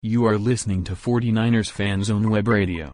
You are listening to 49ers Fan Zone Web Radio.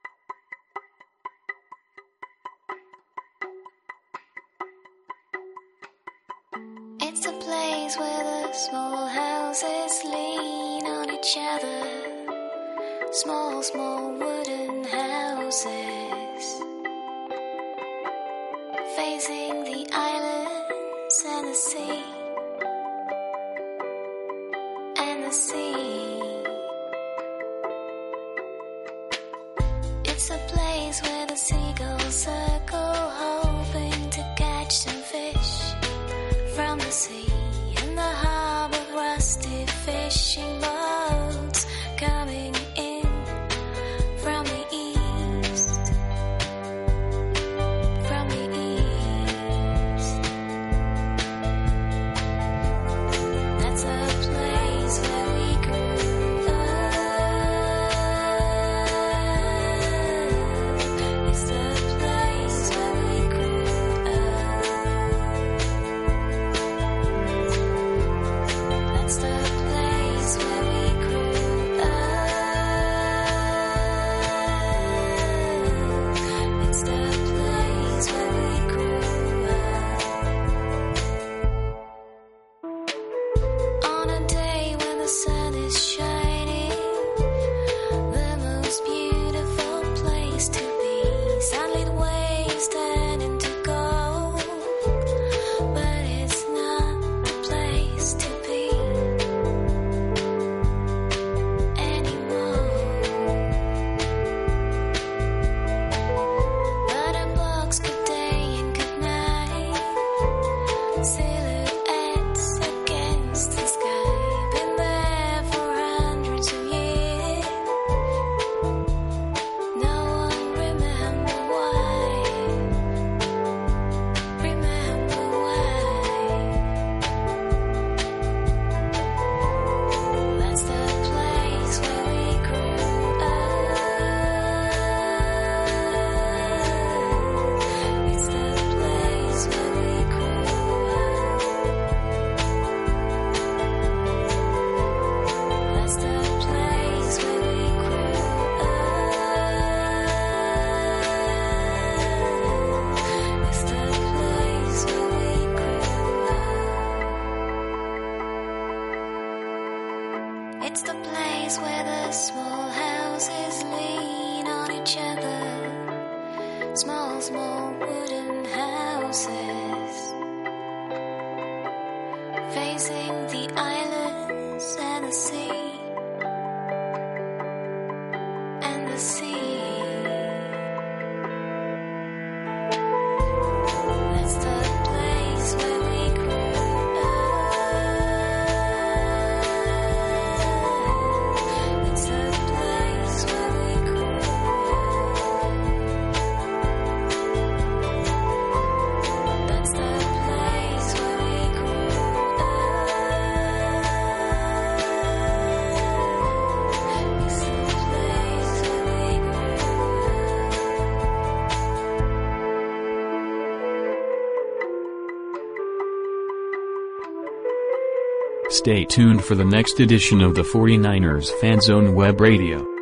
Stay tuned for the next edition of the 49ers Fan Zone Web Radio.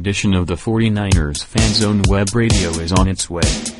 edition of the 49ers Fan Zone Web Radio is on its way.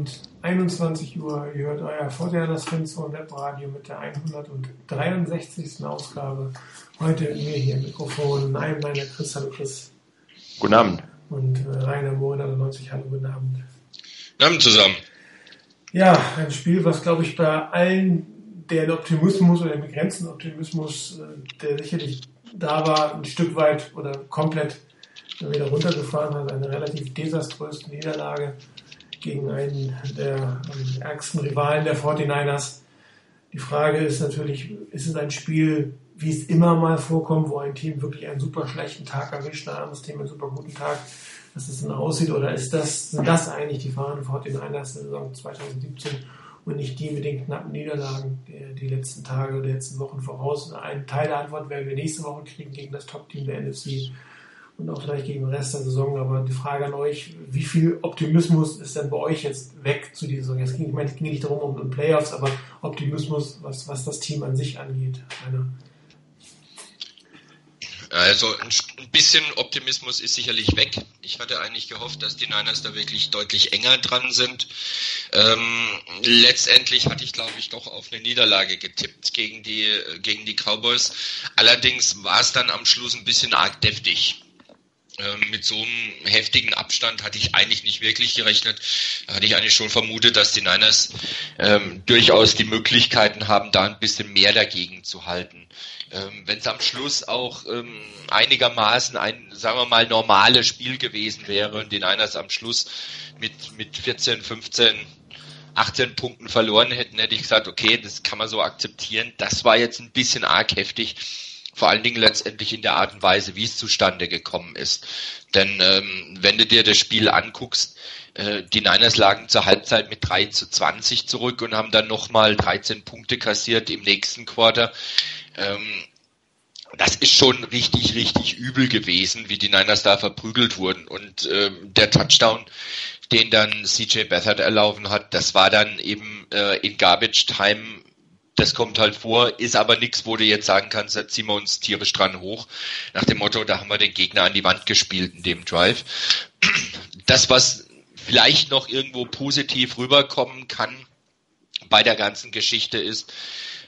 Donnerstagabend, 21 Uhr. Ihr hört euer Vorderlers Fenster und Webradio mit der 163. Ausgabe. Heute mit mir hier im Mikrofon. Nein, meiner Chris. Hallo Chris. Guten Abend. Und äh, Rainer Mohr 90. Hallo, guten Abend. Guten Abend zusammen. Ja, ein Spiel, was glaube ich bei allen, der den Optimismus oder den begrenzten Optimismus, äh, der sicherlich da war, ein Stück weit oder komplett wieder runtergefahren hat. Eine relativ desaströse Niederlage gegen einen der ärgsten Rivalen der 49ers. Die Frage ist natürlich, ist es ein Spiel, wie es immer mal vorkommt, wo ein Team wirklich einen super schlechten Tag erwischt, ein anderes Team einen super guten Tag, dass es dann aussieht? Oder ist das, sind das eigentlich die Fahnen 49ers der Saison 2017 und nicht die mit den knappen Niederlagen die, die letzten Tage oder letzten Wochen voraus? Einen Teil der Antwort werden wir nächste Woche kriegen gegen das Top-Team der NFC und auch vielleicht gegen den Rest der Saison. Aber die Frage an euch, wie viel Optimismus ist denn bei euch jetzt weg zu dieser Saison? Jetzt ging, ich meine, es ging nicht darum, um, um Playoffs, aber Optimismus, was, was das Team an sich angeht. Eine, Also ein ein bisschen Optimismus ist sicherlich weg. Ich hatte eigentlich gehofft, dass die Niners da wirklich deutlich enger dran sind. Ähm, letztendlich hatte ich, glaube ich, doch auf eine Niederlage getippt gegen die, gegen die Cowboys. Allerdings war es dann am Schluss ein bisschen arg deftig. Ähm, mit so einem heftigen Abstand hatte ich eigentlich nicht wirklich gerechnet. Da hatte ich eigentlich schon vermutet, dass die Niners ähm, durchaus die Möglichkeiten haben, da ein bisschen mehr dagegen zu halten. Ähm, Wenn es am Schluss auch ähm, einigermaßen ein, sagen wir mal, normales Spiel gewesen wäre und die Niners am Schluss mit, mit 14, 15, 18 Punkten verloren hätten, hätte ich gesagt, okay, das kann man so akzeptieren. Das war jetzt ein bisschen arg heftig vor allen Dingen letztendlich in der Art und Weise, wie es zustande gekommen ist. Denn ähm, wenn du dir das Spiel anguckst, äh, die Niners lagen zur Halbzeit mit 3 zu 20 zurück und haben dann nochmal 13 Punkte kassiert im nächsten Quarter. Ähm, das ist schon richtig, richtig übel gewesen, wie die Niners da verprügelt wurden. Und ähm, der Touchdown, den dann CJ Beathard erlaufen hat, das war dann eben äh, in Garbage Time das kommt halt vor, ist aber nichts, wo du jetzt sagen kannst, da ziehen wir uns tierisch dran hoch. Nach dem Motto, da haben wir den Gegner an die Wand gespielt in dem Drive. Das, was vielleicht noch irgendwo positiv rüberkommen kann bei der ganzen Geschichte ist,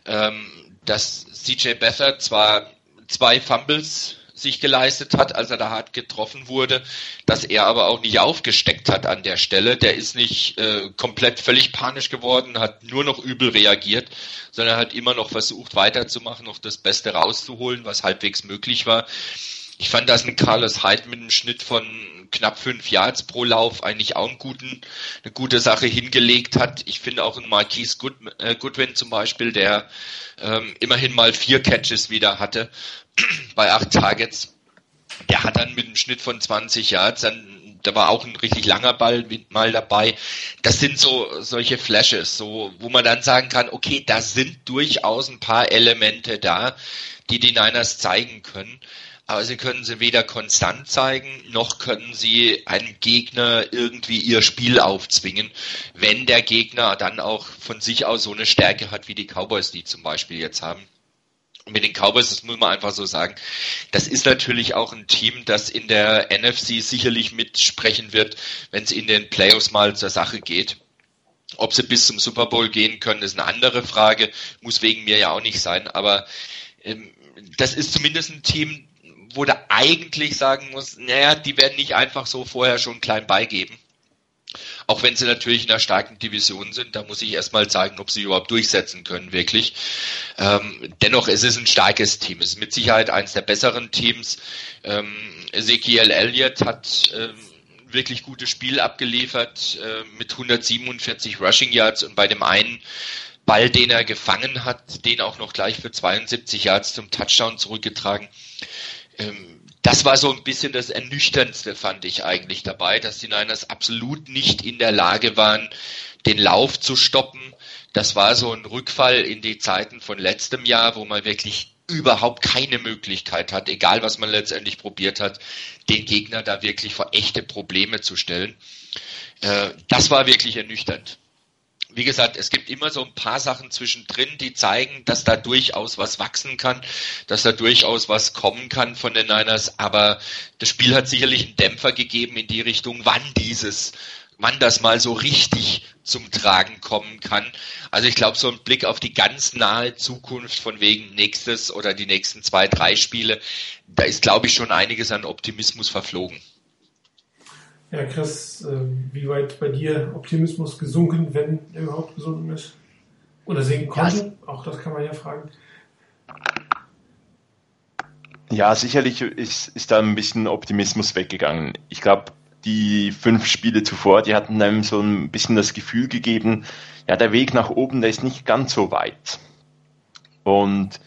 ähm, dass CJ Beathard zwar zwei Fumbles sich geleistet hat, als er da hart getroffen wurde, dass er aber auch nicht aufgesteckt hat an der Stelle. Der ist nicht äh, komplett völlig panisch geworden, hat nur noch übel reagiert, sondern hat immer noch versucht weiterzumachen, noch das Beste rauszuholen, was halbwegs möglich war. Ich fand, dass ein Carlos Hyde mit einem Schnitt von knapp fünf Yards pro Lauf eigentlich auch einen guten, eine gute Sache hingelegt hat. Ich finde auch ein Marquise Good, äh, Goodwin zum Beispiel, der ähm, immerhin mal vier Catches wieder hatte bei acht Targets. Der hat dann mit einem Schnitt von 20 Yards dann da war auch ein richtig langer Ball mal dabei. Das sind so solche Flashes, so wo man dann sagen kann, okay, da sind durchaus ein paar Elemente da, die die Niners zeigen können. Aber sie können sie weder konstant zeigen, noch können sie einem Gegner irgendwie ihr Spiel aufzwingen, wenn der Gegner dann auch von sich aus so eine Stärke hat, wie die Cowboys die zum Beispiel jetzt haben. Und mit den Cowboys, das muss man einfach so sagen, das ist natürlich auch ein Team, das in der NFC sicherlich mitsprechen wird, wenn es in den Playoffs mal zur Sache geht. Ob sie bis zum Super Bowl gehen können, ist eine andere Frage, muss wegen mir ja auch nicht sein, aber ähm, das ist zumindest ein Team, wo du eigentlich sagen musst, naja, die werden nicht einfach so vorher schon klein beigeben. Auch wenn sie natürlich in einer starken Division sind, da muss ich erstmal zeigen, ob sie überhaupt durchsetzen können, wirklich. Ähm, dennoch, es ist ein starkes Team. Es ist mit Sicherheit eines der besseren Teams. Ähm, Ezekiel Elliott hat ähm, wirklich gutes Spiel abgeliefert äh, mit 147 Rushing Yards und bei dem einen Ball, den er gefangen hat, den auch noch gleich für 72 Yards zum Touchdown zurückgetragen. Ähm, das war so ein bisschen das Ernüchterndste, fand ich eigentlich dabei, dass die Niners absolut nicht in der Lage waren, den Lauf zu stoppen. Das war so ein Rückfall in die Zeiten von letztem Jahr, wo man wirklich überhaupt keine Möglichkeit hat, egal was man letztendlich probiert hat, den Gegner da wirklich vor echte Probleme zu stellen. Äh, das war wirklich ernüchternd wie gesagt, es gibt immer so ein paar Sachen zwischendrin, die zeigen, dass da durchaus was wachsen kann, dass da durchaus was kommen kann von den Niners, aber das Spiel hat sicherlich einen Dämpfer gegeben in die Richtung, wann dieses, wann das mal so richtig zum Tragen kommen kann. Also ich glaube, so ein Blick auf die ganz nahe Zukunft von wegen nächstes oder die nächsten zwei, drei Spiele, da ist, glaube ich, schon einiges an Optimismus verflogen. Ja, Chris, äh, wie weit bei dir Optimismus gesunken, wenn er überhaupt gesunken ist? Oder sinken konnte? Auch das kann man ja fragen. Ja, sicherlich ist, ist da ein bisschen Optimismus weggegangen. Ich glaube, die fünf Spiele zuvor, die hatten einem so ein bisschen das Gefühl gegeben, ja, der Weg nach oben, der ist nicht ganz so weit. Und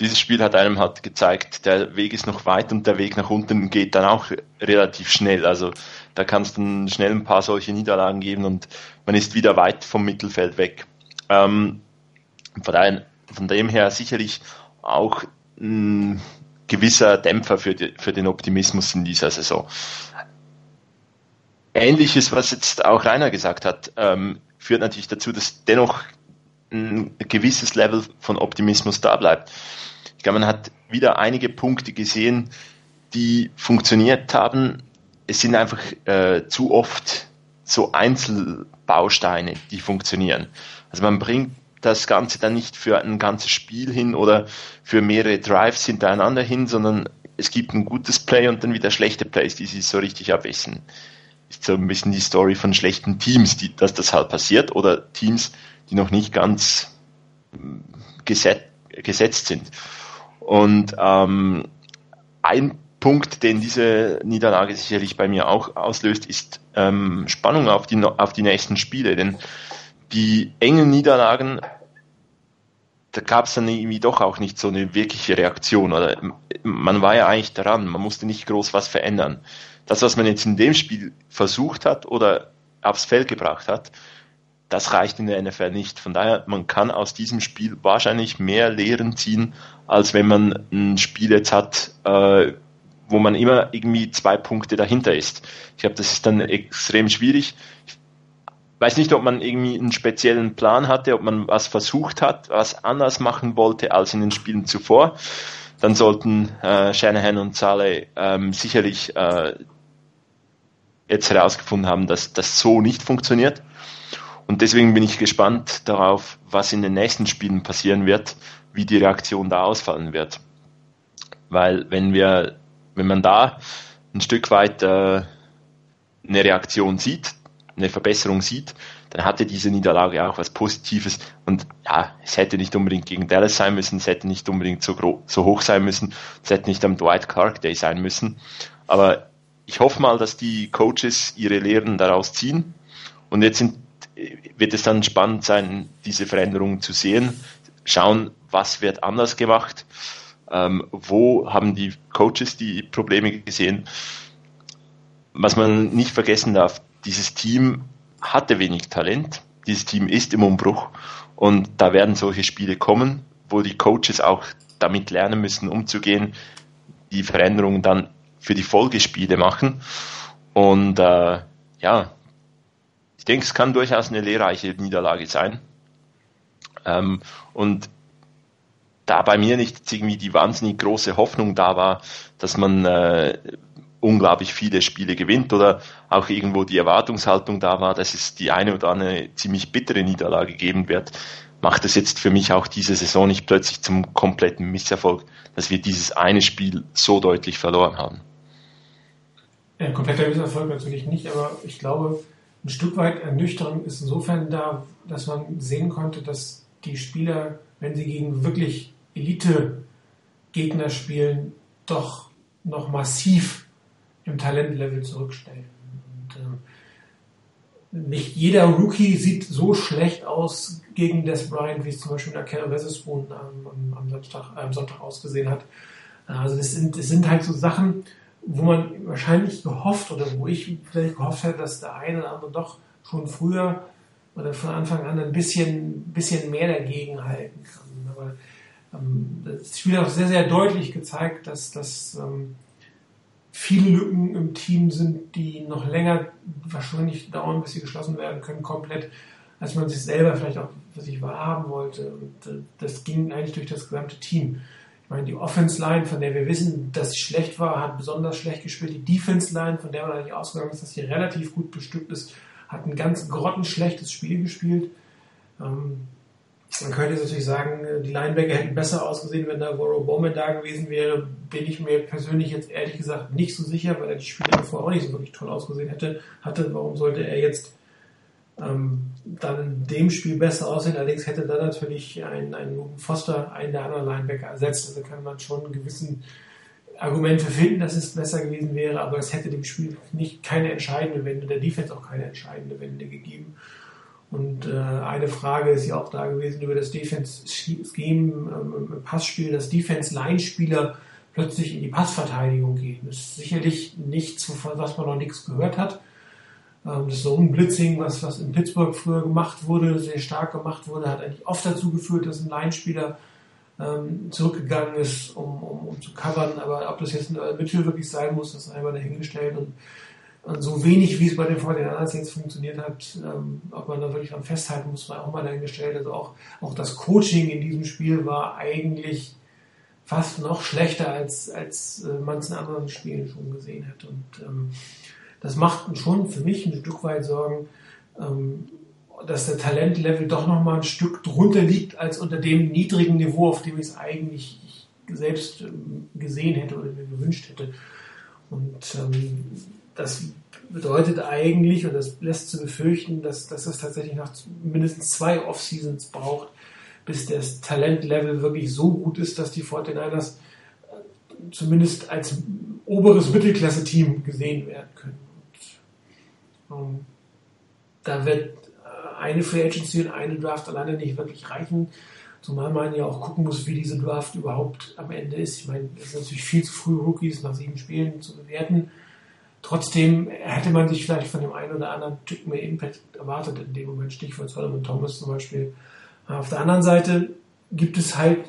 dieses Spiel hat einem halt gezeigt, der Weg ist noch weit und der Weg nach unten geht dann auch relativ schnell. Also da kann es dann schnell ein paar solche Niederlagen geben und man ist wieder weit vom Mittelfeld weg. Ähm, von, daher, von dem her sicherlich auch ein gewisser Dämpfer für, die, für den Optimismus in dieser Saison. Ähnliches, was jetzt auch Rainer gesagt hat, ähm, führt natürlich dazu, dass dennoch ein gewisses Level von Optimismus da bleibt. Ich glaube, man hat wieder einige Punkte gesehen, die funktioniert haben. Es sind einfach äh, zu oft so Einzelbausteine, die funktionieren. Also man bringt das Ganze dann nicht für ein ganzes Spiel hin oder für mehrere Drives hintereinander hin, sondern es gibt ein gutes Play und dann wieder schlechte Plays, die sich so richtig abwechseln. Ist so ein bisschen die Story von schlechten Teams, die, dass das halt passiert oder Teams, die noch nicht ganz mm, geset, gesetzt sind. Und ähm, ein Punkt, den diese Niederlage sicherlich bei mir auch auslöst, ist ähm, Spannung auf die, auf die nächsten Spiele. Denn die engen Niederlagen, da gab es dann irgendwie doch auch nicht so eine wirkliche Reaktion. Oder man war ja eigentlich daran, man musste nicht groß was verändern. Das, was man jetzt in dem Spiel versucht hat oder aufs Feld gebracht hat, das reicht in der NFL nicht. Von daher, man kann aus diesem Spiel wahrscheinlich mehr Lehren ziehen, als wenn man ein Spiel jetzt hat, äh, wo man immer irgendwie zwei Punkte dahinter ist. Ich glaube, das ist dann extrem schwierig. Ich weiß nicht, ob man irgendwie einen speziellen Plan hatte, ob man was versucht hat, was anders machen wollte als in den Spielen zuvor. Dann sollten äh, Shanahan und Saleh ähm, sicherlich äh, jetzt herausgefunden haben, dass das so nicht funktioniert. Und deswegen bin ich gespannt darauf, was in den nächsten Spielen passieren wird, wie die Reaktion da ausfallen wird. Weil wenn wir, wenn man da ein Stück weit äh, eine Reaktion sieht, eine Verbesserung sieht, dann hatte diese Niederlage auch was Positives. Und ja, es hätte nicht unbedingt gegen Dallas sein müssen, es hätte nicht unbedingt so, so hoch sein müssen, es hätte nicht am Dwight Clark Day sein müssen. Aber ich hoffe mal, dass die Coaches ihre Lehren daraus ziehen. Und jetzt sind wird es dann spannend sein, diese Veränderungen zu sehen, schauen, was wird anders gemacht, ähm, wo haben die Coaches die Probleme gesehen. Was man nicht vergessen darf, dieses Team hatte wenig Talent, dieses Team ist im Umbruch und da werden solche Spiele kommen, wo die Coaches auch damit lernen müssen, umzugehen. die Veränderungen dann für die Folgespiele machen. Und äh, ja, ich denke, es kann durchaus eine lehrreiche Niederlage sein. Ähm, und da bei mir nicht irgendwie die wahnsinnig große Hoffnung da war, dass man äh, unglaublich viele Spiele gewinnt oder auch irgendwo die Erwartungshaltung da war, dass es die eine oder andere ziemlich bittere Niederlage geben wird, macht es jetzt für mich auch diese Saison nicht plötzlich zum kompletten Misserfolg, dass wir dieses eine Spiel so deutlich verloren haben. Ja, kompletter Misserfolg natürlich nicht, aber ich glaube, ein Stück weit Ernüchterung ist insofern da, dass man sehen konnte, dass die Spieler, wenn sie gegen wirklich Elite-Gegner spielen, doch noch massiv im Talentlevel zurückstellen. Und, äh, nicht jeder Rookie sieht so schlecht aus gegen Des Bryant, wie es zum Beispiel der Keller Weatherspoon am, am, äh, am Sonntag ausgesehen hat. Also das sind, das sind halt so Sachen, wo man wahrscheinlich gehofft oder wo ich vielleicht gehofft hätte, dass der eine oder andere doch schon früher oder von Anfang an ein bisschen, bisschen mehr dagegen halten kann. Aber ähm, das Spiel hat auch sehr, sehr deutlich gezeigt, dass, dass ähm, viele Lücken im Team sind, die noch länger wahrscheinlich dauern, bis sie geschlossen werden können, komplett, als man sich selber vielleicht auch für sich wahrhaben wollte. Und äh, das ging eigentlich durch das gesamte Team. Ich meine, die Offense-Line, von der wir wissen, dass sie schlecht war, hat besonders schlecht gespielt. Die Defense-Line, von der man eigentlich ausgegangen ist, dass sie relativ gut bestückt ist, hat ein ganz grottenschlechtes Spiel gespielt. Ähm, man könnte jetzt natürlich sagen, die Linebacker hätten besser ausgesehen, wenn da Warrow Bowman da gewesen wäre. Bin ich mir persönlich jetzt ehrlich gesagt nicht so sicher, weil er die Spiele davor auch nicht so wirklich toll ausgesehen hätte. Hatte, warum sollte er jetzt ähm, dann in dem Spiel besser aussehen? Allerdings hätte dann natürlich ein, ein Foster einen der anderen Linebacker ersetzt. Also kann man schon gewissen Argumente finden, dass es besser gewesen wäre, aber es hätte dem Spiel nicht keine entscheidende Wende, der Defense auch keine entscheidende Wende gegeben. Und äh, eine Frage ist ja auch da gewesen über das Defense-Scheme ähm, Passspiel, dass Defense-Line-Spieler plötzlich in die Passverteidigung gehen. Das ist sicherlich nichts, wovon was man noch nichts gehört hat. Ähm, das Zone-Blitzing, was, was in Pittsburgh früher gemacht wurde, sehr stark gemacht wurde, hat eigentlich oft dazu geführt, dass ein Line-Spieler ähm, zurückgegangen ist, um, um, um zu covern. Aber ob das jetzt ein Mittel wirklich sein muss, das ist einmal dahingestellt. Und und so wenig, wie es bei den 49ers jetzt funktioniert hat, ähm, ob man da wirklich dran festhalten muss, war auch mal dahingestellt. Also auch, auch das Coaching in diesem Spiel war eigentlich fast noch schlechter, als, als äh, man es in anderen Spielen schon gesehen hätte. Und ähm, das macht schon für mich ein Stück weit Sorgen, ähm, dass der Talentlevel doch noch mal ein Stück drunter liegt als unter dem niedrigen Niveau, auf dem ich es eigentlich selbst ähm, gesehen hätte oder mir gewünscht hätte. Und ähm, das bedeutet eigentlich, und das lässt zu befürchten, dass, dass es tatsächlich noch mindestens zwei Off-Seasons braucht, bis das Talentlevel wirklich so gut ist, dass die 49ers äh, zumindest als oberes Mittelklasse-Team gesehen werden können. Ähm, da wird äh, eine Free Agency und eine Draft alleine nicht wirklich reichen, zumal man ja auch gucken muss, wie diese Draft überhaupt am Ende ist. Ich meine, es ist natürlich viel zu früh, Rookies nach sieben Spielen zu bewerten. Trotzdem hätte man sich vielleicht von dem einen oder anderen Typ mehr Impact erwartet in dem Moment, Stichwort Solomon Thomas zum Beispiel. Auf der anderen Seite gibt es halt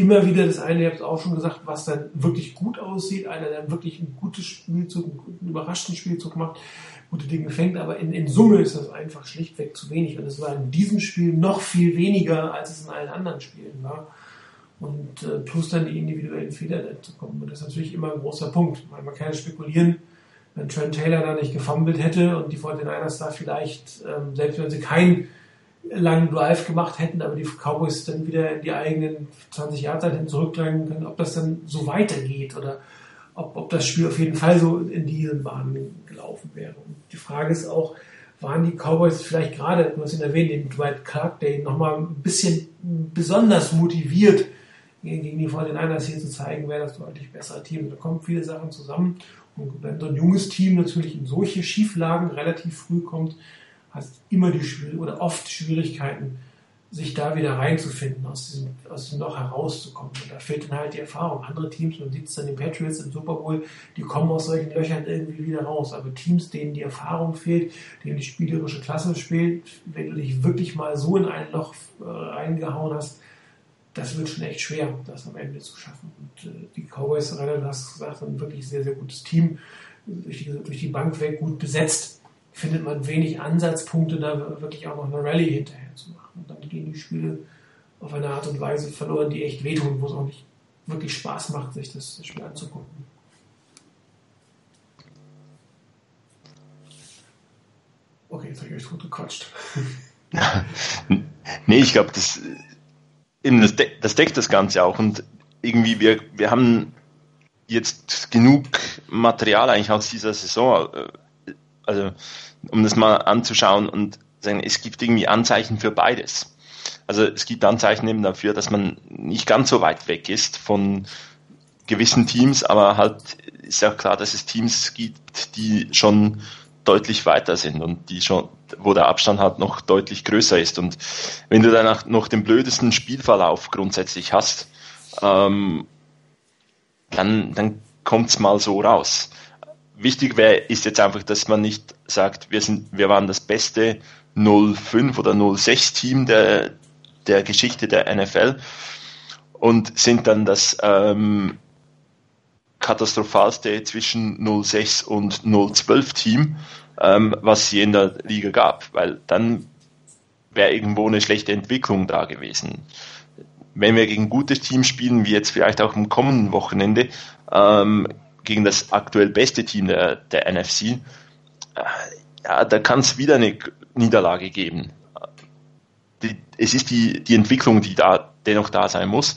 immer wieder das eine, ihr habt es auch schon gesagt, was dann wirklich gut aussieht, einer, der wirklich ein gutes Spielzug, einen überraschten Spielzug macht, gute Dinge fängt, aber in, in Summe ist das einfach schlichtweg zu wenig. Und es war in diesem Spiel noch viel weniger, als es in allen anderen Spielen war. Und äh, plus dann die individuellen Fehler zu kommen. Und das ist natürlich immer ein großer Punkt. Weil man kann ja spekulieren, wenn Trent Taylor da nicht gefummelt hätte und die 49ers da vielleicht, ähm, selbst wenn sie keinen langen Drive gemacht hätten, aber die Cowboys dann wieder in die eigenen 20 Jahre hin zurückdrängen können, ob das dann so weitergeht oder ob, ob das Spiel auf jeden Fall so in diesen Bahnen gelaufen wäre. Und die Frage ist auch, waren die Cowboys vielleicht gerade, du hast ihn erwähnt, den Dwight Clark Day nochmal ein bisschen besonders motiviert, gegen die 49ers hier zu zeigen, wer das deutlich bessere Team. Da kommen viele Sachen zusammen. Und wenn so ein junges Team natürlich in solche Schieflagen relativ früh kommt, es immer die oder oft Schwierigkeiten, sich da wieder reinzufinden, aus diesem, aus dem Loch herauszukommen. Und da fehlt dann halt die Erfahrung. Andere Teams, man sieht es dann den Patriots im Super Bowl, die kommen aus solchen Löchern irgendwie wieder raus. Aber Teams, denen die Erfahrung fehlt, denen die spielerische Klasse fehlt, wenn du dich wirklich mal so in ein Loch äh, reingehauen hast, das wird schon echt schwer, das am Ende zu schaffen. Und äh, die Cowboys, du hast gesagt, ein wirklich sehr, sehr gutes Team, durch die, durch die Bank weg gut besetzt. Findet man wenig Ansatzpunkte, da wirklich auch noch eine Rallye hinterher zu machen. Und dann gehen die Spiele auf eine Art und Weise verloren, die echt wehtun, wo es auch nicht wirklich Spaß macht, sich das, Spiel anzugucken. Okay, jetzt habe ich euch gut gequatscht. nee, ich glaube, das, das, de das deckt das Ganze auch und irgendwie wir, wir haben jetzt genug Material eigentlich aus dieser Saison, äh, also um das mal anzuschauen und sagen, es gibt irgendwie Anzeichen für beides. Also es gibt Anzeichen eben dafür, dass man nicht ganz so weit weg ist von gewissen Teams, aber halt ist ja klar, dass es Teams gibt, die schon deutlich weiter sind und die schon, wo der Abstand halt noch deutlich größer ist. Und wenn du dann noch den blödesten Spielverlauf grundsätzlich hast, ähm, dann, dann kommt's mal so raus. Wichtig wäre, ist jetzt einfach, dass man nicht sagt, wir sind, wir waren das beste 05 oder 06 Team der, der Geschichte der NFL und sind dann das ähm, katastrophalste zwischen 06 und 012 Team, ähm, was je in der Liga gab, weil dann wäre irgendwo eine schlechte Entwicklung da gewesen. Wenn wir gegen gute Teams spielen, wie jetzt vielleicht auch am kommenden Wochenende, ähm, gegen das aktuell beste Team der, der NFC, äh, ja, da kann es wieder eine Niederlage geben. Die, es ist die, die Entwicklung, die da dennoch da sein muss.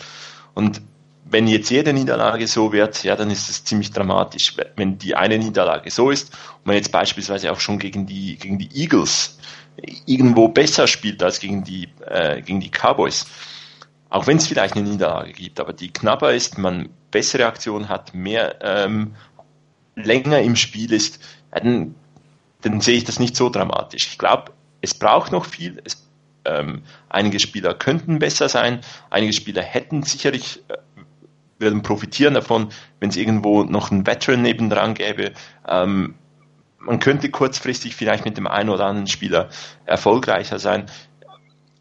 Und wenn jetzt jede Niederlage so wird, ja, dann ist es ziemlich dramatisch. Wenn die eine Niederlage so ist und man jetzt beispielsweise auch schon gegen die, gegen die Eagles irgendwo besser spielt als gegen die, äh, gegen die Cowboys, auch wenn es vielleicht eine Niederlage gibt, aber die knapper ist, man bessere Aktionen hat, mehr ähm, länger im Spiel ist, dann, dann sehe ich das nicht so dramatisch. Ich glaube, es braucht noch viel. Es, ähm, einige Spieler könnten besser sein, einige Spieler hätten sicherlich äh, würden profitieren davon, wenn es irgendwo noch einen Veteran nebendran gäbe. Ähm, man könnte kurzfristig vielleicht mit dem einen oder anderen Spieler erfolgreicher sein.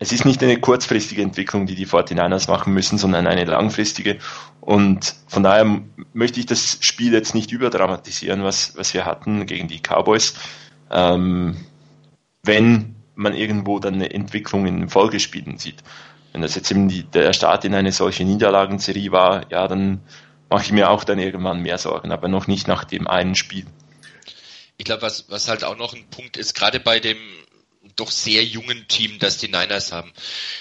Es ist nicht eine kurzfristige Entwicklung, die die 49ers machen müssen, sondern eine langfristige. Und von daher möchte ich das Spiel jetzt nicht überdramatisieren, was, was wir hatten gegen die Cowboys. Ähm, wenn man irgendwo dann eine Entwicklung in den Folgespielen sieht wenn das jetzt eben die, der Start in eine solche Niederlagenserie war, ja, dann mache ich mir auch dann irgendwann mehr Sorgen, aber noch nicht nach dem einen Spiel. Ich glaube, was, was halt auch noch ein Punkt ist, gerade bei dem doch sehr jungen Team, das die Niners haben.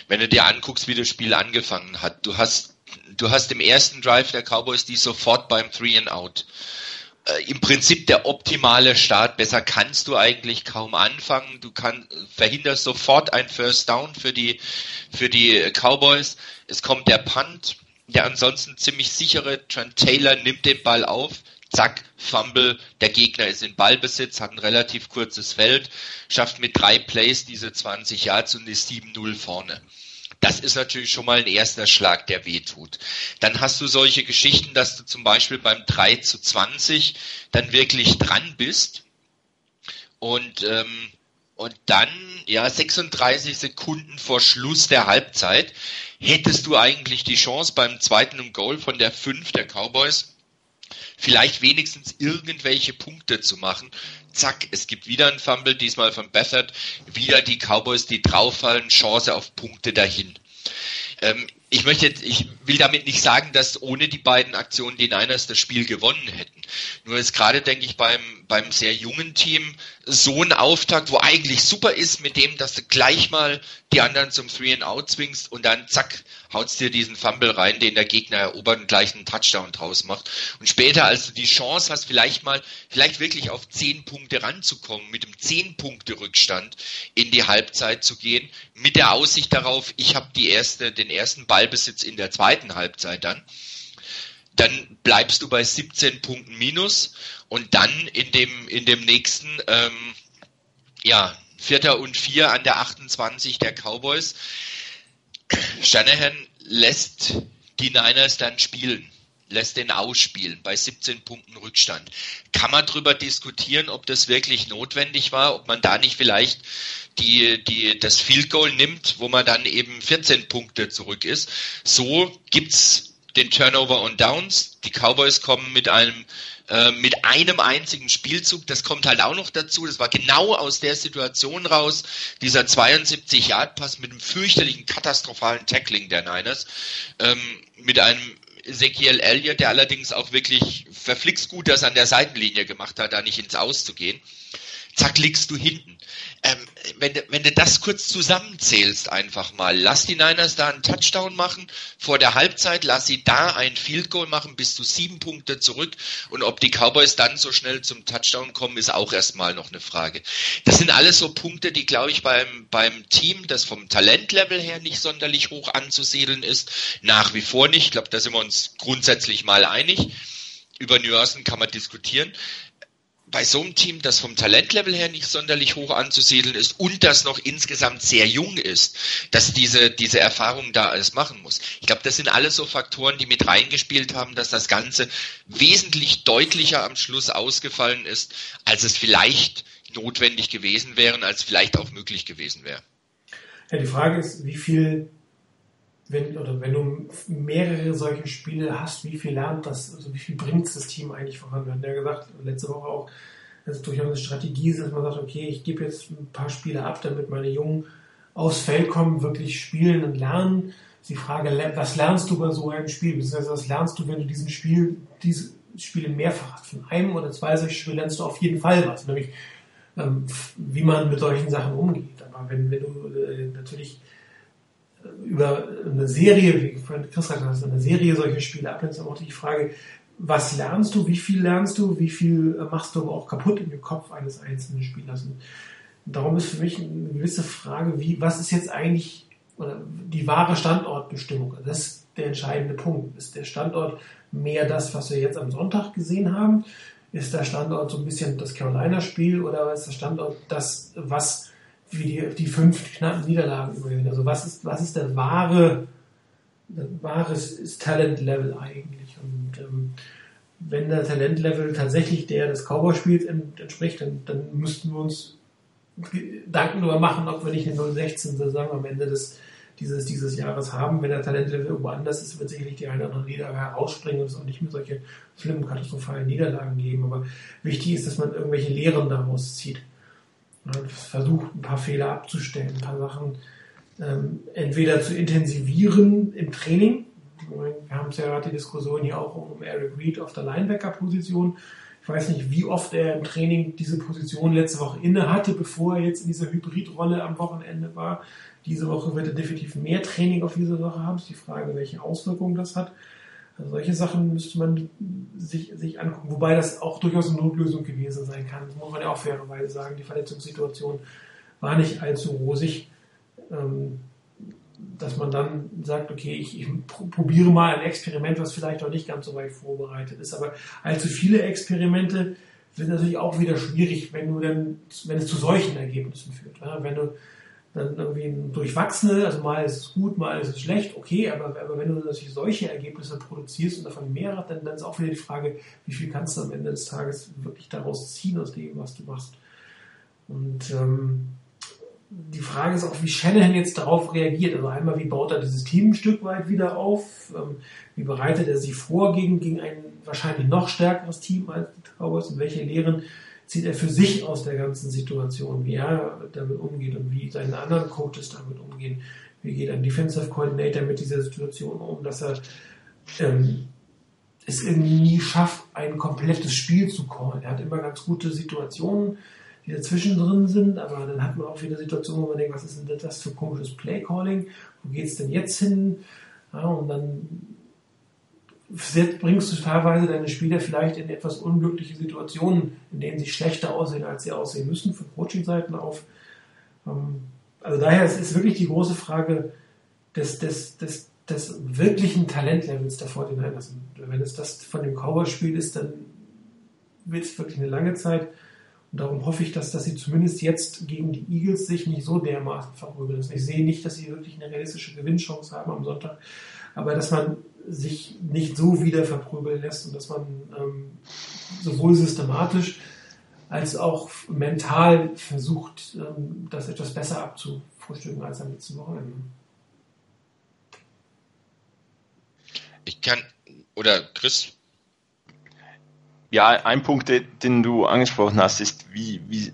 Wenn du dir anguckst, wie das Spiel angefangen hat, du hast, du hast im ersten Drive der Cowboys die sofort beim Three and Out äh, im Prinzip der optimale Start. Besser kannst du eigentlich kaum anfangen. Du kann, verhinderst sofort ein First Down für die, für die Cowboys. Es kommt der Punt, der ansonsten ziemlich sichere Trent Taylor nimmt den Ball auf. Zack, Fumble, der Gegner ist in Ballbesitz, hat ein relativ kurzes Feld, schafft mit drei Plays diese 20 Yards und ist 7-0 vorne. Das ist natürlich schon mal ein erster Schlag, der wehtut. Dann hast du solche Geschichten, dass du zum Beispiel beim 3 zu 20 dann wirklich dran bist und, ähm, und dann, ja, 36 Sekunden vor Schluss der Halbzeit hättest du eigentlich die Chance beim zweiten Goal von der 5 der Cowboys vielleicht wenigstens irgendwelche Punkte zu machen. Zack, es gibt wieder ein Fumble, diesmal von Bethard, wieder die Cowboys, die drauffallen, Chance auf Punkte dahin. Ähm, ich möchte ich will damit nicht sagen, dass ohne die beiden Aktionen die Niners das Spiel gewonnen hätten. Nur ist gerade, denke ich, beim, beim sehr jungen Team so ein Auftakt, wo eigentlich super ist, mit dem, dass du gleich mal die anderen zum Three and Out zwingst und dann zack, haut's dir diesen Fumble rein, den der Gegner erobert und gleich einen Touchdown draus macht. Und später, als du die Chance hast, vielleicht mal, vielleicht wirklich auf zehn Punkte ranzukommen, mit dem zehn Punkte Rückstand in die Halbzeit zu gehen, mit der Aussicht darauf, ich habe die erste, den ersten Ballbesitz in der zweiten Halbzeit dann, dann bleibst du bei 17 Punkten minus und dann in dem, in dem nächsten, ähm, ja, Vierter und Vier an der 28 der Cowboys Shanahan lässt die Niners dann spielen. lässt den ausspielen bei 17 Punkten Rückstand. Kann man drüber diskutieren, ob das wirklich notwendig war, ob man da nicht vielleicht die, die, das Field Goal nimmt, wo man dann eben 14 Punkte zurück ist. So gibt's den Turnover und Downs. Die Cowboys kommen mit einem äh, mit einem einzigen Spielzug. Das kommt halt auch noch dazu. Das war genau aus der Situation raus. Dieser 72-Yard-Pass mit einem fürchterlichen, katastrophalen Tackling der Niners. Ähm, mit einem Ezekiel Elliott, der allerdings auch wirklich verflixt gut das an der Seitenlinie gemacht hat, da nicht ins Aus zu gehen. Zack, liegst du hinten. Ähm, wenn, du, wenn du das kurz zusammenzählst einfach mal, lass die Niners da einen Touchdown machen vor der Halbzeit, lass sie da ein Field Goal machen, bis zu sieben Punkte zurück und ob die Cowboys dann so schnell zum Touchdown kommen, ist auch erstmal noch eine Frage. Das sind alles so Punkte, die glaube ich beim, beim Team, das vom Talentlevel her nicht sonderlich hoch anzusiedeln ist, nach wie vor nicht. Ich glaube, da sind wir uns grundsätzlich mal einig. Über Nuancen kann man diskutieren bei so einem Team, das vom Talentlevel her nicht sonderlich hoch anzusiedeln ist und das noch insgesamt sehr jung ist, dass diese, diese Erfahrung da alles machen muss. Ich glaube, das sind alles so Faktoren, die mit reingespielt haben, dass das Ganze wesentlich deutlicher am Schluss ausgefallen ist, als es vielleicht notwendig gewesen wäre, als vielleicht auch möglich gewesen wäre. Ja, die Frage ist, wie viel, wenn, oder wenn du mehrere solche Spiele hast, wie viel lernt das, also wie viel bringt das Team eigentlich voran? Wir hatten ja gesagt, letzte Woche auch, dass es durchaus eine Strategie ist, dass man sagt, okay, ich gebe jetzt ein paar Spiele ab, damit meine Jungen aufs Feld kommen, wirklich spielen und lernen. Die Frage, was lernst du bei so einem Spiel? Beziehungsweise was lernst du, wenn du diesen Spiel, diese Spiele mehrfach hast? Von einem oder zwei solche Spiele lernst du auf jeden Fall was, nämlich ähm, wie man mit solchen Sachen umgeht. Aber wenn, wenn du äh, natürlich über eine Serie, wie Chris gesagt hat, eine Serie solche Spiele abnimmst, dann auch die Frage, was lernst du, wie viel lernst du, wie viel machst du aber auch kaputt in dem Kopf eines einzelnen Spielers. Und darum ist für mich eine gewisse Frage, wie, was ist jetzt eigentlich die wahre Standortbestimmung? Das ist der entscheidende Punkt. Ist der Standort mehr das, was wir jetzt am Sonntag gesehen haben? Ist der Standort so ein bisschen das Carolina-Spiel oder ist der Standort das, was wie die, die fünf knappen Niederlagen überwinden? Also was ist, was ist der wahre, der wahres Talent-Level eigentlich? Und ähm, wenn der Talentlevel tatsächlich der des Cowboy-Spiels en- entspricht, dann, dann müssten wir uns Gedanken darüber machen, ob wir nicht eine 016-Saison am Ende des, dieses, dieses Jahres haben. Wenn der Talentlevel irgendwo anders ist, wird sicherlich die eine oder andere Niederlage herausspringen und es auch nicht mehr solche schlimmen, katastrophalen Niederlagen geben. Aber wichtig ist, dass man irgendwelche Lehren daraus zieht. Ja, versucht, ein paar Fehler abzustellen, ein paar Sachen ähm, entweder zu intensivieren im Training. Wir haben es ja gerade die Diskussion hier auch um Eric Reed auf der Linebacker-Position. Ich weiß nicht, wie oft er im Training diese Position letzte Woche inne hatte, bevor er jetzt in dieser Hybridrolle am Wochenende war. Diese Woche wird er definitiv mehr Training auf diese Woche haben. Es ist die Frage, welche Auswirkungen das hat. Also solche Sachen müsste man sich, sich angucken. Wobei das auch durchaus eine Notlösung gewesen sein kann. Das muss man ja auch fairerweise sagen. Die Verletzungssituation war nicht allzu rosig. Ähm, dass man dann sagt, okay, ich, ich pr- probiere mal ein Experiment, was vielleicht auch nicht ganz so weit vorbereitet ist. Aber allzu viele Experimente sind natürlich auch wieder schwierig, wenn du dann, wenn es zu solchen Ergebnissen führt. Ja, wenn du dann irgendwie ein durchwachsene, also mal ist es gut, mal ist es schlecht, okay, aber, aber wenn du natürlich solche Ergebnisse produzierst und davon mehrere, dann, dann ist auch wieder die Frage, wie viel kannst du am Ende des Tages wirklich daraus ziehen aus dem, was du machst. Und ähm, die Frage ist auch, wie Shanahan jetzt darauf reagiert. Also einmal, wie baut er dieses Team ein Stück weit wieder auf? Ähm, wie bereitet er sich vor gegen, gegen ein wahrscheinlich noch stärkeres Team als die Cowboys? Und welche Lehren zieht er für sich aus der ganzen Situation? Wie er damit umgeht und wie seine anderen Coaches damit umgehen? Wie geht ein Defensive Coordinator mit dieser Situation um, dass er ähm, es irgendwie nie schafft, ein komplettes Spiel zu callen. Er hat immer ganz gute Situationen, die dazwischen drin sind, aber dann hat man auch wieder Situationen, wo man denkt, was ist denn das für komisches Play-Calling? Wo geht's denn jetzt hin? Ja, und dann bringst du teilweise deine Spieler vielleicht in etwas unglückliche Situationen, in denen sie schlechter aussehen, als sie aussehen müssen, von Coaching-Seiten auf. Ähm, Also daher es ist wirklich die große Frage des, des, des, des wirklichen Talentlevels der 49ers. Und wenn es das von dem Cowboy-Spiel ist, dann wird es wirklich eine lange Zeit. Und darum hoffe ich, dass, dass sie zumindest jetzt gegen die Eagles sich nicht so dermaßen verprügeln. Ich sehe nicht, dass sie wirklich eine realistische Gewinnchance haben am Sonntag. Aber dass man sich nicht so wieder verprügeln lässt und dass man ähm, sowohl systematisch als auch mental versucht, ähm, das etwas besser abzufrühstücken als am letzten Wochenende. Ich kann, oder Chris, Ja, ein Punkt, de- den du angesprochen hast, ist, wie, wie,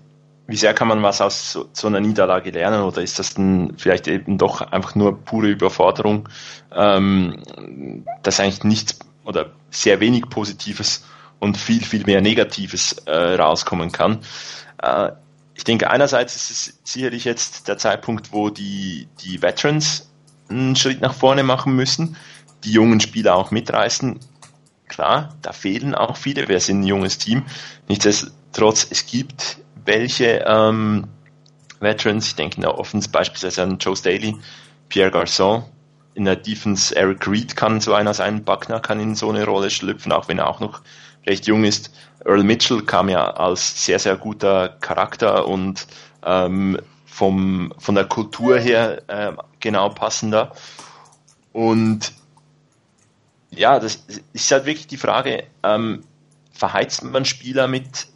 wie sehr kann man was aus so, so einer Niederlage lernen oder ist das dann vielleicht eben doch einfach nur pure Überforderung, ähm, dass eigentlich nichts oder sehr wenig Positives und viel, viel mehr Negatives äh, rauskommen kann. Äh, ich denke, einerseits ist es sicherlich jetzt der Zeitpunkt, wo die, die Veterans einen Schritt nach vorne machen müssen, die jungen Spieler auch mitreißen klar, da fehlen auch viele. Wir sind ein junges Team. Nichtsdestotrotz, es gibt welche ähm, Veterans. Ich denke in der Offense beispielsweise an Joe Staley, Pierre Garçon. In der Defense Eric Reed kann so einer sein. Buckner kann in so eine Rolle schlüpfen, auch wenn er auch noch recht jung ist. Earl Mitchell kam ja als sehr, sehr guter Charakter und ähm, vom, von der Kultur her äh, genau passender. Und ja, das ist halt wirklich die Frage, ähm, verheizt man Spieler mit,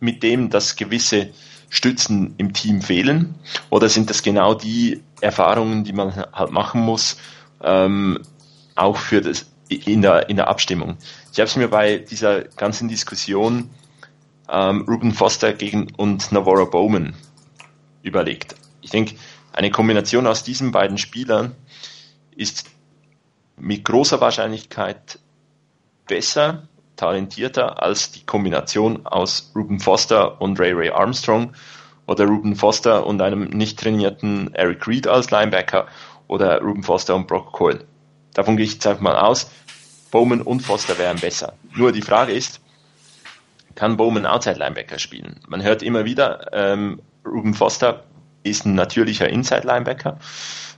mit dem, dass gewisse Stützen im Team fehlen? Oder sind das genau die Erfahrungen, die man halt machen muss, ähm, auch für das, in der, in der Abstimmung? Ich habe es mir bei dieser ganzen Diskussion ähm, Ruben Foster gegen und Navarro Bowman überlegt. Ich denke, eine Kombination aus diesen beiden Spielern ist mit großer Wahrscheinlichkeit besser, talentierter als die Kombination aus Ruben Foster und Ray Ray Armstrong oder Ruben Foster und einem nicht trainierten Eric Reed als Linebacker oder Ruben Foster und Brock Coyle. Davon gehe ich jetzt einfach mal aus. Bowman und Foster wären besser. Nur die Frage ist, kann Bowman Outside Linebacker spielen? Man hört immer wieder, ähm, Ruben Foster ist ein natürlicher Inside Linebacker.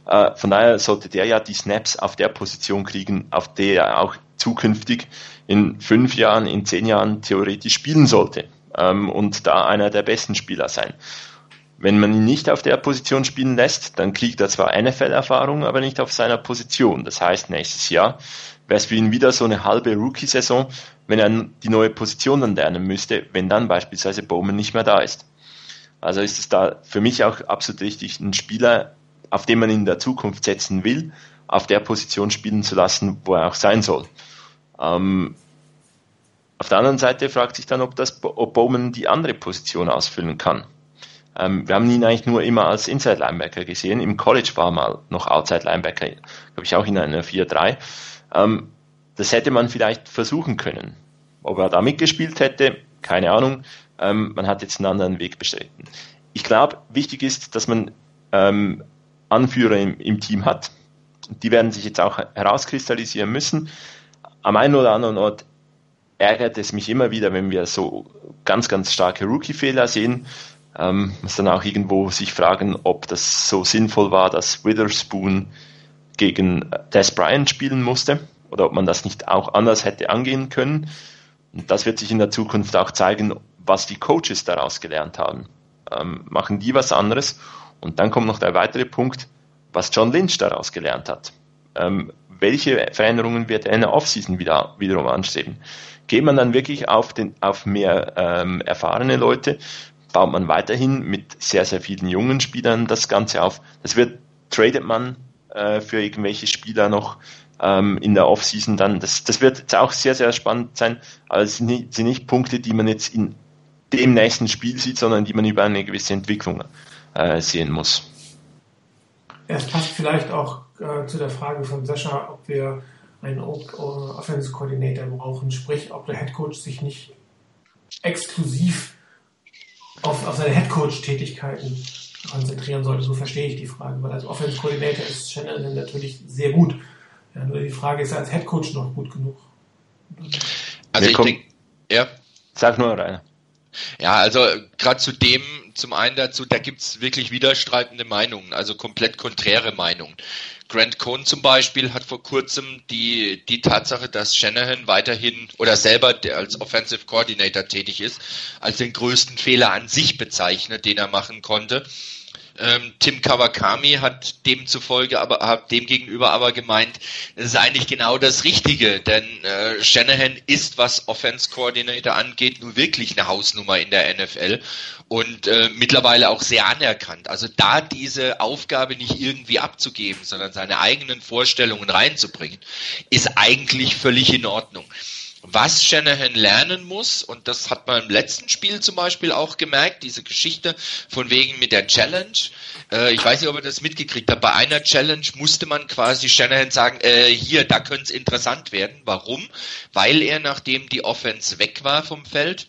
Äh, von daher sollte der ja die Snaps auf der Position kriegen, auf der er auch zukünftig in fünf Jahren, in zehn Jahren theoretisch spielen sollte ähm, und da einer der besten Spieler sein. Wenn man ihn nicht auf der Position spielen lässt, dann kriegt er zwar NFL-Erfahrung, aber nicht auf seiner Position. Das heißt, nächstes Jahr wäre es für ihn wieder so eine halbe Rookie-Saison, wenn er die neue Position dann lernen müsste, wenn dann beispielsweise Bowman nicht mehr da ist. Also ist es da für mich auch absolut richtig, einen Spieler, auf den man in der Zukunft setzen will, auf der Position spielen zu lassen, wo er auch sein soll. Ähm, auf der anderen Seite fragt sich dann, ob, das, ob Bowman die andere Position ausfüllen kann. Ähm, wir haben ihn eigentlich nur immer als Inside Linebacker gesehen. Im College war er mal noch Outside Linebacker, glaube ich auch in einer 4-3. Ähm, das hätte man vielleicht versuchen können. Ob er da mitgespielt hätte, keine Ahnung. Ähm, man hat jetzt einen anderen Weg bestritten. Ich glaube, wichtig ist, dass man ähm, Anführer im, im Team hat. Die werden sich jetzt auch herauskristallisieren müssen. Am einen oder anderen Ort ärgert es mich immer wieder, wenn wir so ganz, ganz starke Rookie-Fehler sehen. Ähm, muss dann auch irgendwo sich fragen, ob das so sinnvoll war, dass Witherspoon gegen Des Bryant spielen musste oder ob man das nicht auch anders hätte angehen können. Und das wird sich in der Zukunft auch zeigen, was die Coaches daraus gelernt haben. Ähm, machen die was anderes? Und dann kommt noch der weitere Punkt, was John Lynch daraus gelernt hat. Ähm, welche Veränderungen wird er in der Offseason wieder, wiederum anstreben? Geht man dann wirklich auf, den, auf mehr ähm, erfahrene Leute? Baut man weiterhin mit sehr, sehr vielen jungen Spielern das Ganze auf? Das wird, tradet man äh, für irgendwelche Spieler noch ähm, in der Offseason dann? Das, das wird jetzt auch sehr, sehr spannend sein, aber es sind nicht, sind nicht Punkte, die man jetzt in dem nächsten Spiel sieht, sondern die man über eine gewisse Entwicklung äh, sehen muss. Es passt vielleicht auch äh, zu der Frage von Sascha, ob wir einen O- Offensive Coordinator brauchen, sprich, ob der Head Coach sich nicht exklusiv auf, auf seine Head Coach Tätigkeiten konzentrieren sollte. So verstehe ich die Frage, weil als Offensive Coordinator ist Shannon natürlich sehr gut. Ja, nur die Frage ist er als Head Coach noch gut genug. Also ich denke, ja. Sag nur, Rainer. Ja, also gerade zu dem, zum einen dazu, da gibt's wirklich widerstreitende Meinungen, also komplett konträre Meinungen. Grant Cohn zum Beispiel hat vor kurzem die, die Tatsache, dass Shanahan weiterhin oder selber als Offensive Coordinator tätig ist, als den größten Fehler an sich bezeichnet, den er machen konnte. Ähm, Tim Kawakami hat demzufolge aber hat demgegenüber aber gemeint, es ist eigentlich genau das Richtige, denn äh, Shanahan ist, was Offense Coordinator angeht, nur wirklich eine Hausnummer in der NFL und äh, mittlerweile auch sehr anerkannt. Also da diese Aufgabe nicht irgendwie abzugeben, sondern seine eigenen Vorstellungen reinzubringen, ist eigentlich völlig in Ordnung. Was Shanahan lernen muss, und das hat man im letzten Spiel zum Beispiel auch gemerkt, diese Geschichte von wegen mit der Challenge. Äh, ich weiß nicht, ob ihr das mitgekriegt habt. Bei einer Challenge musste man quasi Shanahan sagen, äh, hier, da könnte es interessant werden. Warum? Weil er, nachdem die Offense weg war vom Feld,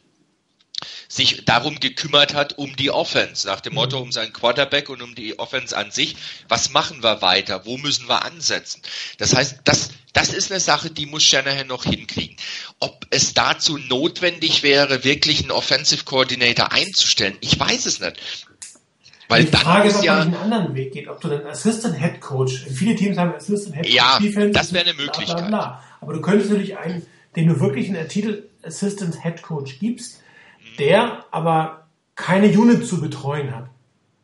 sich darum gekümmert hat, um die Offense, nach dem Motto um seinen Quarterback und um die Offense an sich. Was machen wir weiter? Wo müssen wir ansetzen? Das heißt, das, das ist eine Sache, die muss Shanahan noch hinkriegen. Ob es dazu notwendig wäre, wirklich einen Offensive Coordinator einzustellen, ich weiß es nicht. Weil die Frage ist, ob ja, man einen anderen Weg geht, ob du einen Assistant Head Coach, viele Teams haben Assistant Head Coach Ja, Defense, das wäre eine bla, bla, Möglichkeit. bla. Aber du könntest natürlich einen, den du wirklich einen Titel Assistant Head Coach gibst, Mhm. Der aber keine Unit zu betreuen hat.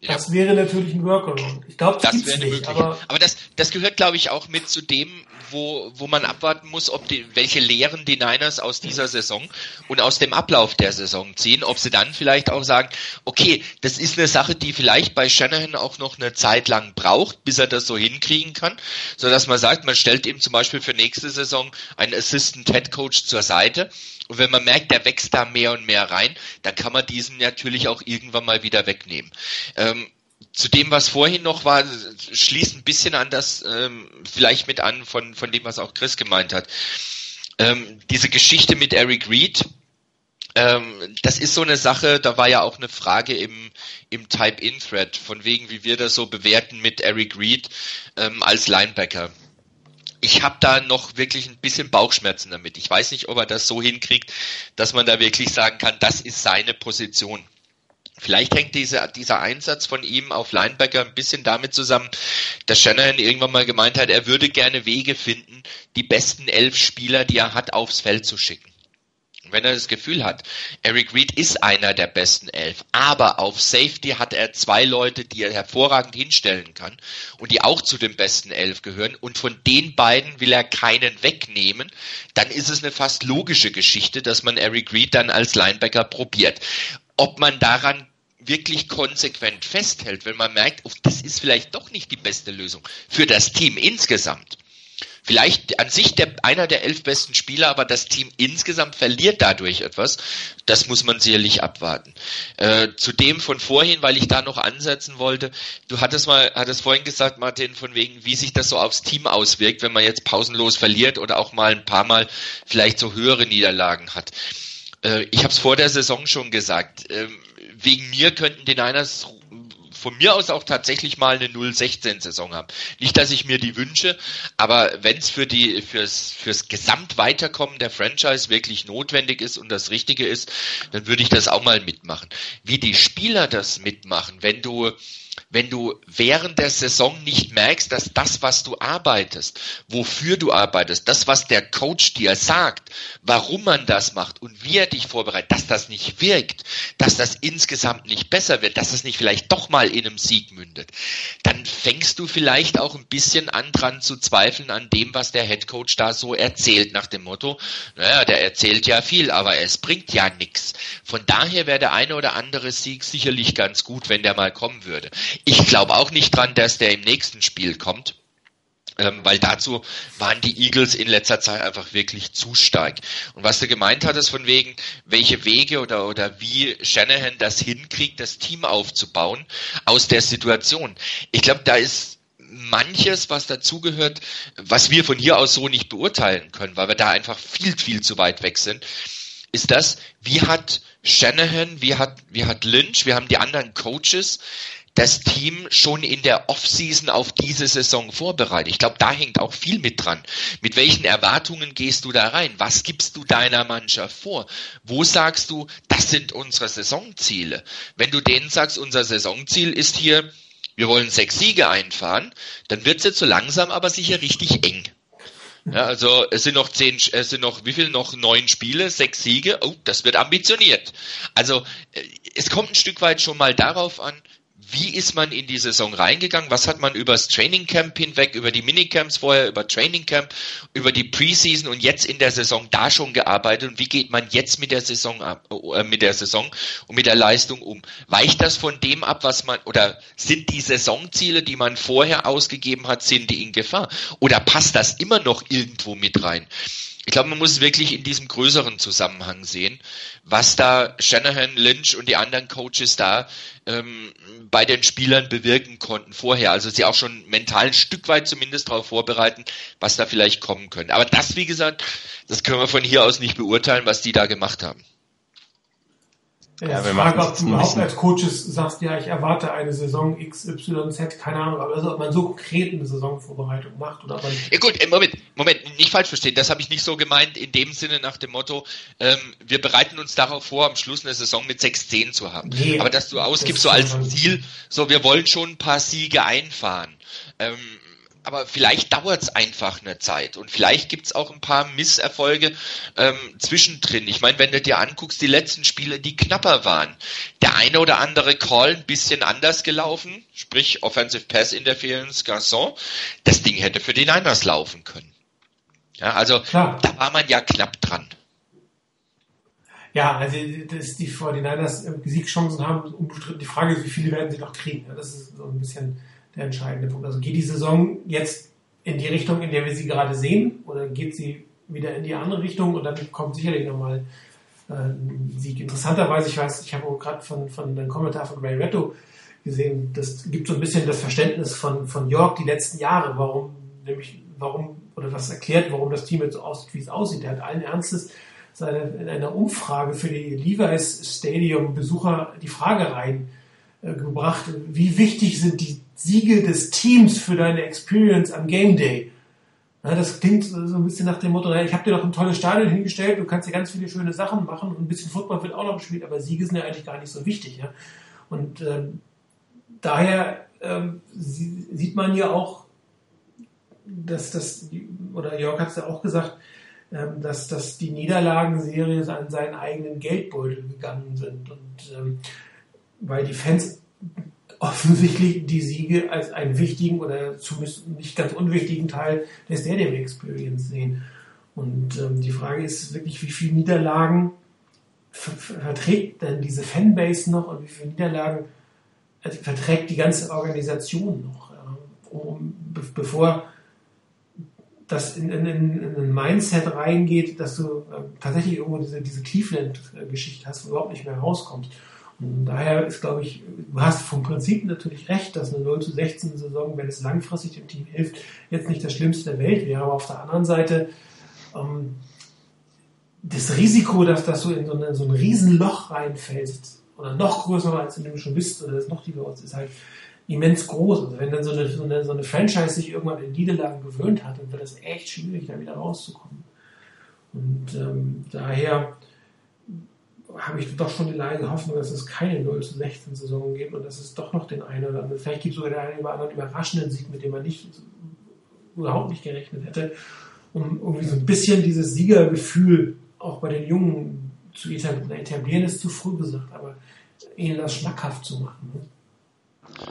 Ja. Das wäre natürlich ein Workaround. Ich glaube, das, Das gibt's wäre nicht, aber Aber, das, das gehört, glaube ich, auch mit zu dem, wo, wo man abwarten muss, ob die, welche Lehren die Niners aus dieser Saison und aus dem Ablauf der Saison ziehen, ob sie dann vielleicht auch sagen, okay, das ist eine Sache, die vielleicht bei Shanahan auch noch eine Zeit lang braucht, bis er das so hinkriegen kann, so dass man sagt, man stellt ihm zum Beispiel für nächste Saison einen Assistant Head Coach zur Seite. Und wenn man merkt, der wächst da mehr und mehr rein, dann kann man diesen natürlich auch irgendwann mal wieder wegnehmen. Ähm, zu dem, was vorhin noch war, schließt ein bisschen an das ähm, vielleicht mit an von, von dem, was auch Chris gemeint hat. Ähm, diese Geschichte mit Eric Reed, ähm, das ist so eine Sache, da war ja auch eine Frage im, im Type-In-Thread, von wegen, wie wir das so bewerten mit Eric Reed ähm, als Linebacker. Ich habe da noch wirklich ein bisschen Bauchschmerzen damit. Ich weiß nicht, ob er das so hinkriegt, dass man da wirklich sagen kann, das ist seine Position. Vielleicht hängt diese, dieser Einsatz von ihm auf Linebacker ein bisschen damit zusammen, dass Shanahan irgendwann mal gemeint hat, er würde gerne Wege finden, die besten elf Spieler, die er hat, aufs Feld zu schicken. Und wenn er das Gefühl hat, Eric Reed ist einer der besten elf, aber auf Safety hat er zwei Leute, die er hervorragend hinstellen kann und die auch zu den besten elf gehören und von den beiden will er keinen wegnehmen, dann ist es eine fast logische Geschichte, dass man Eric Reed dann als Linebacker probiert. Ob man daran wirklich konsequent festhält, wenn man merkt, oh, das ist vielleicht doch nicht die beste Lösung für das Team insgesamt. Vielleicht an sich der, einer der elf besten Spieler, aber das Team insgesamt verliert dadurch etwas. Das muss man sicherlich abwarten. Äh, zu dem von vorhin, weil ich da noch ansetzen wollte, du hattest mal, hattest vorhin gesagt, Martin, von wegen, wie sich das so aufs Team auswirkt, wenn man jetzt pausenlos verliert oder auch mal ein paar Mal vielleicht so höhere Niederlagen hat. Äh, ich habe es vor der Saison schon gesagt. Ähm, wegen mir könnten die Niners von mir aus auch tatsächlich mal eine 0-16-Saison haben. Nicht, dass ich mir die wünsche, aber wenn es für die fürs fürs Gesamtweiterkommen der Franchise wirklich notwendig ist und das Richtige ist, dann würde ich das auch mal mitmachen. Wie die Spieler das mitmachen, wenn du wenn du während der Saison nicht merkst, dass das, was du arbeitest, wofür du arbeitest, das, was der Coach dir sagt, warum man das macht und wie er dich vorbereitet, dass das nicht wirkt, dass das insgesamt nicht besser wird, dass es nicht vielleicht doch mal in einem Sieg mündet, dann fängst du vielleicht auch ein bisschen an dran zu zweifeln an dem, was der Head Coach da so erzählt, nach dem Motto, naja, der erzählt ja viel, aber es bringt ja nichts. Von daher wäre der eine oder andere Sieg sicherlich ganz gut, wenn der mal kommen würde. Ich glaube auch nicht dran, dass der im nächsten Spiel kommt. Ähm, weil dazu waren die Eagles in letzter Zeit einfach wirklich zu stark. Und was du gemeint hattest von wegen, welche Wege oder, oder wie Shanahan das hinkriegt, das Team aufzubauen aus der Situation. Ich glaube, da ist manches, was dazugehört, was wir von hier aus so nicht beurteilen können, weil wir da einfach viel, viel zu weit weg sind, ist das, wie hat Shanahan, wie hat, wie hat Lynch, wir haben die anderen Coaches, das Team schon in der Offseason auf diese Saison vorbereitet. Ich glaube, da hängt auch viel mit dran. Mit welchen Erwartungen gehst du da rein? Was gibst du deiner Mannschaft vor? Wo sagst du, das sind unsere Saisonziele? Wenn du denen sagst, unser Saisonziel ist hier, wir wollen sechs Siege einfahren, dann wird es jetzt so langsam aber sicher richtig eng. Ja, also es sind noch zehn, es sind noch wie viel noch neun Spiele, sechs Siege. Oh, das wird ambitioniert. Also äh, es kommt ein Stück weit schon mal darauf an, wie ist man in die Saison reingegangen? Was hat man übers Training Camp hinweg, über die Minicamps vorher, über Training Camp, über die Preseason und jetzt in der Saison da schon gearbeitet? Und wie geht man jetzt mit der Saison ab, äh, mit der Saison und mit der Leistung um? Weicht das von dem ab, was man, oder sind die Saisonziele, die man vorher ausgegeben hat, sind die in Gefahr? Oder passt das immer noch irgendwo mit rein? Ich glaube, man muss es wirklich in diesem größeren Zusammenhang sehen, was da Shanahan, Lynch und die anderen Coaches da ähm, bei den Spielern bewirken konnten vorher. Also sie auch schon mental ein Stück weit zumindest darauf vorbereiten, was da vielleicht kommen könnte. Aber das, wie gesagt, das können wir von hier aus nicht beurteilen, was die da gemacht haben. Ja, ich wir frage, machen ob du überhaupt als Coaches sagst, ja, ich erwarte eine Saison XYZ, keine Ahnung, aber also, ob man so konkret eine Saisonvorbereitung macht oder man Ja gut, äh, Moment, Moment, nicht falsch verstehen, das habe ich nicht so gemeint, in dem Sinne nach dem Motto, ähm, wir bereiten uns darauf vor, am Schluss eine Saison mit 6-10 zu haben. Nee, Aber dass du ausgibst, das so als Ziel, so wir wollen schon ein paar Siege einfahren. Ähm, aber vielleicht dauert es einfach eine Zeit und vielleicht gibt es auch ein paar Misserfolge ähm, zwischendrin. Ich meine, wenn du dir anguckst, die letzten Spiele, die knapper waren, der eine oder andere Call ein bisschen anders gelaufen, sprich Offensive Pass Interference Garçon, das Ding hätte für die Niners laufen können. Ja, also Klar. da war man ja knapp dran. Ja, also dass die 49ers äh, Siegchancen haben, unbestritten. Die Frage ist, wie viele werden sie noch kriegen? Das ist so ein bisschen der entscheidende Punkt. Also geht die Saison jetzt in die Richtung, in der wir sie gerade sehen, oder geht sie wieder in die andere Richtung und dann kommt sicherlich nochmal äh, ein Sieg. Interessanterweise, ich weiß, ich habe gerade von, von einem Kommentar von Ray Retto gesehen, das gibt so ein bisschen das Verständnis von, von York die letzten Jahre, warum, nämlich, warum, oder was erklärt, warum das Team jetzt so aussieht, wie es aussieht. Er hat allen Ernstes seine, in einer Umfrage für die Levi's Stadium Besucher die Frage reingebracht, wie wichtig sind die Siege des Teams für deine Experience am Game Day? Ja, das klingt so ein bisschen nach dem Motto, ich habe dir doch ein tolles Stadion hingestellt, du kannst dir ganz viele schöne Sachen machen und ein bisschen Football wird auch noch gespielt, aber Siege sind ja eigentlich gar nicht so wichtig. Ja? Und ähm, daher ähm, sie, sieht man ja auch, dass das, oder Jörg hat es ja auch gesagt, ähm, dass, dass die Niederlagenserie an seinen eigenen Geldbeutel gegangen sind. Und ähm, weil die Fans offensichtlich die Siege als einen wichtigen oder zumindest nicht ganz unwichtigen Teil der Stadium Experience sehen. Und ähm, die Frage ist wirklich, wie viele Niederlagen ver ver- verträgt denn diese Fanbase noch und wie viele Niederlagen äh, verträgt die ganze Organisation noch, ja, um, be bevor das in, in, in in ein Mindset reingeht, dass du äh, tatsächlich irgendwo diese, diese Cleveland-Geschichte hast, wo du überhaupt nicht mehr rauskommst. Daher ist, glaube ich, du hast vom Prinzip natürlich recht, dass eine 0 zu 16 Saison, wenn es langfristig dem Team hilft, jetzt nicht das Schlimmste der Welt wäre. Aber auf der anderen Seite, ähm, das Risiko, dass, dass du in so, eine, so ein Riesenloch reinfällst, oder noch größer als in dem du schon bist, oder das noch tiefer aus, ist halt immens groß. Also wenn dann so eine, so eine, so eine Franchise sich irgendwann in Niederlagen gewöhnt hat, dann wird es echt schwierig, da wieder rauszukommen. Und ähm, daher habe ich doch schon die leise Hoffnung, dass es keine 0 zu 16 Saison gibt und dass es doch noch den einen oder anderen, vielleicht gibt es sogar den einen oder anderen überraschenden Sieg, mit dem man nicht überhaupt nicht gerechnet hätte, um irgendwie so ein bisschen dieses Siegergefühl auch bei den Jungen zu etablieren. Etablieren ist zu früh gesagt, aber ihnen das schmackhaft zu machen.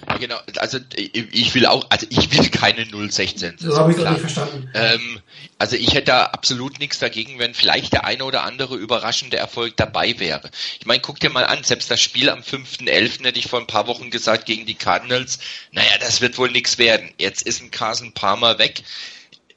Ja, genau, also ich will auch, also ich will keine 016. So habe ich es nicht verstanden. Ähm, also ich hätte da absolut nichts dagegen, wenn vielleicht der eine oder andere überraschende Erfolg dabei wäre. Ich meine, guck dir mal an, selbst das Spiel am 5.11. hätte ich vor ein paar Wochen gesagt gegen die Cardinals, naja, das wird wohl nichts werden. Jetzt ist ein Carson Palmer weg.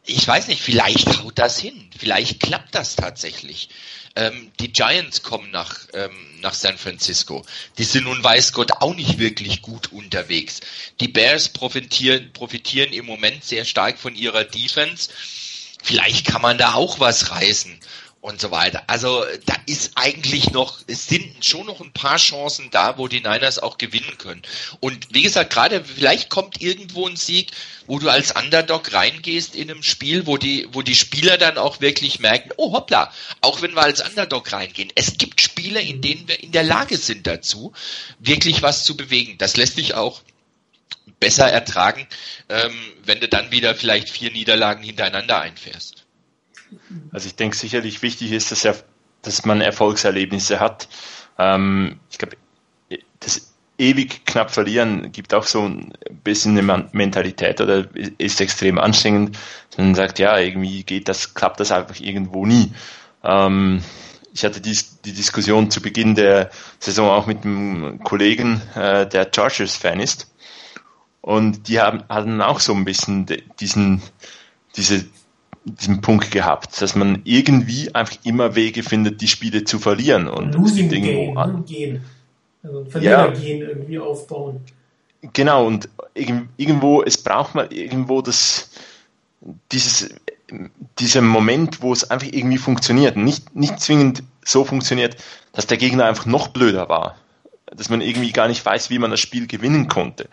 Ich weiß nicht, vielleicht haut das hin. Vielleicht klappt das tatsächlich. Ähm, die Giants kommen nach, ähm, nach San Francisco. Die sind nun weiß Gott auch nicht wirklich gut unterwegs. Die Bears profitieren, profitieren im Moment sehr stark von ihrer Defense. Vielleicht kann man da auch was reißen und so weiter. Also da ist eigentlich noch, es sind schon noch ein paar Chancen da, wo die Niners auch gewinnen können. Und wie gesagt, gerade vielleicht kommt irgendwo ein Sieg, wo du als Underdog reingehst in einem Spiel, wo die, wo die Spieler dann auch wirklich merken, oh hoppla, auch wenn wir als Underdog reingehen, es gibt Spiele, in denen wir in der Lage sind dazu, wirklich was zu bewegen. Das lässt sich auch besser ertragen, ähm, wenn du dann wieder vielleicht vier Niederlagen hintereinander einfährst. Also ich denke sicherlich wichtig ist, dass, er, dass man Erfolgserlebnisse hat. Ähm, ich glaube, das ewig knapp verlieren gibt auch so ein bisschen eine Mentalität oder ist extrem anstrengend. Man sagt, ja, irgendwie geht das, klappt das einfach irgendwo nie. Ähm, ich hatte dies, die Diskussion zu Beginn der Saison auch mit einem Kollegen, äh, der Chargers-Fan ist. Und die haben, hatten auch so ein bisschen diesen, diese, diesen Punkt gehabt, dass man irgendwie einfach immer Wege findet, die Spiele zu verlieren. Und Losing Game, an- gehen. Also ein Ja. Verlierergehen irgendwie aufbauen. Genau, und irg- irgendwo, es braucht mal irgendwo das, dieses, dieser Moment, wo es einfach irgendwie funktioniert. Nicht, nicht zwingend so funktioniert, dass der Gegner einfach noch blöder war. Dass man irgendwie gar nicht weiß, wie man das Spiel gewinnen konnte.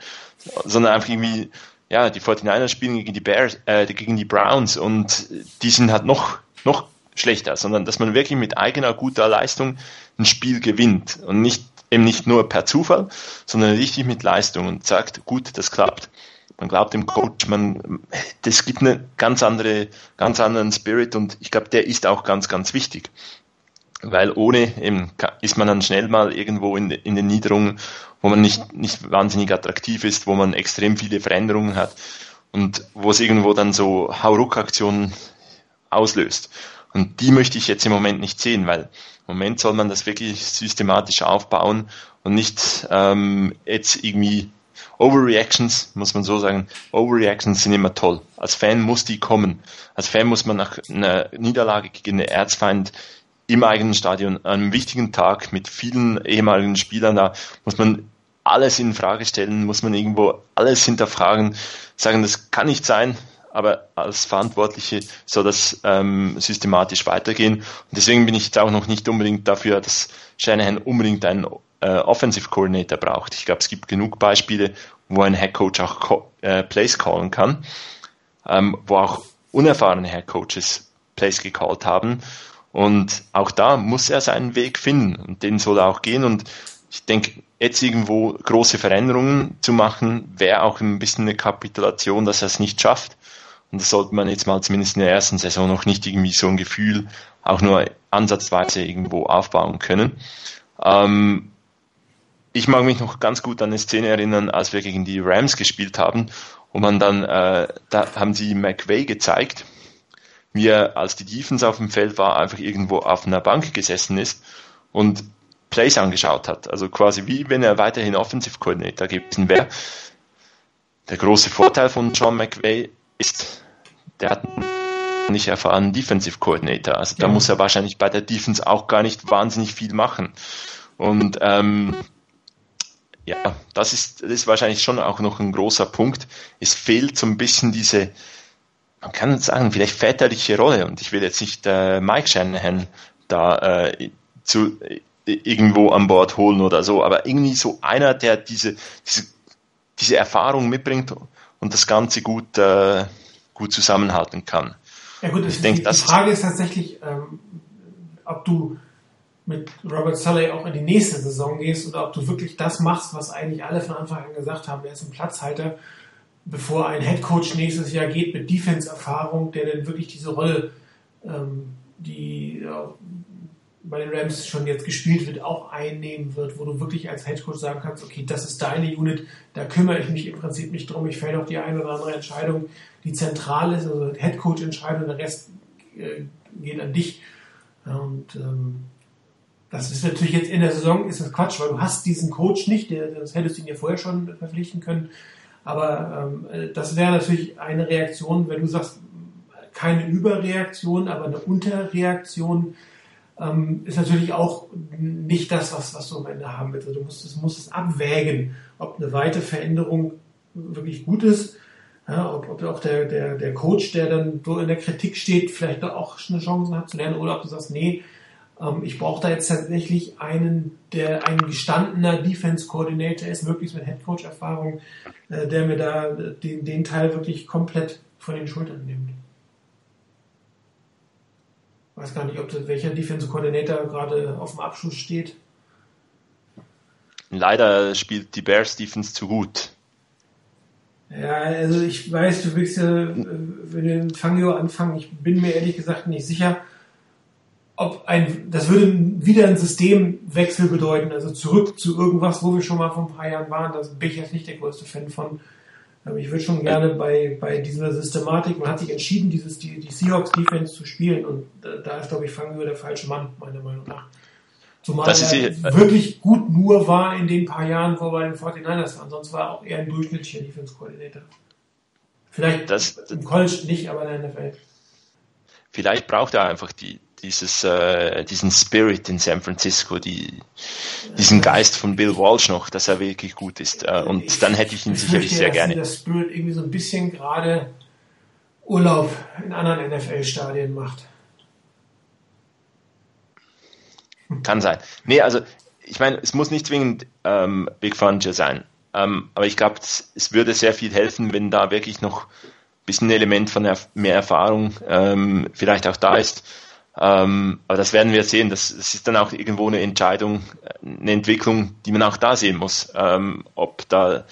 Sondern einfach irgendwie, ja, die 49ers spielen gegen die Bears, äh, gegen die Browns und die sind halt noch, noch schlechter, sondern dass man wirklich mit eigener guter Leistung ein Spiel gewinnt und nicht eben nicht nur per Zufall, sondern richtig mit Leistung und sagt, gut, das klappt. Man glaubt dem Coach, man, das gibt eine ganz andere, ganz anderen Spirit und ich glaube, der ist auch ganz, ganz wichtig. Weil ohne eben ist man dann schnell mal irgendwo in, in den Niederungen, wo man nicht, nicht wahnsinnig attraktiv ist, wo man extrem viele Veränderungen hat und wo es irgendwo dann so Hauruck-Aktionen auslöst. Und die möchte ich jetzt im Moment nicht sehen, weil im Moment soll man das wirklich systematisch aufbauen und nicht ähm, jetzt irgendwie Overreactions, muss man so sagen. Overreactions sind immer toll. Als Fan muss die kommen. Als Fan muss man nach einer Niederlage gegen einen Erzfeind im eigenen Stadion, an einem wichtigen Tag mit vielen ehemaligen Spielern da, muss man alles in Frage stellen, muss man irgendwo alles hinterfragen, sagen, das kann nicht sein, aber als Verantwortliche soll das ähm, systematisch weitergehen. Und deswegen bin ich jetzt auch noch nicht unbedingt dafür, dass Shanahan unbedingt einen äh, Offensive Coordinator braucht. Ich glaube, es gibt genug Beispiele, wo ein Head Coach auch co äh, Plays callen kann, ähm, wo auch unerfahrene Head Coaches Plays gecallt haben. Und auch da muss er seinen Weg finden und den soll er auch gehen. Und ich denke, jetzt irgendwo große Veränderungen zu machen, wäre auch ein bisschen eine Kapitulation, dass er es nicht schafft. Und das sollte man jetzt mal zumindest in der ersten Saison noch nicht irgendwie so ein Gefühl auch nur ansatzweise irgendwo aufbauen können. Ähm, ich mag mich noch ganz gut an eine Szene erinnern, als wir gegen die Rams gespielt haben und man dann, äh, da haben sie McVay gezeigt, wie er, als die Defense auf dem Feld war, einfach irgendwo auf einer Bank gesessen ist und Plays angeschaut hat. Also quasi wie wenn er weiterhin Offensive Coordinator gewesen wäre. Der große Vorteil von John McVay ist, der hat einen nicht erfahrenen Defensive Coordinator. Also da Ja. muss er wahrscheinlich bei der Defense auch gar nicht wahnsinnig viel machen. Und ähm, ja, das ist, das ist wahrscheinlich schon auch noch ein großer Punkt. Es fehlt so ein bisschen diese, man kann sagen, vielleicht väterliche Rolle. Und ich will jetzt nicht äh, Mike Shanahan da äh, zu äh, irgendwo an Bord holen oder so, aber irgendwie so einer, der diese, diese, diese Erfahrung mitbringt und das Ganze gut, äh, gut zusammenhalten kann. Ja gut, Ich ich denk, die, das- die Frage ist tatsächlich, ähm, ob du mit Robert Sully auch in die nächste Saison gehst oder ob du wirklich das machst, was eigentlich alle von Anfang an gesagt haben, er ist ein Platzhalter, bevor ein Headcoach nächstes Jahr geht mit Defense-Erfahrung, der dann wirklich diese Rolle, ähm, die ja, bei den Rams schon jetzt gespielt wird, auch einnehmen wird, wo du wirklich als Headcoach sagen kannst, okay, das ist deine Unit, da kümmere ich mich im Prinzip nicht drum, ich fälle auch die eine oder andere Entscheidung, die zentral ist, also Headcoach-Entscheidung, der Rest äh, geht an dich. Und ähm, das ist natürlich jetzt in der Saison ist das Quatsch, weil du hast diesen Coach nicht, der, das hättest du ihn ja vorher schon verpflichten können. Aber ähm, äh, das wäre natürlich eine Reaktion, wenn du sagst, keine Überreaktion, aber eine Unterreaktion ähm, ist natürlich auch nicht das, was, was du am Ende haben willst. Also du musst es, musst es abwägen, ob eine weite Veränderung wirklich gut ist, ja, ob, ob auch der, der, der Coach, der dann so in der Kritik steht, vielleicht auch eine Chance hat zu lernen, oder ob du sagst, nee, ich brauche da jetzt tatsächlich einen, der ein gestandener Defense Coordinator ist, möglichst mit Head Coach Erfahrung, äh, der mir da den, den Teil wirklich komplett von den Schultern nimmt. Weiß gar nicht, ob das, welcher Defense Coordinator gerade auf dem Abschluss steht. Leider spielt die Bears Defense zu gut. Ja, also ich weiß, du willst ja, äh, wenn wir den Fangio anfangen, ich bin mir ehrlich gesagt nicht sicher, ob ein, das würde wieder ein Systemwechsel bedeuten, also zurück zu irgendwas, wo wir schon mal vor ein paar Jahren waren. Da bin ich jetzt nicht der größte Fan von. Aber ich würde schon gerne bei, bei dieser Systematik, man hat sich entschieden, dieses, die, die Seahawks Defense zu spielen und da, ist, glaube ich, Fangio der falsche Mann, meiner Meinung nach. Zumal Das ist er die- wirklich gut nur war in den paar Jahren, wo er bei den 49ers war. Sonst war er auch eher ein durchschnittlicher Defense-Koordinator. Vielleicht Das- im College nicht, aber in der NFL. Vielleicht braucht er einfach die, dieses, äh, diesen Spirit in San Francisco, die, diesen Geist von Bill Walsh noch, dass er wirklich gut ist. Äh, und dann hätte ich ihn sicherlich fürchte, sehr dass gerne. Der Spirit irgendwie so ein bisschen gerade Urlaub in anderen NFL-Stadien macht. Kann sein. Nee, also ich meine, es muss nicht zwingend ähm, Big Fangio sein. Ähm, aber ich glaube, es, würde sehr viel helfen, wenn da wirklich noch ein bisschen Element von erf mehr Erfahrung ähm, vielleicht auch da ist. Ähm, aber das werden wir sehen. Das, das ist dann auch irgendwo eine Entscheidung, eine Entwicklung, die man auch da sehen muss. Ähm, ob da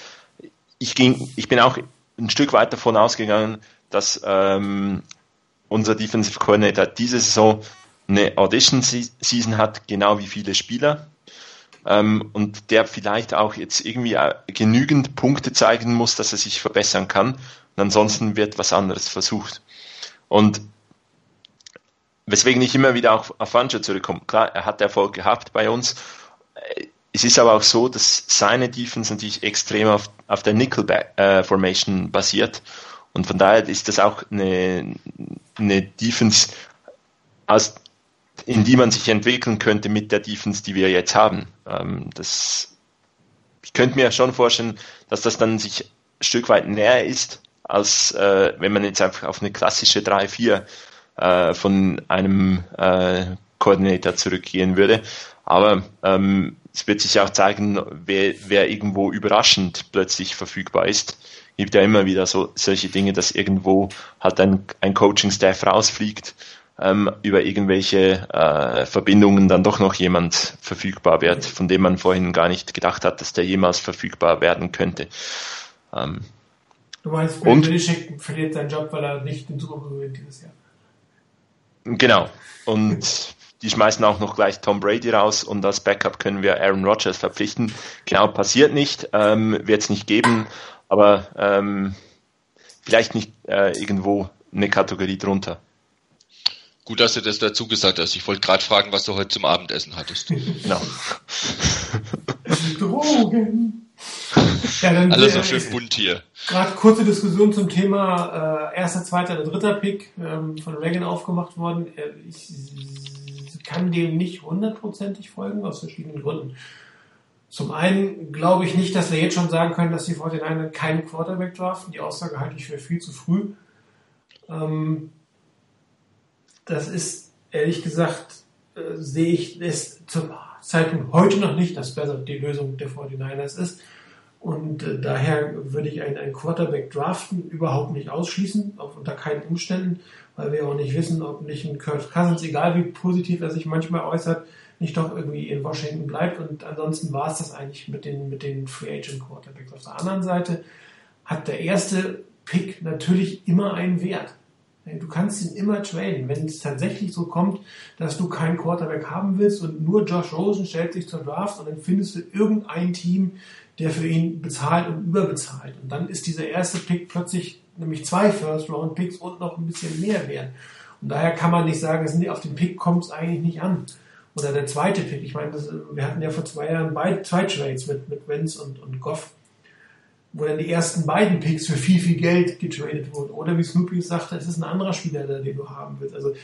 ich ging, ich bin auch ein Stück weit davon ausgegangen, dass ähm, unser Defensive Coordinator diese Saison eine Audition Se- Season hat, genau wie viele Spieler. Ähm, und der vielleicht auch jetzt irgendwie äh, genügend Punkte zeigen muss, dass er sich verbessern kann. Und ansonsten wird was anderes versucht. Und weswegen ich immer wieder auch auf Fangio zurückkomme. Klar, er hat Erfolg gehabt bei uns. Es ist aber auch so, dass seine Defense natürlich extrem auf, auf der Nickel äh, Formation basiert. Und von daher ist das auch eine, eine Defense, aus, in die man sich entwickeln könnte mit der Defense, die wir jetzt haben. Ähm, das, ich könnte mir schon vorstellen, dass das dann sich ein Stück weit näher ist, als äh, wenn man jetzt einfach auf eine klassische 3-4 äh, von einem äh, Koordinator zurückgehen würde. Aber ähm, es wird sich auch zeigen, wer, wer irgendwo überraschend plötzlich verfügbar ist. Gibt ja immer wieder so solche Dinge, dass irgendwo halt ein, ein Coaching-Staff rausfliegt, ähm, über irgendwelche äh, Verbindungen dann doch noch jemand verfügbar wird, von dem man vorhin gar nicht gedacht hat, dass der jemals verfügbar werden könnte. Ähm, Du meinst? Bill Belichick verliert seinen Job, weil er nicht den Super Bowl gewinnt dieses Jahr. Genau. Und die schmeißen auch noch gleich Tom Brady raus und als Backup können wir Aaron Rodgers verpflichten. Genau, passiert nicht, ähm, wird es nicht geben, aber ähm, vielleicht nicht äh, irgendwo eine Kategorie drunter. Gut, dass du das dazu gesagt hast. Ich wollte gerade fragen, was du heute zum Abendessen hattest. Genau. Drogen! Ja, Alles noch schön bunt hier. Gerade kurze Diskussion zum Thema äh, erster, zweiter oder dritter Pick ähm, von Reagan aufgemacht worden. Äh, ich kann dem nicht hundertprozentig folgen, aus verschiedenen Gründen. Zum einen glaube ich nicht, dass wir jetzt schon sagen können, dass die 49 keinen Quarterback draften. Die Aussage halte ich für viel zu früh. Ähm, das ist, ehrlich gesagt, äh, sehe ich es zum Zeitpunkt heute noch nicht, dass besser die Lösung der 49ers ist. Und äh, daher würde ich einen, einen Quarterback draften überhaupt nicht ausschließen, auch unter keinen Umständen, weil wir auch nicht wissen, ob nicht ein Kurt Cousins, egal wie positiv er sich manchmal äußert, nicht doch irgendwie in Washington bleibt. Und ansonsten war es das eigentlich mit den, mit den Free Agent Quarterbacks. Auf der anderen Seite hat der erste Pick natürlich immer einen Wert. Du kannst ihn immer traden. Wenn es tatsächlich so kommt, dass du keinen Quarterback haben willst und nur Josh Rosen stellt sich zur Draft und dann findest du irgendein Team, der für ihn bezahlt und überbezahlt. Und dann ist dieser erste Pick plötzlich nämlich zwei First-Round-Picks und noch ein bisschen mehr wert. Und daher kann man nicht sagen, auf den Pick kommt es eigentlich nicht an. Oder der zweite Pick. Ich meine, das, wir hatten ja vor zwei Jahren beide, zwei Trades mit, mit Wentz und, und Goff wo dann die ersten beiden Picks für viel, viel Geld getradet wurden. Oder wie Snoopy sagte, es ist ein anderer Spieler, den du haben willst. Also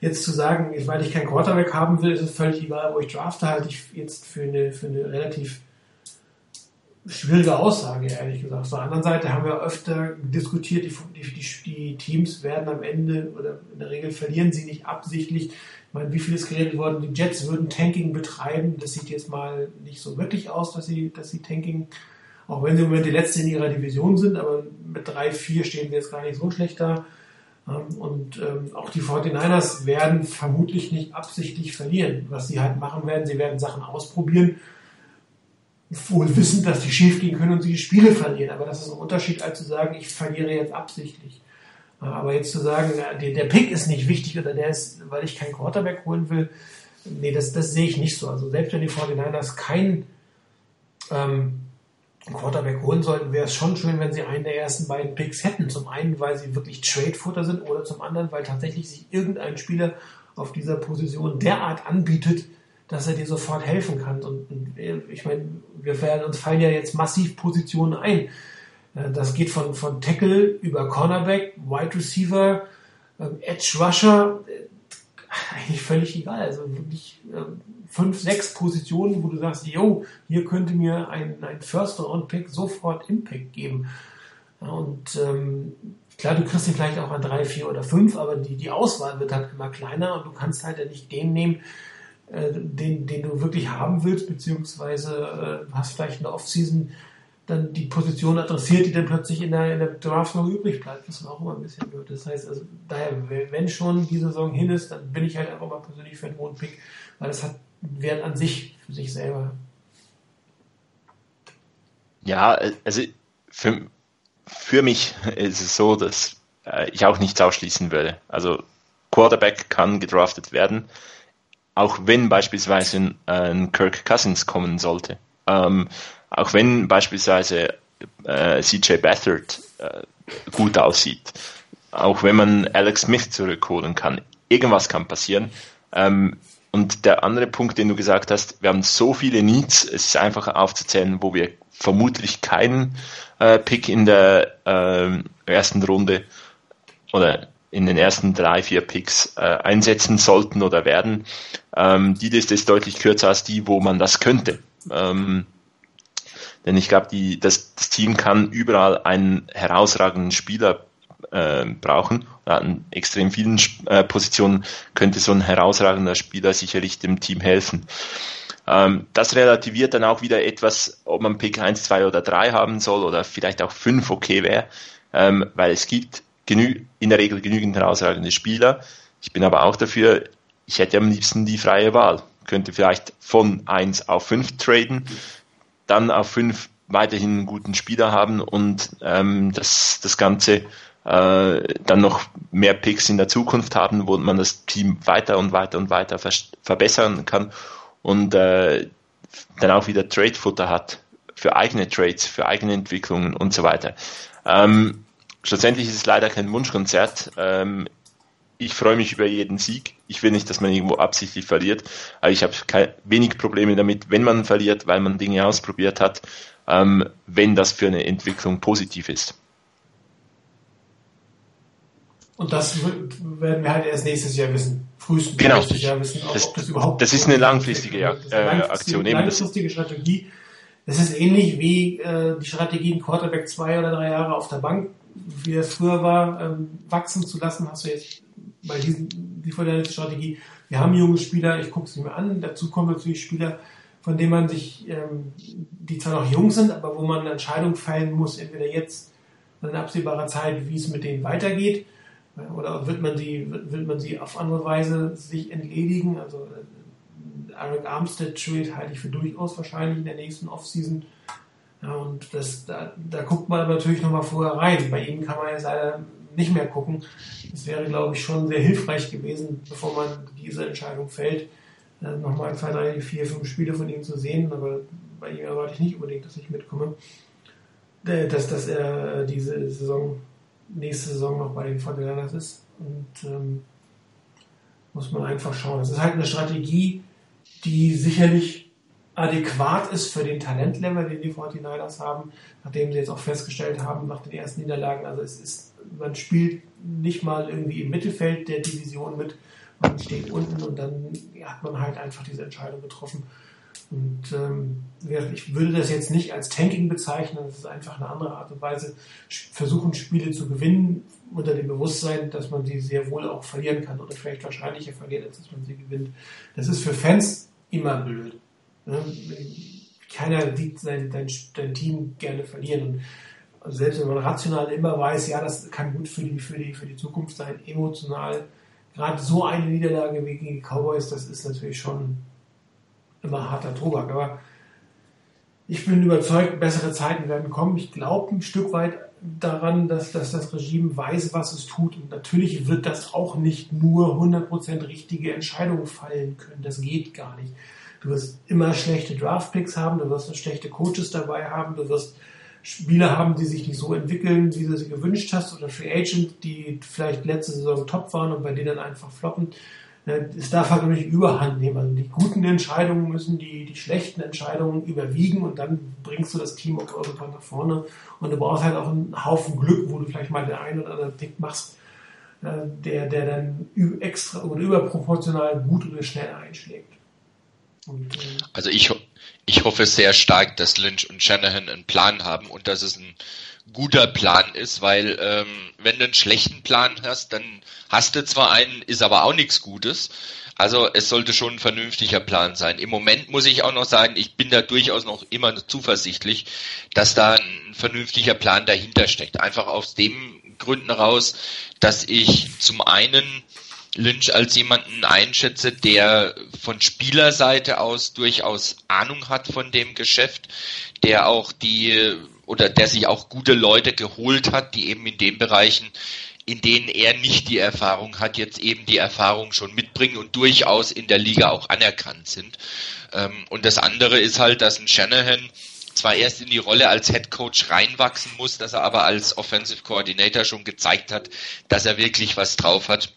jetzt zu sagen, weil ich keinen Quarterback haben will, ist es völlig egal, wo ich drafte, halte ich jetzt für eine, für eine relativ schwierige Aussage, ehrlich gesagt. Auf der anderen Seite haben wir öfter diskutiert, die, die, die Teams werden am Ende oder in der Regel verlieren sie nicht absichtlich. Ich meine, wie viel ist geredet worden? Die Jets würden Tanking betreiben. Das sieht jetzt mal nicht so wirklich aus, dass sie, dass sie Tanking auch wenn sie im Moment die Letzte in ihrer Division sind, aber mit 3-4 stehen sie jetzt gar nicht so schlecht da. Und ähm, auch die 49ers werden vermutlich nicht absichtlich verlieren. Was sie halt machen werden, sie werden Sachen ausprobieren, wohl wissend, dass die schief gehen können und sie die Spiele verlieren. Aber das ist ein Unterschied, als zu sagen, ich verliere jetzt absichtlich. Aber jetzt zu sagen, der, der Pick ist nicht wichtig oder der ist, weil ich keinen Quarterback holen will, nee, das, das sehe ich nicht so. Also selbst wenn die 49ers keinen ähm, Quarterback holen sollten, wäre es schon schön, wenn sie einen der ersten beiden Picks hätten. Zum einen, weil sie wirklich Trade-Futter sind oder zum anderen, weil tatsächlich sich irgendein Spieler auf dieser Position derart anbietet, dass er dir sofort helfen kann. Und, und ich meine, wir fallen, uns fallen ja jetzt massiv Positionen ein. Äh, Das geht von, von Tackle über Cornerback, Wide Receiver, ähm, Edge Rusher, äh, eigentlich völlig egal. Also wirklich ähm, fünf, sechs Positionen, wo du sagst, yo, hier könnte mir ein, ein First-Round-Pick sofort Impact geben. Und ähm, klar, du kriegst ihn vielleicht auch an drei, vier oder fünf, aber die, die Auswahl wird halt immer kleiner und du kannst halt ja nicht den nehmen, äh, den, den du wirklich haben willst, beziehungsweise äh, hast vielleicht in der Offseason dann die Position adressiert, die dann plötzlich in der, in der Draft noch übrig bleibt, was auch immer ein bisschen blöd. Das heißt, also daher, wenn schon die Saison hin ist, dann bin ich halt einfach mal persönlich für einen hohen Pick, weil das hat Wert an sich, für sich selber. Ja, also für, für mich ist es so, dass äh, ich auch nichts ausschließen würde. Also Quarterback kann gedraftet werden, auch wenn beispielsweise ein, Kirk Cousins kommen sollte. Ähm, auch wenn beispielsweise äh, CJ Beathard äh, gut aussieht. Auch wenn man Alex Smith zurückholen kann. Irgendwas kann passieren. Ähm, und der andere Punkt, den du gesagt hast, wir haben so viele Needs, es ist einfach aufzuzählen, wo wir vermutlich keinen äh, Pick in der äh, ersten Runde oder in den ersten drei, vier Picks äh, einsetzen sollten oder werden. Ähm, die Liste ist deutlich kürzer als die, wo man das könnte. Ähm, denn ich glaube, das, das Team kann überall einen herausragenden Spieler äh, brauchen. An extrem vielen äh, Positionen könnte so ein herausragender Spieler sicherlich dem Team helfen. Ähm, das relativiert dann auch wieder etwas, ob man Pick 1, 2 oder 3 haben soll oder vielleicht auch 5 okay wäre, ähm, weil es gibt genü in der Regel genügend herausragende Spieler. Ich bin aber auch dafür, ich hätte am liebsten die freie Wahl. Könnte vielleicht von 1 auf 5 traden, dann auf 5 weiterhin einen guten Spieler haben und ähm, das, das Ganze äh, dann noch mehr Picks in der Zukunft haben, wo man das Team weiter und weiter und weiter verbessern kann und äh, dann auch wieder Trade-Futter hat für eigene Trades, für eigene Entwicklungen und so weiter. Ähm, schlussendlich ist es leider kein Wunschkonzert. Ähm, ich freue mich über jeden Sieg. Ich will nicht, dass man irgendwo absichtlich verliert, aber ich habe wenig Probleme damit, wenn man verliert, weil man Dinge ausprobiert hat, ähm, wenn das für eine Entwicklung positiv ist. Und das werden wir halt erst nächstes Jahr wissen. Frühestens Genau. nächstes Jahr wissen, ob Das- ob das überhaupt das ist eine langfristige Das ist äh, eine Aktion. Das- Langfristige Strategie. Es ist ähnlich wie äh, die Strategie, einen Quarterback zwei oder drei Jahre auf der Bank, wie es früher war, ähm, wachsen zu lassen, hast du jetzt bei diesen, die Strategie. Wir haben junge Spieler, ich gucke sie mir an. Dazu kommen natürlich Spieler, von denen man sich, ähm, die zwar noch jung sind, aber wo man eine Entscheidung fällen muss, entweder jetzt oder in absehbarer Zeit, wie es mit denen weitergeht. Oder wird man sie, wird man sie auf andere Weise sich entledigen? Also äh, Eric Armstead Trade halte ich für durchaus wahrscheinlich in der nächsten Offseason. Ja, und das, da, da guckt man natürlich nochmal vorher rein. Bei ihm kann man jetzt leider nicht mehr gucken. Das wäre, glaube ich, schon sehr hilfreich gewesen, bevor man diese Entscheidung fällt, äh, nochmal zwei, drei, vier, fünf Spiele von ihm zu sehen. Aber bei ihm erwarte ich nicht unbedingt, dass ich mitkomme. Äh, Dass, dass er diese Saison, nächste Saison noch bei den 49ers ist. Und ähm, muss man einfach schauen. Es ist halt eine Strategie, die sicherlich adäquat ist für den Talentlevel, den die 49ers haben, nachdem sie jetzt auch festgestellt haben nach den ersten Niederlagen, also es ist, man spielt nicht mal irgendwie im Mittelfeld der Division mit, man steht unten und dann hat man halt einfach diese Entscheidung getroffen. Und ähm, ich würde das jetzt nicht als Tanking bezeichnen, das ist einfach eine andere Art und Weise, versuchen Spiele zu gewinnen, unter dem Bewusstsein, dass man sie sehr wohl auch verlieren kann oder vielleicht wahrscheinlicher verliert, als dass man sie gewinnt. Das ist für Fans immer blöd. Ne? Keiner sieht sein, dein, dein Team gerne verlieren. Und selbst wenn man rational immer weiß, ja, das kann gut für die, für die, für die Zukunft sein, emotional, gerade so eine Niederlage wie gegen die Cowboys, das ist natürlich schon immer harter Tobak. Aber ich bin überzeugt, bessere Zeiten werden kommen. Ich glaube ein Stück weit daran, dass, dass das Regime weiß, was es tut. Und natürlich wird das auch nicht nur 100% richtige Entscheidungen fallen können. Das geht gar nicht. Du wirst immer schlechte Draftpicks haben, du wirst schlechte Coaches dabei haben, du wirst Spieler haben, die sich nicht so entwickeln, wie du sie gewünscht hast, oder Free Agent, die vielleicht letzte Saison top waren und bei denen einfach floppen. Äh, Es darf halt nicht überhand nehmen. Also die guten Entscheidungen müssen die, die schlechten Entscheidungen überwiegen und dann bringst du das Team auf Europa nach vorne. Und du brauchst halt auch einen Haufen Glück, wo du vielleicht mal den einen oder anderen Pick machst, äh, der, der dann extra oder überproportional gut oder schnell einschlägt. Und, äh, Also ich, ich hoffe sehr stark, dass Lynch und Shanahan einen Plan haben und dass es ein guter Plan ist, weil ähm, wenn du einen schlechten Plan hast, dann hast du zwar einen, ist aber auch nichts Gutes. Also es sollte schon ein vernünftiger Plan sein. Im Moment muss ich auch noch sagen, ich bin da durchaus noch immer zuversichtlich, dass da ein vernünftiger Plan dahinter steckt. Einfach aus dem Gründen raus, dass ich zum einen Lynch als jemanden einschätze, der von Spielerseite aus durchaus Ahnung hat von dem Geschäft, der auch die oder der sich auch gute Leute geholt hat, die eben in den Bereichen, in denen er nicht die Erfahrung hat, jetzt eben die Erfahrung schon mitbringen und durchaus in der Liga auch anerkannt sind. Ähm, und das andere ist halt, dass ein Shanahan zwar erst in die Rolle als Head Coach reinwachsen muss, dass er aber als Offensive Coordinator schon gezeigt hat, dass er wirklich was drauf hat.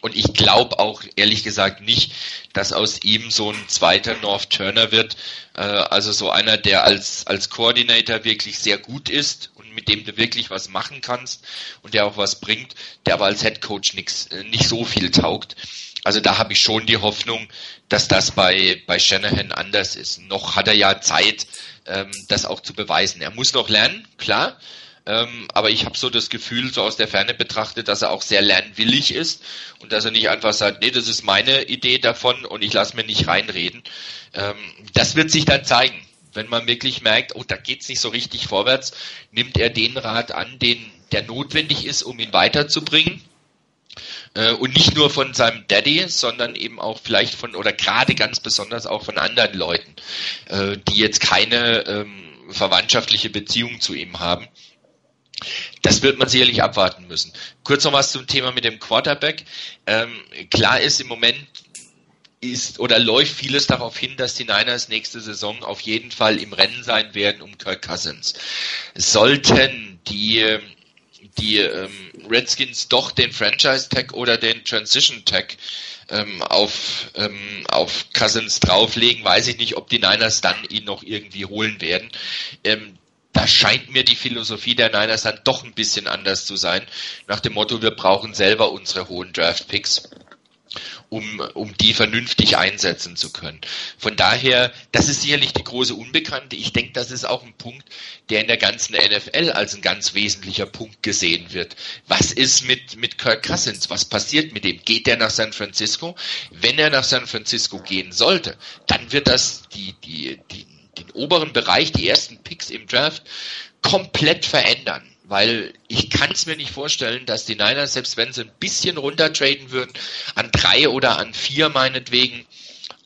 Und ich glaube auch ehrlich gesagt nicht, dass aus ihm so ein zweiter North Turner wird. Äh, also so einer, der als, als Coordinator wirklich sehr gut ist und mit dem du wirklich was machen kannst und der auch was bringt, der aber als Head Coach nix, äh, nicht so viel taugt. Also da habe ich schon die Hoffnung, dass das bei, bei Shanahan anders ist. Noch hat er ja Zeit, ähm, das auch zu beweisen. Er muss noch lernen, klar. Ähm, aber ich habe so das Gefühl, so aus der Ferne betrachtet, dass er auch sehr lernwillig ist und dass er nicht einfach sagt, nee, das ist meine Idee davon und ich lasse mir nicht reinreden. Ähm, das wird sich dann zeigen. Wenn man wirklich merkt, oh, da geht's nicht so richtig vorwärts, nimmt er den Rat an, den der notwendig ist, um ihn weiterzubringen. Äh, und nicht nur von seinem Daddy, sondern eben auch vielleicht von, oder gerade ganz besonders auch von anderen Leuten, äh, die jetzt keine ähm, verwandtschaftliche Beziehung zu ihm haben. Das wird man sicherlich abwarten müssen. Kurz noch was zum Thema mit dem Quarterback. Ähm, klar ist im Moment ist oder läuft vieles darauf hin, dass die Niners nächste Saison auf jeden Fall im Rennen sein werden um Kirk Cousins. Sollten die ähm, die ähm, Redskins doch den Franchise Tag oder den Transition Tag ähm, auf ähm, auf Cousins drauflegen, weiß ich nicht, ob die Niners dann ihn noch irgendwie holen werden. Ähm, da scheint mir die Philosophie der Niners dann doch ein bisschen anders zu sein. Nach dem Motto, wir brauchen selber unsere hohen Draft Picks um, um die vernünftig einsetzen zu können. Von daher, das ist sicherlich die große Unbekannte. Ich denke, das ist auch ein Punkt, der in der ganzen NFL als ein ganz wesentlicher Punkt gesehen wird. Was ist mit, mit Kirk Cousins? Was passiert mit dem? Geht er nach San Francisco? Wenn er nach San Francisco gehen sollte, dann wird das die, die, die, den oberen Bereich, die ersten Picks im Draft komplett verändern weil ich kann es mir nicht vorstellen, dass die Niners, selbst wenn sie ein bisschen runtertraden würden, an drei oder an vier meinetwegen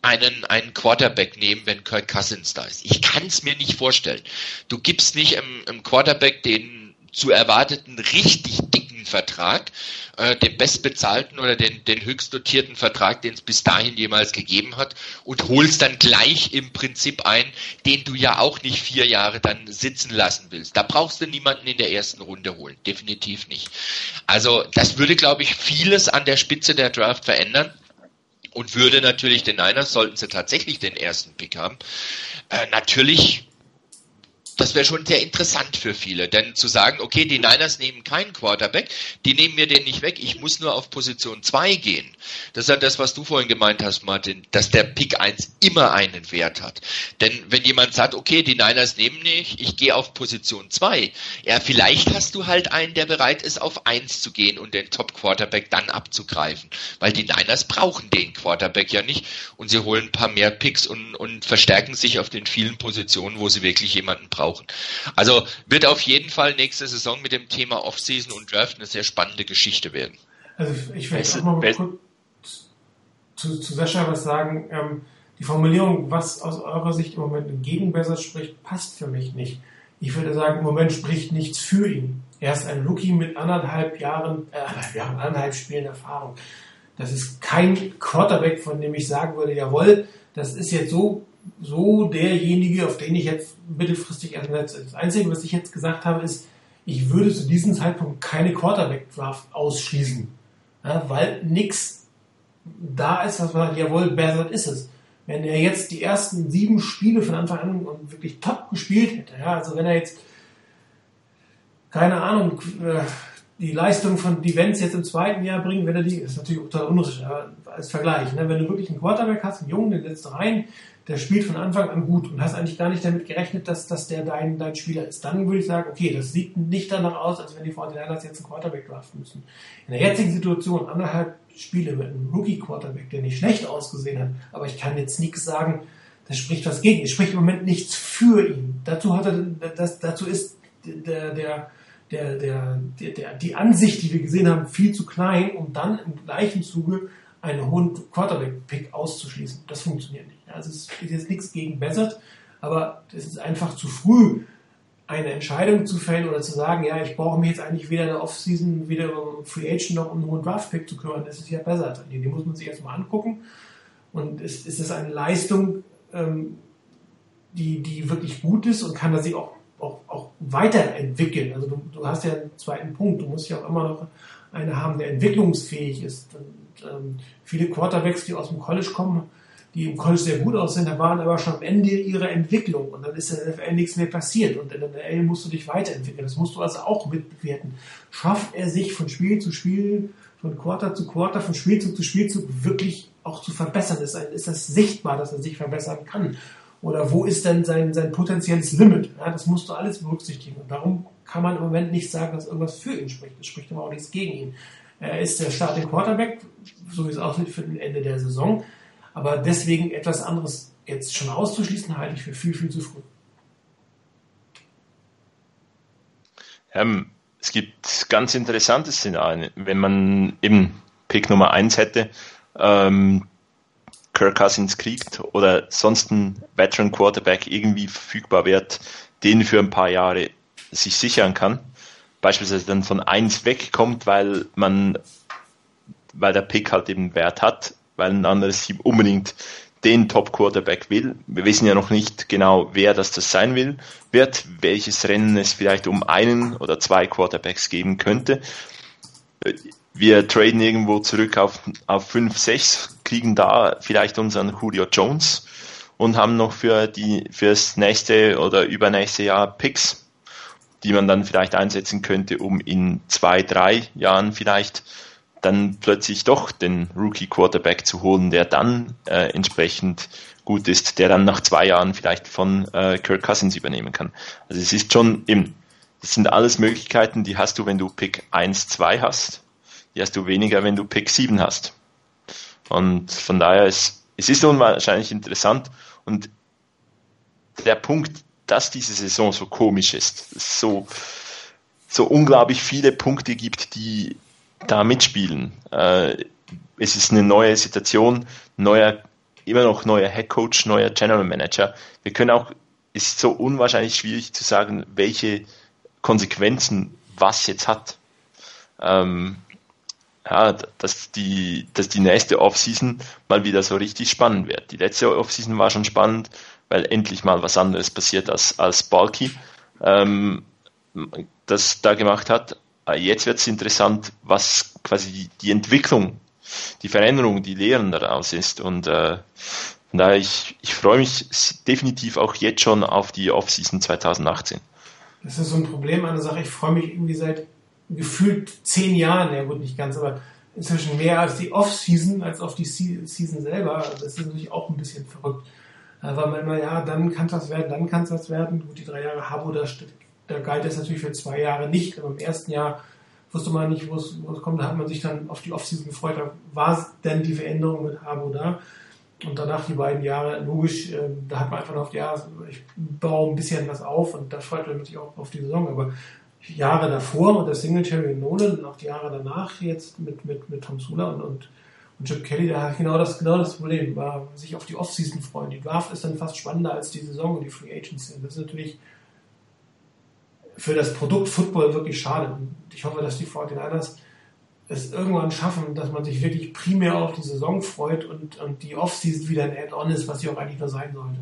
einen, einen Quarterback nehmen, wenn Kirk Cousins da ist. Ich kann es mir nicht vorstellen. Du gibst nicht im, im Quarterback den zu erwarteten richtig dicken Vertrag, äh, den bestbezahlten oder den, den höchst Vertrag, den es bis dahin jemals gegeben hat, und holst dann gleich im Prinzip ein, den du ja auch nicht vier Jahre dann sitzen lassen willst. Da brauchst du niemanden in der ersten Runde holen. Definitiv nicht. Also das würde, glaube ich, vieles an der Spitze der Draft verändern und würde natürlich den Niners, sollten sie tatsächlich den ersten Pick haben, äh, natürlich das wäre schon sehr interessant für viele, denn zu sagen, okay, die Niners nehmen keinen Quarterback, die nehmen mir den nicht weg, ich muss nur auf Position 2 gehen. Das ist ja das, was du vorhin gemeint hast, Martin, dass der Pick 1 immer einen Wert hat. Denn wenn jemand sagt, okay, die Niners nehmen nicht, ich gehe auf Position 2, ja, vielleicht hast du halt einen, der bereit ist, auf 1 zu gehen und den Top-Quarterback dann abzugreifen. Weil die Niners brauchen den Quarterback ja nicht und sie holen ein paar mehr Picks und, und verstärken sich auf den vielen Positionen, wo sie wirklich jemanden brauchen brauchen. Also wird auf jeden Fall nächste Saison mit dem Thema Offseason und Draft eine sehr spannende Geschichte werden. Also ich will auch mal kurz zu, zu Sascha was sagen. Ähm, die Formulierung, was aus eurer Sicht im Moment gegen Bessert spricht, passt für mich nicht. Ich würde sagen, im Moment spricht nichts für ihn. Er ist ein Rookie mit anderthalb Jahren, äh, anderthalb Jahren, anderthalb Spielen Erfahrung. Das ist kein Quarterback, von dem ich sagen würde, jawohl, das ist jetzt so, so derjenige, auf den ich jetzt mittelfristig ersetze. Das Einzige, was ich jetzt gesagt habe, ist, ich würde zu diesem Zeitpunkt keine Quarterback-Draft ausschließen. Ja, weil nichts da ist, was man sagt, jawohl, Bessert ist es. Wenn er jetzt die ersten sieben Spiele von Anfang an wirklich top gespielt hätte, ja, also wenn er jetzt, keine Ahnung, äh, die Leistung von Divens jetzt im zweiten Jahr bringen, wenn er die, ist natürlich total unrichtig, ja, als Vergleich. Ne? Wenn du wirklich einen Quarterback hast, einen Jungen, den setzt du rein, der spielt von Anfang an gut und hast eigentlich gar nicht damit gerechnet, dass, dass der dein, dein Spieler ist, dann würde ich sagen, okay, das sieht nicht danach aus, als wenn die 49ers jetzt einen Quarterback draften müssen. In der jetzigen Situation, anderthalb Spiele mit einem Rookie-Quarterback, der nicht schlecht ausgesehen hat, aber ich kann jetzt nichts sagen, das spricht was gegen. Es spricht im Moment nichts für ihn. Dazu hat er, das, dazu ist der, der, der, der, der, der, die Ansicht, die wir gesehen haben, viel zu klein, um dann im gleichen Zuge einen hohen Quarterback-Pick auszuschließen. Das funktioniert nicht. Also es ist jetzt nichts gegen Bessert, aber es ist einfach zu früh, eine Entscheidung zu fällen oder zu sagen, ja, ich brauche mich jetzt eigentlich weder in der Offseason, weder um Free Agent noch um einen hohen Draft-Pick zu kümmern. Das ist ja Bessert. Die, die muss man sich erstmal angucken. Und ist, ist es eine Leistung, ähm, die, die wirklich gut ist und kann er sich auch, auch, auch weiterentwickeln. Also du, du hast ja einen zweiten Punkt. Du musst ja auch immer noch einen haben, der entwicklungsfähig ist. Und, ähm, viele Quarterbacks, die aus dem College kommen, die im College sehr gut aussehen, da waren aber schon am Ende ihrer Entwicklung und dann ist in der NFL nichts mehr passiert und in der NFL musst du dich weiterentwickeln. Das musst du also auch mitbewerten. Schafft er sich von Spiel zu Spiel, von Quarter zu Quarter, von Spielzug zu Spielzug wirklich auch zu verbessern? Ist, ist das sichtbar, dass er sich verbessern kann? Oder wo ist denn sein, sein potenzielles Limit? Ja, das musst du alles berücksichtigen. Und darum kann man im Moment nicht sagen, dass irgendwas für ihn spricht. Es spricht aber auch nichts gegen ihn. Er ist der Starting Quarterback, so wie es aussieht, für den Ende der Saison. Aber deswegen etwas anderes jetzt schon auszuschließen, halte ich für viel, viel zu früh. Ähm, es gibt ganz interessante Szenarien. Wenn man eben Pick Nummer 1 hätte, ähm, Kirk Cousins kriegt oder sonst ein Veteran Quarterback irgendwie verfügbar wird, den für ein paar Jahre sich sichern kann, beispielsweise dann von 1 wegkommt, weil man, weil der Pick halt eben Wert hat, weil ein anderes Team unbedingt den Top Quarterback will. Wir wissen ja noch nicht genau, wer das das sein will, wird, welches Rennen es vielleicht um einen oder zwei Quarterbacks geben könnte. Wir traden irgendwo zurück auf, auf 5, 6, kriegen da vielleicht unseren Julio Jones und haben noch für die, fürs nächste oder übernächste Jahr Picks, die man dann vielleicht einsetzen könnte, um in zwei, drei Jahren vielleicht dann plötzlich doch den Rookie Quarterback zu holen, der dann äh, entsprechend gut ist, der dann nach zwei Jahren vielleicht von äh, Kirk Cousins übernehmen kann. Also es ist schon eben, das sind alles Möglichkeiten, die hast du, wenn du Pick 1, 2 hast. Die hast du weniger, wenn du Pick 7 hast. Und von daher ist, es ist unwahrscheinlich interessant und der Punkt, dass diese Saison so komisch ist, so, so unglaublich viele Punkte gibt, die da mitspielen. Äh, es ist eine neue Situation, neuer, immer noch neuer Head Coach, neuer General Manager. Wir können auch, es ist so unwahrscheinlich schwierig zu sagen, welche Konsequenzen was jetzt hat. Ähm, ja, dass die, dass die nächste Offseason mal wieder so richtig spannend wird. Die letzte Offseason war schon spannend, weil endlich mal was anderes passiert als, als Balky ähm, das da gemacht hat. Äh, jetzt wird es interessant, was quasi die, die, Entwicklung, die Veränderung, die Lehren daraus ist. Und äh, von daher, ich, ich freue mich definitiv auch jetzt schon auf die Offseason 2018. Das ist so ein Problem der Sache. Ich freue mich irgendwie seit gefühlt zehn Jahren, ja gut, nicht ganz, aber inzwischen mehr als die Offseason als auf die Season selber. Das ist natürlich auch ein bisschen verrückt. Weil man immer, ja, dann kann es was werden, dann kann es was werden. Gut, die drei Jahre Habo, da da galt es natürlich für zwei Jahre nicht, aber im ersten Jahr wusste man nicht, wo es, kommt. Da hat man sich dann auf die Offseason gefreut. Da war denn die Veränderung mit Habo da. Und danach die beiden Jahre, logisch, äh, da hat man einfach noch Jahre, ich baue ein bisschen was auf und da freut man sich auch auf die Saison. Aber Jahre davor und der Singletary und Nolan und auch die Jahre danach jetzt mit, mit, mit Tom Sula und, und, Und Chip Kelly, hat genau das, genau das Problem, war sich auf die Offseason freuen. Die Draft ist dann fast spannender als die Saison und die Free Agency. Und das ist natürlich für das Produkt Football wirklich schade. Und ich hoffe, dass die 49ers es irgendwann schaffen, dass man sich wirklich primär auf die Saison freut und, und die Offseason wieder ein Add-on ist, was sie auch eigentlich nur sein sollte.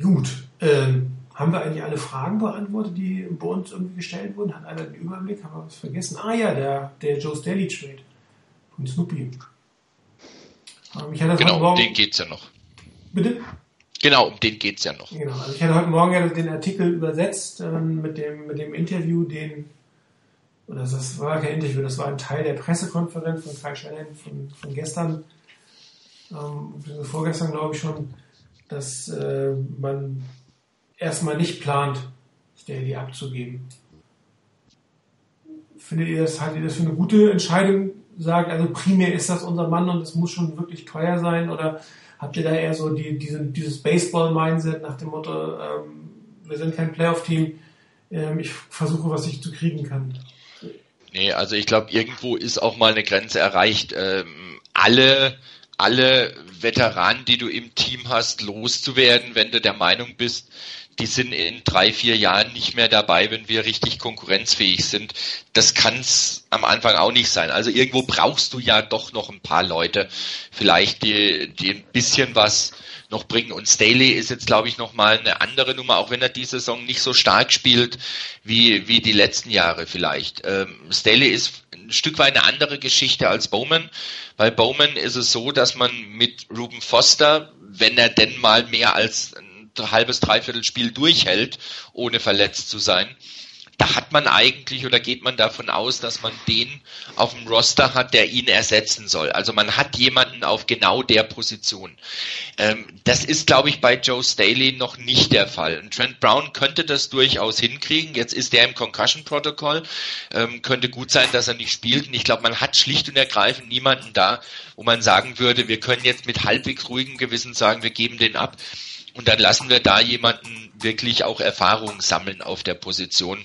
Gut. Ähm, haben wir eigentlich alle Fragen beantwortet, die bei uns irgendwie gestellt wurden? Hat einer den Überblick? Haben wir was vergessen? Ah ja, der, der Joe Staley Trade von Snoopy. Ähm, ich hatte das Genau, heute um Morgen, den geht's ja noch. Bitte? Genau, um den geht's ja noch. Genau, also ich hatte heute Morgen ja den Artikel übersetzt ähm, mit, dem, mit dem Interview, den, oder das war kein Interview, das war ein Teil der Pressekonferenz von Kai Shannon von, von gestern, ähm, vorgestern glaube ich schon, dass äh, man erstmal nicht plant, Staley abzugeben. Findet ihr das, haltet ihr das für eine gute Entscheidung? Sagt, also primär ist das unser Mann und es muss schon wirklich teuer sein oder habt ihr da eher so die, diese, dieses Baseball-Mindset nach dem Motto, ähm, wir sind kein Playoff-Team, ähm, ich versuche, was ich zu kriegen kann? Nee, also ich glaube, irgendwo ist auch mal eine Grenze erreicht. Ähm, alle, alle Veteranen, die du im Team hast, loszuwerden, wenn du der Meinung bist, die sind in drei, vier Jahren nicht mehr dabei, wenn wir richtig konkurrenzfähig sind. Das kann's am Anfang auch nicht sein. Also irgendwo brauchst du ja doch noch ein paar Leute, vielleicht die, die ein bisschen was noch bringen. Und Staley ist jetzt, glaube ich, nochmal eine andere Nummer, auch wenn er die Saison nicht so stark spielt wie, wie die letzten Jahre vielleicht. Ähm, Staley ist ein Stück weit eine andere Geschichte als Bowman. Bei Bowman ist es so, dass man mit Ruben Foster, wenn er denn mal mehr als halbes, dreiviertel Spiel durchhält, ohne verletzt zu sein, da hat man eigentlich oder geht man davon aus, dass man den auf dem Roster hat, der ihn ersetzen soll. Also man hat jemanden auf genau der Position. Ähm, das ist, glaube ich, bei Joe Staley noch nicht der Fall. Und Trent Brown könnte das durchaus hinkriegen. Jetzt ist er im Concussion-Protokoll. Ähm, könnte gut sein, dass er nicht spielt. Und ich glaube, man hat schlicht und ergreifend niemanden da, wo man sagen würde, wir können jetzt mit halbwegs ruhigem Gewissen sagen, wir geben den ab. Und dann lassen wir da jemanden wirklich auch Erfahrung sammeln auf der Position.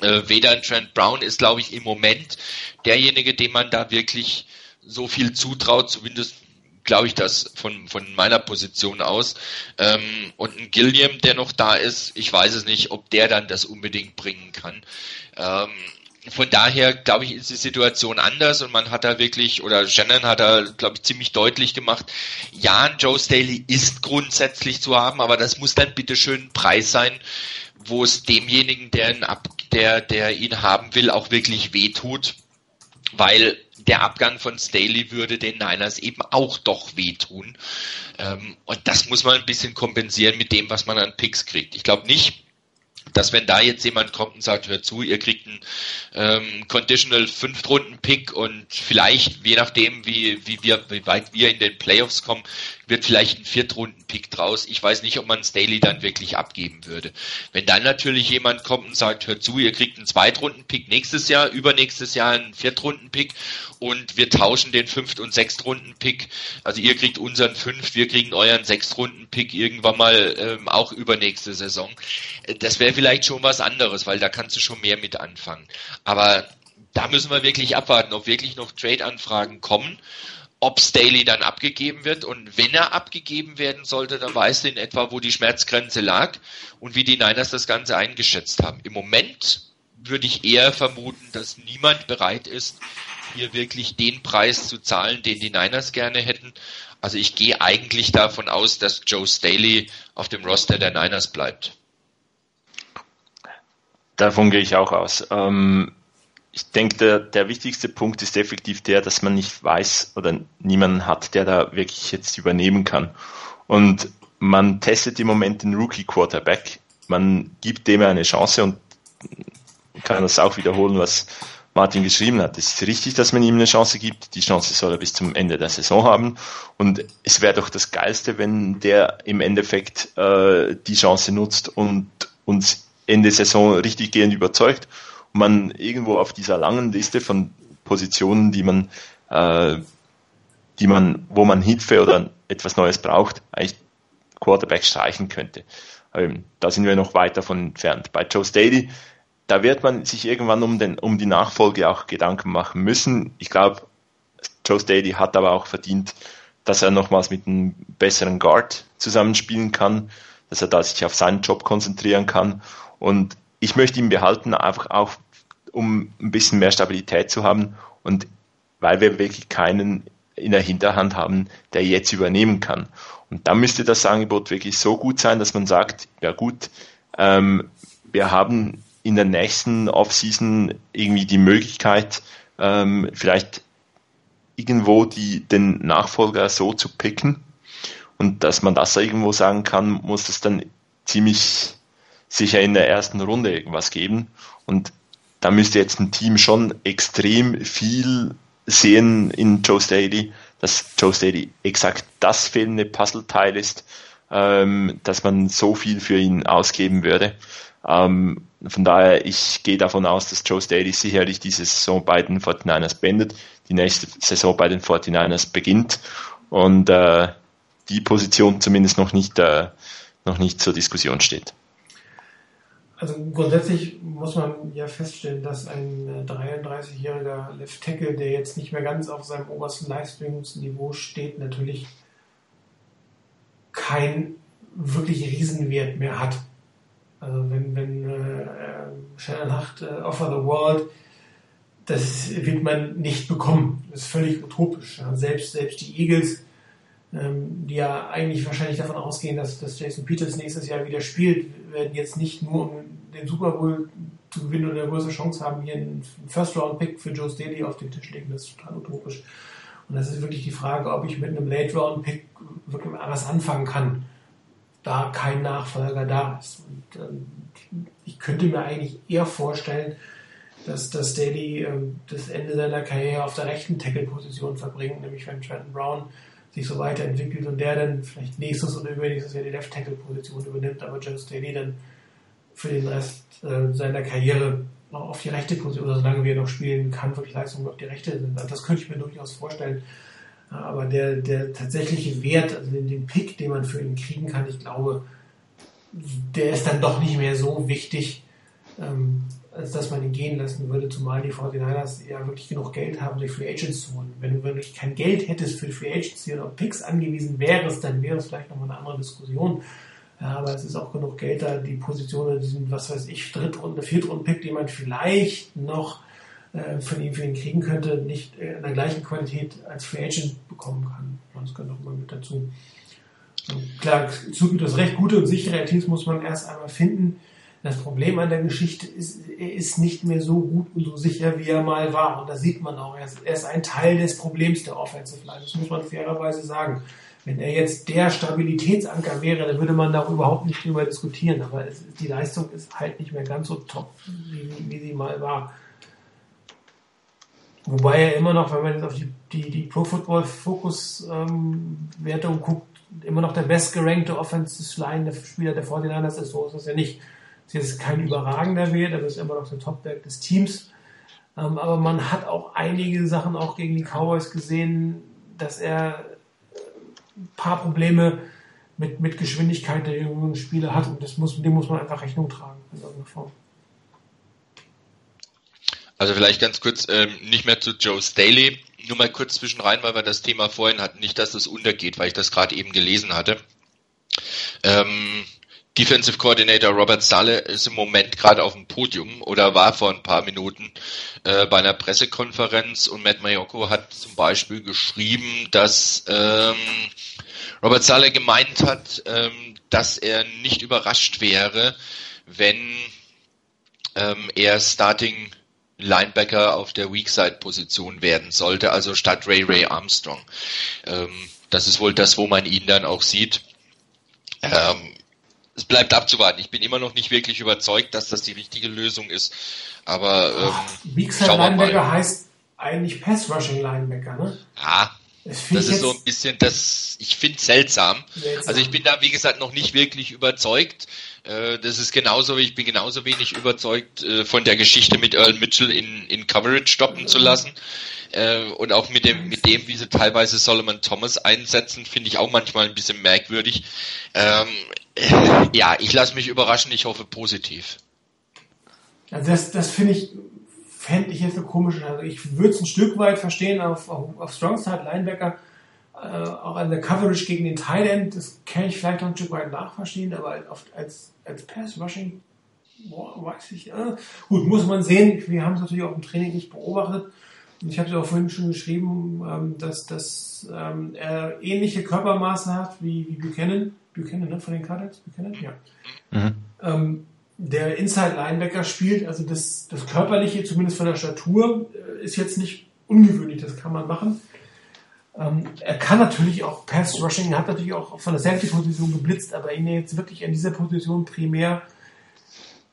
Äh, weder ein Trent Brown ist, glaube ich, im Moment derjenige, dem man da wirklich so viel zutraut, zumindest glaube ich das von, von meiner Position aus. Ähm, und ein Gilliam, der noch da ist, ich weiß es nicht, ob der dann das unbedingt bringen kann. Ähm, von daher, glaube ich, ist die Situation anders und man hat da wirklich, oder Shannon hat da, glaube ich, ziemlich deutlich gemacht, ja, ein Joe Staley ist grundsätzlich zu haben, aber das muss dann bitte schön ein Preis sein, wo es demjenigen, der ihn, ab, der, der ihn haben will, auch wirklich wehtut, weil der Abgang von Staley würde den Niners eben auch doch wehtun. Ähm, und das muss man ein bisschen kompensieren mit dem, was man an Picks kriegt. Ich glaube nicht, dass wenn da jetzt jemand kommt und sagt, hört zu, ihr kriegt einen ähm, Conditional Fünftrunden-Pick und vielleicht, je nachdem, wie, wie, wir, wie weit wir in den Playoffs kommen, wird vielleicht ein Viertrunden-Pick draus. Ich weiß nicht, ob man Staley dann wirklich abgeben würde. Wenn dann natürlich jemand kommt und sagt, hört zu, ihr kriegt einen Zweitrunden-Pick nächstes Jahr, übernächstes Jahr einen Viertrunden-Pick und wir tauschen den Fünft- und Sechstrunden-Pick. Also ihr kriegt unseren Fünft, wir kriegen euren Sechstrunden-Pick irgendwann mal ähm, auch übernächste Saison. Das wäre vielleicht schon was anderes, weil da kannst du schon mehr mit anfangen. Aber da müssen wir wirklich abwarten, ob wirklich noch Trade-Anfragen kommen, ob Staley dann abgegeben wird und wenn er abgegeben werden sollte, dann weißt du in etwa, wo die Schmerzgrenze lag und wie die Niners das Ganze eingeschätzt haben. Im Moment würde ich eher vermuten, dass niemand bereit ist, hier wirklich den Preis zu zahlen, den die Niners gerne hätten. Also ich gehe eigentlich davon aus, dass Joe Staley auf dem Roster der Niners bleibt. Davon gehe ich auch aus. Ähm, ich denke, der, der wichtigste Punkt ist effektiv der, dass man nicht weiß oder niemanden hat, der da wirklich jetzt übernehmen kann. Und man testet im Moment den Rookie Quarterback. Man gibt dem eine Chance und kann das auch wiederholen, was Martin geschrieben hat. Es ist richtig, dass man ihm eine Chance gibt. Die Chance soll er bis zum Ende der Saison haben. Und es wäre doch das Geilste, wenn der im Endeffekt äh, die Chance nutzt und uns Ende Saison richtig gehend überzeugt man irgendwo auf dieser langen Liste von Positionen, die man, äh, die man, wo man Hilfe oder etwas Neues braucht, eigentlich Quarterback streichen könnte. Ähm, da sind wir noch weit davon entfernt. Bei Joe Staley da wird man sich irgendwann um, den, um die Nachfolge auch Gedanken machen müssen. Ich glaube, Joe Staley hat aber auch verdient, dass er nochmals mit einem besseren Guard zusammenspielen kann, dass er da sich auf seinen Job konzentrieren kann. Und ich möchte ihn behalten, einfach auch, um ein bisschen mehr Stabilität zu haben und weil wir wirklich keinen in der Hinterhand haben, der jetzt übernehmen kann. Und da müsste das Angebot wirklich so gut sein, dass man sagt, ja gut, ähm, wir haben in der nächsten Offseason irgendwie die Möglichkeit, ähm, vielleicht irgendwo die, den Nachfolger so zu picken und dass man das irgendwo sagen kann, muss es dann ziemlich sicher in der ersten Runde irgendwas geben und da müsste jetzt ein Team schon extrem viel sehen in Joe Staley, dass Joe Staley exakt das fehlende Puzzleteil ist, ähm, dass man so viel für ihn ausgeben würde. Ähm, von daher, ich gehe davon aus, dass Joe Staley sicherlich diese Saison bei den 49ers beendet, die nächste Saison bei den 49ers beginnt und äh, die Position zumindest noch nicht, äh, noch nicht zur Diskussion steht. Also grundsätzlich muss man ja feststellen, dass ein äh, 33-jähriger Left Tackle, der jetzt nicht mehr ganz auf seinem obersten Leistungsniveau steht, natürlich kein wirklich Riesenwert mehr hat. Also wenn, wenn äh, Shannon Hacht äh, Offer the World, das wird man nicht bekommen. Das ist völlig utopisch. Ja. Selbst, selbst die Eagles, ähm, die ja eigentlich wahrscheinlich davon ausgehen, dass, dass Jason Peters nächstes Jahr wieder spielt, werden jetzt nicht nur um den Super Bowl zu gewinnen oder eine größere Chance haben, hier einen First-Round-Pick für Joe Staley auf den Tisch legen. Das ist total utopisch. Und das ist wirklich die Frage, ob ich mit einem Late-Round-Pick wirklich was anfangen kann, da kein Nachfolger da ist. Und ähm, ich könnte mir eigentlich eher vorstellen, dass, dass Staley ähm, das Ende seiner Karriere auf der rechten Tackle-Position verbringt, nämlich wenn Trenton Brown sich so weiterentwickelt und der dann vielleicht nächstes oder übernächstes Jahr die Left-Tackle-Position übernimmt, aber Joe Staley dann für den Rest äh, seiner Karriere noch auf die rechte Position, oder solange wir noch spielen kann, wirklich Leistungen auf die rechte sind. Also das könnte ich mir durchaus vorstellen. Aber der, der tatsächliche Wert, also den, den Pick, den man für ihn kriegen kann, ich glaube, der ist dann doch nicht mehr so wichtig, ähm, als dass man ihn gehen lassen würde, zumal die 49ers ja wirklich genug Geld haben, sich Free Agents zu holen. Wenn du wirklich kein Geld hättest für Free Agents auf Picks angewiesen wärst, dann wäre es vielleicht nochmal eine andere Diskussion. Ja, aber es ist auch genug Geld da, die Positionen, diesen, was weiß ich, Drittrunden, Viertrunden-Pick, den man vielleicht noch äh, von ihm für ihn kriegen könnte, nicht in der gleichen Qualität als Free Agent bekommen kann. Das gehört auch mal mit dazu. Und klar, das recht gute und sichere Teams muss man erst einmal finden. Das Problem an der Geschichte ist, er ist nicht mehr so gut und so sicher, wie er mal war. Und das sieht man auch. Er ist, ein Teil des Problems der Offensive Line. Das muss man fairerweise sagen. Wenn er jetzt der Stabilitätsanker wäre, dann würde man da überhaupt nicht drüber diskutieren. Aber es, die Leistung ist halt nicht mehr ganz so top, wie, wie sie mal war. Wobei er immer noch, wenn man jetzt auf die, die, die Pro Football Focus ähm, Wertung guckt, immer noch der bestgerankte Offensive Line der Spieler der 49ers ist, so ist das ja nicht. Das ist jetzt kein überragender Wert, aber ist immer noch der Topback des Teams. Ähm, aber man hat auch einige Sachen auch gegen die Cowboys gesehen, dass er ein paar Probleme mit, mit Geschwindigkeit der jungen Spieler hat und das muss, dem muss man einfach Rechnung tragen in irgendeiner Form. Also vielleicht ganz kurz, ähm, nicht mehr zu Joe Staley, nur mal kurz zwischen rein, weil wir das Thema vorhin hatten, nicht, dass das untergeht, weil ich das gerade eben gelesen hatte. Ähm, Defensive Coordinator Robert Sale ist im Moment gerade auf dem Podium oder war vor ein paar Minuten äh, bei einer Pressekonferenz und Matt Mayoko hat zum Beispiel geschrieben, dass ähm, Robert Sale gemeint hat, ähm, dass er nicht überrascht wäre, wenn ähm, er Starting Linebacker auf der Weakside-Position werden sollte, also statt Ray Ray Armstrong. Ähm, das ist wohl das, wo man ihn dann auch sieht. Ähm, es bleibt abzuwarten. Ich bin immer noch nicht wirklich überzeugt, dass das die richtige Lösung ist. Aber ähm, schauen wir mal. Linebacker heißt eigentlich Pass Rushing Linebacker, ne? Ja, Das, das ist so ein bisschen, das, ich finde seltsam. seltsam. Also ich bin da, wie gesagt, noch nicht wirklich überzeugt. Äh, Das ist genauso, wie ich bin genauso wenig überzeugt äh, von der Geschichte mit Earl Mitchell in, in Coverage stoppen zu lassen. Äh, Und auch mit dem, mit dem, wie sie teilweise Solomon Thomas einsetzen, finde ich auch manchmal ein bisschen merkwürdig. Ähm, äh, Ja, ich lasse mich überraschen, ich hoffe positiv. Also das, das finde ich, fände ich jetzt eine komische, also ich würde es ein Stück weit verstehen auf, auf, auf Strongside Linebacker, äh, auch an der Coverage gegen den Tight End, das kann ich vielleicht noch ein Stück weit nachverstehen, aber oft als, als Pass Rushing, boah, weiß ich, äh, gut, muss man sehen, wir haben es natürlich auch im Training nicht beobachtet, und ich habe es auch vorhin schon geschrieben, ähm, dass, dass ähm, er ähnliche Körpermaße hat wie, wie Buchanan, Buchanan, ne, von den Cardinals, Buchanan, ja. Ähm, der Inside Linebacker spielt, also das, das Körperliche, zumindest von der Statur, äh, ist jetzt nicht ungewöhnlich, das kann man machen. Ähm, er kann natürlich auch Pass Rushing, hat natürlich auch von der Safety-Position geblitzt, aber ihn jetzt wirklich an dieser Position primär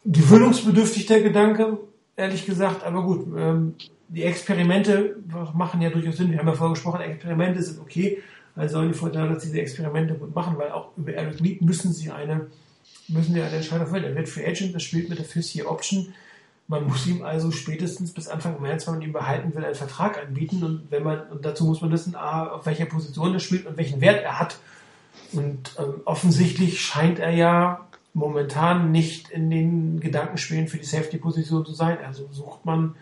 gewöhnungsbedürftig der Gedanke, ehrlich gesagt, aber gut, ähm, die Experimente machen ja durchaus Sinn. Wir haben ja vorher gesprochen, Experimente sind okay, also sollen die dass diese Experimente gut machen, weil auch über Eric Reed müssen sie eine, müssen sie eine Entscheidung fällen. Er wird Free Agent, das spielt mit der Fifth Year Option. Man muss ihm also spätestens bis Anfang März, wenn man ihn behalten will, einen Vertrag anbieten und wenn man, und dazu muss man wissen, A, auf welcher Position er spielt und welchen Wert er hat. Und ähm, offensichtlich scheint er ja momentan nicht in den Gedankenspielen für die Safety-Position zu sein. Also sucht man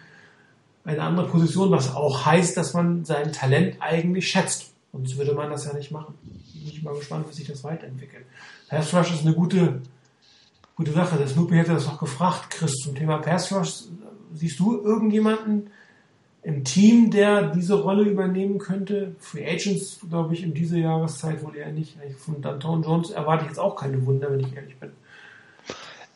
eine andere Position, was auch heißt, dass man sein Talent eigentlich schätzt. Sonst würde man das ja nicht machen. Bin ich mal gespannt, wie sich das weiterentwickelt. Pass Rush ist eine gute, gute Sache. Der Snoopy hätte das noch gefragt, Chris, zum Thema Pass Rush. Siehst du irgendjemanden im Team, der diese Rolle übernehmen könnte? Free Agents, glaube ich, in dieser Jahreszeit wohl eher nicht. Von Danton Jones erwarte ich jetzt auch keine Wunder, wenn ich ehrlich bin.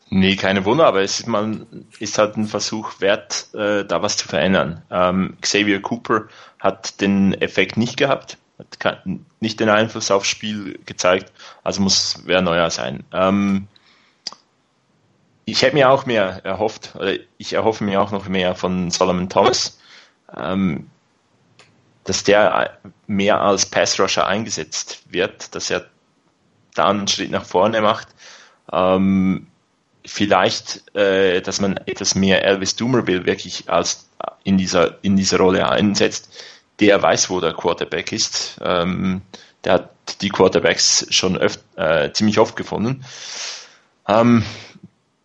Nee, keine Wunder, aber es ist, man, ist halt ein Versuch wert, äh, da was zu verändern. Ähm, Xavier Cooper hat den Effekt nicht gehabt, hat kein, nicht den Einfluss aufs Spiel gezeigt, also muss wer neuer sein. Ähm, ich hätte mir auch mehr erhofft, oder ich erhoffe mir auch noch mehr von Solomon Thomas, ähm, dass der mehr als Pass-Rusher eingesetzt wird, dass er da einen Schritt nach vorne macht. Ähm, vielleicht, äh, dass man etwas mehr Elvis Dumerville wirklich als in dieser, in dieser Rolle einsetzt. Der weiß, wo der Quarterback ist. Ähm, der hat die Quarterbacks schon öft, äh, ziemlich oft gefunden. Ähm,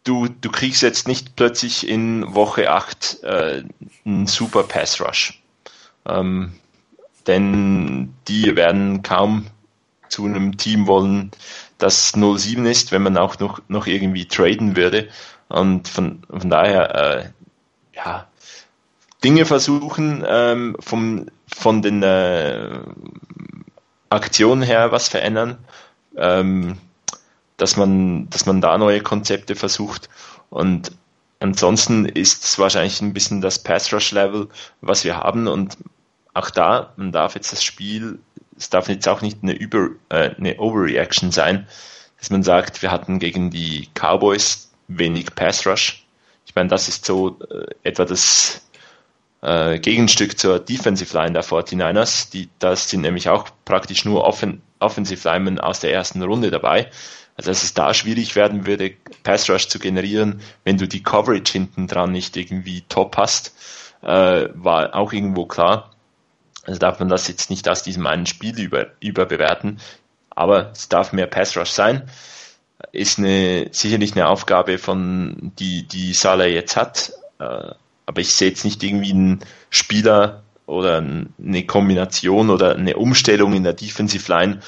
du, du kriegst jetzt nicht plötzlich in Woche 8 äh, einen super Pass Rush. Ähm, denn die werden kaum zu einem Team wollen, das 07 ist, wenn man auch noch, noch irgendwie traden würde. Und von, von daher, äh, ja, Dinge versuchen, ähm, vom, von den äh, Aktionen her was verändern, ähm, dass man, dass man da neue Konzepte versucht und ansonsten ist es wahrscheinlich ein bisschen das Pass Rush Level, was wir haben und auch da, man darf jetzt das Spiel es darf jetzt auch nicht eine, Über, äh, eine Overreaction sein, dass man sagt, wir hatten gegen die Cowboys wenig Pass Rush. Ich meine, das ist so äh, etwa das äh, Gegenstück zur Defensive Line der 49ers. Die, das sind nämlich auch praktisch nur Offen Offensive Linemen aus der ersten Runde dabei. Also dass es da schwierig werden würde, Pass Rush zu generieren, wenn du die Coverage hinten dran nicht irgendwie top hast, äh, war auch irgendwo klar. Also darf man das jetzt nicht aus diesem einen Spiel über, überbewerten, aber es darf mehr Pass Rush sein. Ist eine, sicherlich eine Aufgabe von, die, die Salah jetzt hat, äh, aber ich sehe jetzt nicht irgendwie einen Spieler oder eine Kombination oder eine Umstellung in der Defensive Line,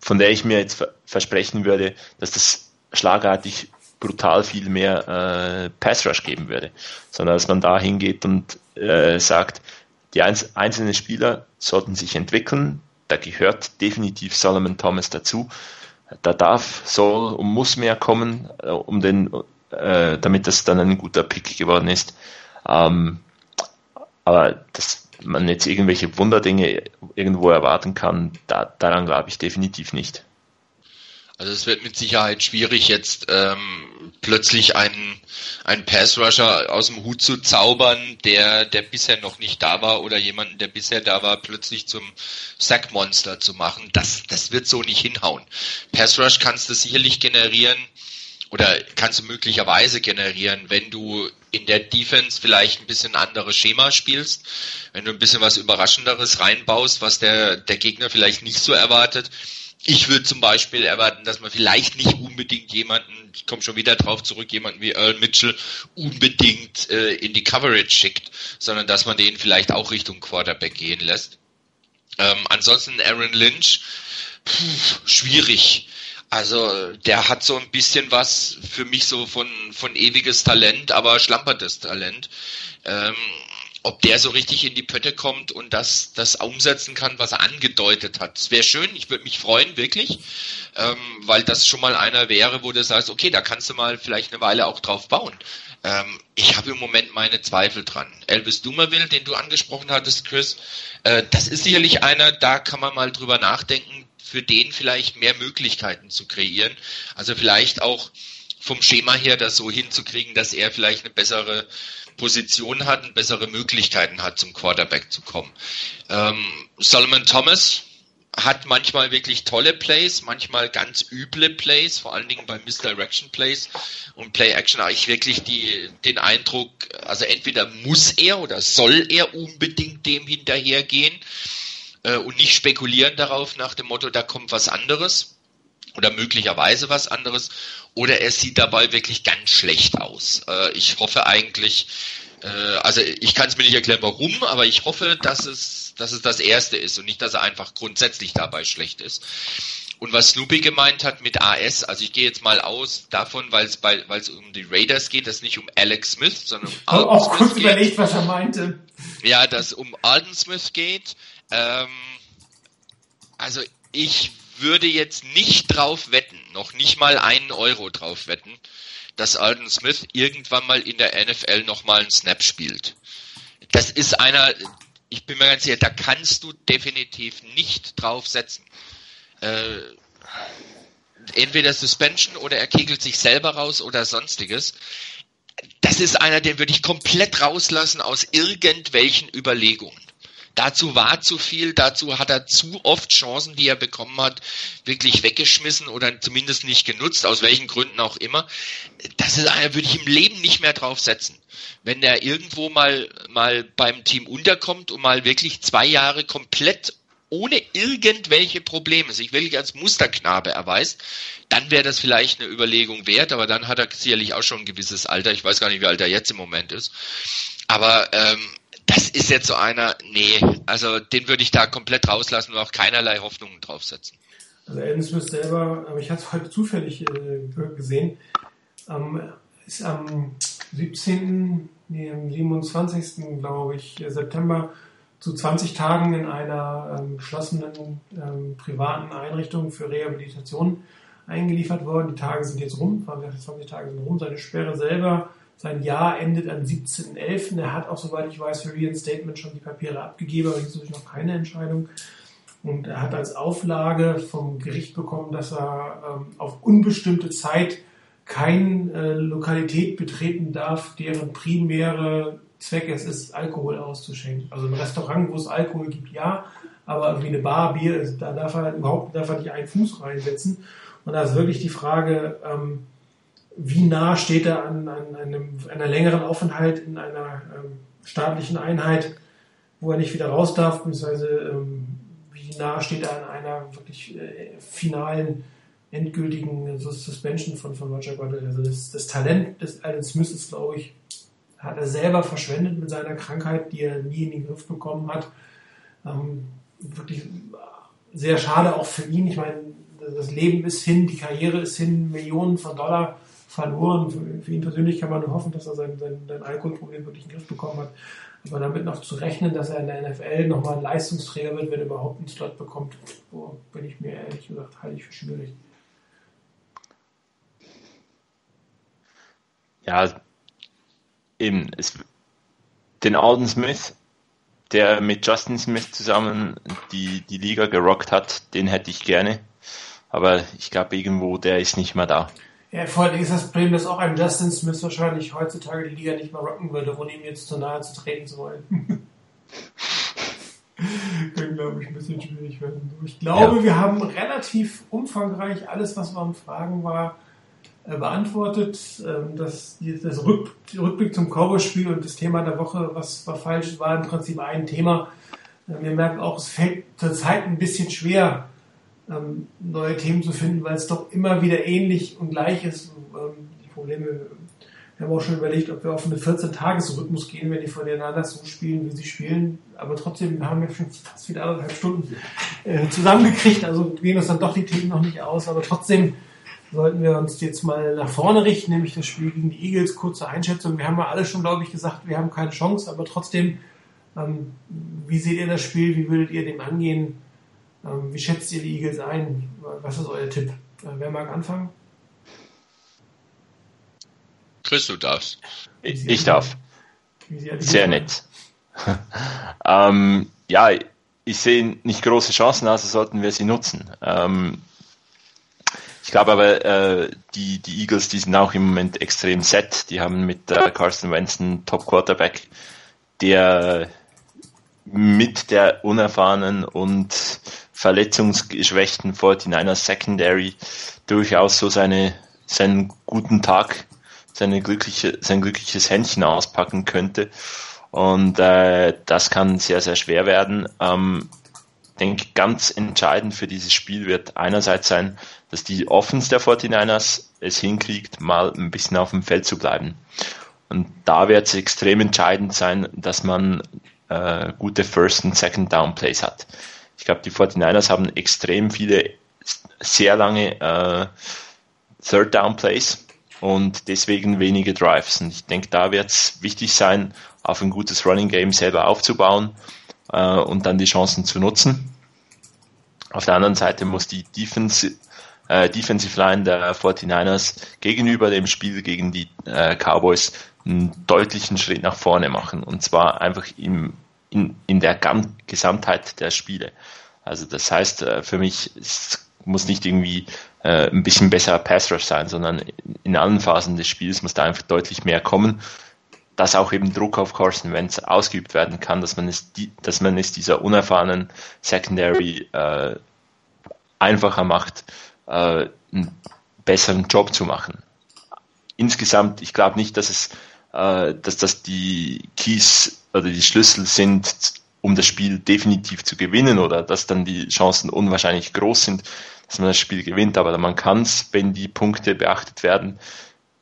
von der ich mir jetzt versprechen würde, dass das schlagartig brutal viel mehr äh, Pass Rush geben würde, sondern dass man da hingeht und äh, sagt, die einzelnen Spieler sollten sich entwickeln. Da gehört definitiv Solomon Thomas dazu. Da darf, soll und muss mehr kommen, äh, um den, äh, damit das dann ein guter Pick geworden ist. Ähm, aber dass man jetzt irgendwelche Wunderdinge irgendwo erwarten kann, da, daran glaube ich definitiv nicht. Also es wird mit Sicherheit schwierig, jetzt ähm, plötzlich einen, einen Pass-Rusher aus dem Hut zu zaubern, der, der bisher noch nicht da war, oder jemanden, der bisher da war, plötzlich zum Sack-Monster zu machen. Das, das wird so nicht hinhauen. Pass-Rush kannst du sicherlich generieren, oder kannst du möglicherweise generieren, wenn du in der Defense vielleicht ein bisschen anderes Schema spielst, wenn du ein bisschen was Überraschenderes reinbaust, was der, der Gegner vielleicht nicht so erwartet ich würde zum Beispiel erwarten, dass man vielleicht nicht unbedingt jemanden, ich komme schon wieder drauf zurück, jemanden wie Earl Mitchell unbedingt äh, in die Coverage schickt, sondern dass man den vielleicht auch Richtung Quarterback gehen lässt. Ähm, ansonsten Aaron Lynch, puh, schwierig. Also der hat so ein bisschen was für mich so von, von ewiges Talent, aber schlampertes Talent. Ähm, ob der so richtig in die Pötte kommt und das, das umsetzen kann, was er angedeutet hat. Es wäre schön, ich würde mich freuen, wirklich, ähm, weil das schon mal einer wäre, wo du sagst, okay, da kannst du mal vielleicht eine Weile auch drauf bauen. Ähm, ich habe im Moment meine Zweifel dran. Elvis Dumerville, den du angesprochen hattest, Chris, äh, das ist sicherlich einer, da kann man mal drüber nachdenken, für den vielleicht mehr Möglichkeiten zu kreieren. Also vielleicht auch vom Schema her das so hinzukriegen, dass er vielleicht eine bessere Position hat und bessere Möglichkeiten hat, zum Quarterback zu kommen. Ähm, Solomon Thomas hat manchmal wirklich tolle Plays, manchmal ganz üble Plays, vor allen Dingen bei Misdirection Plays und Play Action habe ich wirklich die, den Eindruck, also entweder muss er oder soll er unbedingt dem hinterhergehen äh, und nicht spekulieren darauf nach dem Motto, da kommt was anderes oder möglicherweise was anderes oder er sieht dabei wirklich ganz schlecht aus. Äh, ich hoffe eigentlich, äh, also ich kann es mir nicht erklären, warum, aber ich hoffe, dass es, dass es das Erste ist und nicht, dass er einfach grundsätzlich dabei schlecht ist. Und was Snoopy gemeint hat mit AS, also ich gehe jetzt mal aus davon, weil es bei, weil es um die Raiders geht, dass nicht um Alex Smith, sondern um Alden auch Smith kurz geht. überlegt, was er meinte. Ja, dass um Alden Smith geht. Ähm, also ich würde jetzt nicht drauf wetten, noch nicht mal einen Euro drauf wetten, dass Alden Smith irgendwann mal in der NFL nochmal einen Snap spielt. Das ist einer, ich bin mir ganz sicher, da kannst du definitiv nicht drauf setzen. Äh, entweder Suspension oder er kegelt sich selber raus oder sonstiges. Das ist einer, den würde ich komplett rauslassen aus irgendwelchen Überlegungen. Dazu war zu viel, dazu hat er zu oft Chancen, die er bekommen hat, wirklich weggeschmissen oder zumindest nicht genutzt, aus welchen Gründen auch immer. Das ist einer, würde ich im Leben nicht mehr drauf setzen. Wenn er irgendwo mal, mal beim Team unterkommt und mal wirklich zwei Jahre komplett ohne irgendwelche Probleme sich wirklich als Musterknabe erweist, dann wäre das vielleicht eine Überlegung wert, aber dann hat er sicherlich auch schon ein gewisses Alter. Ich weiß gar nicht, wie alt er jetzt im Moment ist. Aber ähm, das ist jetzt so einer, nee, also den würde ich da komplett rauslassen und auch keinerlei Hoffnungen draufsetzen. Also Aiden Smith selber, ich hatte es heute zufällig äh, gesehen, ist am 17., nee, am 27. glaube ich, September zu 20 Tagen in einer ähm, geschlossenen ähm, privaten Einrichtung für Rehabilitation eingeliefert worden. Die Tage sind jetzt rum, 20 Tage sind rum. Seine Sperre selber, sein Jahr endet am 17.11. Er hat auch, soweit ich weiß, für Reinstatement schon die Papiere abgegeben, aber es ist noch keine Entscheidung. Und er hat als Auflage vom Gericht bekommen, dass er ähm, auf unbestimmte Zeit keine äh, Lokalität betreten darf, deren primäre Zweck es ist, Alkohol auszuschenken. Also ein Restaurant, wo es Alkohol gibt, ja, aber irgendwie eine Bar, Bier, da darf er überhaupt darf er nicht einen Fuß reinsetzen. Und da ist wirklich die Frage, ähm, wie nah steht er an, an einem, einer längeren Aufenthalt in einer ähm, staatlichen Einheit, wo er nicht wieder raus darf, beziehungsweise ähm, wie nah steht er an einer wirklich äh, finalen, endgültigen Sus- Suspension von, von Roger Goodell. Also das, das Talent des Alan Smith ist, glaube ich, hat er selber verschwendet mit seiner Krankheit, die er nie in den Griff bekommen hat. Ähm, wirklich sehr schade auch für ihn. Ich meine, das Leben ist hin, die Karriere ist hin, Millionen von Dollar verloren. Für, ihn persönlich kann man nur hoffen, dass er sein, sein, sein Alkoholproblem wirklich in den Griff bekommen hat. Aber damit noch zu rechnen, dass er in der NFL nochmal ein Leistungsträger wird, wenn er überhaupt einen Slot bekommt, boah, bin ich mir ehrlich gesagt, halte ich für schwierig. Ja, eben, es, den Alden Smith, der mit Justin Smith zusammen die, die Liga gerockt hat, den hätte ich gerne. Aber ich glaube irgendwo, der ist nicht mehr da. Ja, vor allem ist das Problem, dass auch ein Justin Smith wahrscheinlich heutzutage die Liga nicht mehr rocken würde, ohne ihm jetzt zu nahe zu treten zu wollen. Kann, glaube ich, ein bisschen schwierig werden. Ich glaube, Ja. wir haben relativ umfangreich alles, was wir am Fragen war, äh, beantwortet. Ähm, Das, das Rück, Rückblick zum Cowboy-Spiel und das Thema der Woche, was war falsch, war im Prinzip ein Thema. Äh, Wir merken auch, es fällt zurzeit ein bisschen schwer, ähm, neue Themen zu finden, weil es doch immer wieder ähnlich und gleich ist. Ähm, die Probleme, wir haben auch schon überlegt, ob wir auf einen 14-Tages-Rhythmus gehen, wenn die voneinander so spielen, wie sie spielen. Aber trotzdem haben wir schon fast wieder anderthalb Stunden äh, zusammengekriegt, also gehen uns dann doch die Themen noch nicht aus. Aber trotzdem sollten wir uns jetzt mal nach vorne richten, nämlich das Spiel gegen die Eagles. Kurze Einschätzung. Wir haben ja alle schon, glaube ich, gesagt, wir haben keine Chance, aber trotzdem, ähm, wie seht ihr das Spiel? Wie würdet ihr dem angehen? Ähm, wie schätzt ihr die Eagles ein? Was ist euer Tipp? Äh, wer mag anfangen? Chris, du darfst. Ich, ich darf. Sehr nett. ähm, ja, ich sehe nicht große Chancen, also sollten wir sie nutzen. Ähm, ich glaube aber, äh, die, die Eagles, die sind auch im Moment extrem set. Die haben mit äh, Carson Wentz einen Top-Quarterback, der mit der unerfahrenen und verletzungsgeschwächten 49ers Secondary durchaus so seine, seinen guten Tag, seine glückliche, sein glückliches Händchen auspacken könnte. Und äh, das kann sehr, sehr schwer werden. Ähm, denke, ganz entscheidend für dieses Spiel wird einerseits sein, dass die Offense der 49ers es hinkriegt, mal ein bisschen auf dem Feld zu bleiben. Und da wird es extrem entscheidend sein, dass man äh, gute First- und Second-Down-Plays hat. Ich glaube, die 49ers haben extrem viele sehr lange äh, Third-Down-Plays und deswegen wenige Drives. Und ich denke, da wird es wichtig sein, auf ein gutes Running-Game selber aufzubauen äh, und dann die Chancen zu nutzen. Auf der anderen Seite muss die Defense, äh, Defensive Line der 49ers gegenüber dem Spiel gegen die äh, Cowboys einen deutlichen Schritt nach vorne machen. Und zwar einfach im, in, in der Gesamtheit der Spiele. Also das heißt äh, für mich, muss nicht irgendwie äh, ein bisschen besser Pass Rush sein, sondern in allen Phasen des Spiels muss da einfach deutlich mehr kommen dass auch eben Druck auf Carson Wentz ausgeübt werden kann, dass man es, dass man es dieser unerfahrenen Secondary äh, einfacher macht, äh, einen besseren Job zu machen. Insgesamt, ich glaube nicht, dass es, äh, dass das die Keys oder die Schlüssel sind, um das Spiel definitiv zu gewinnen oder dass dann die Chancen unwahrscheinlich groß sind, dass man das Spiel gewinnt, aber man kann es, wenn die Punkte beachtet werden,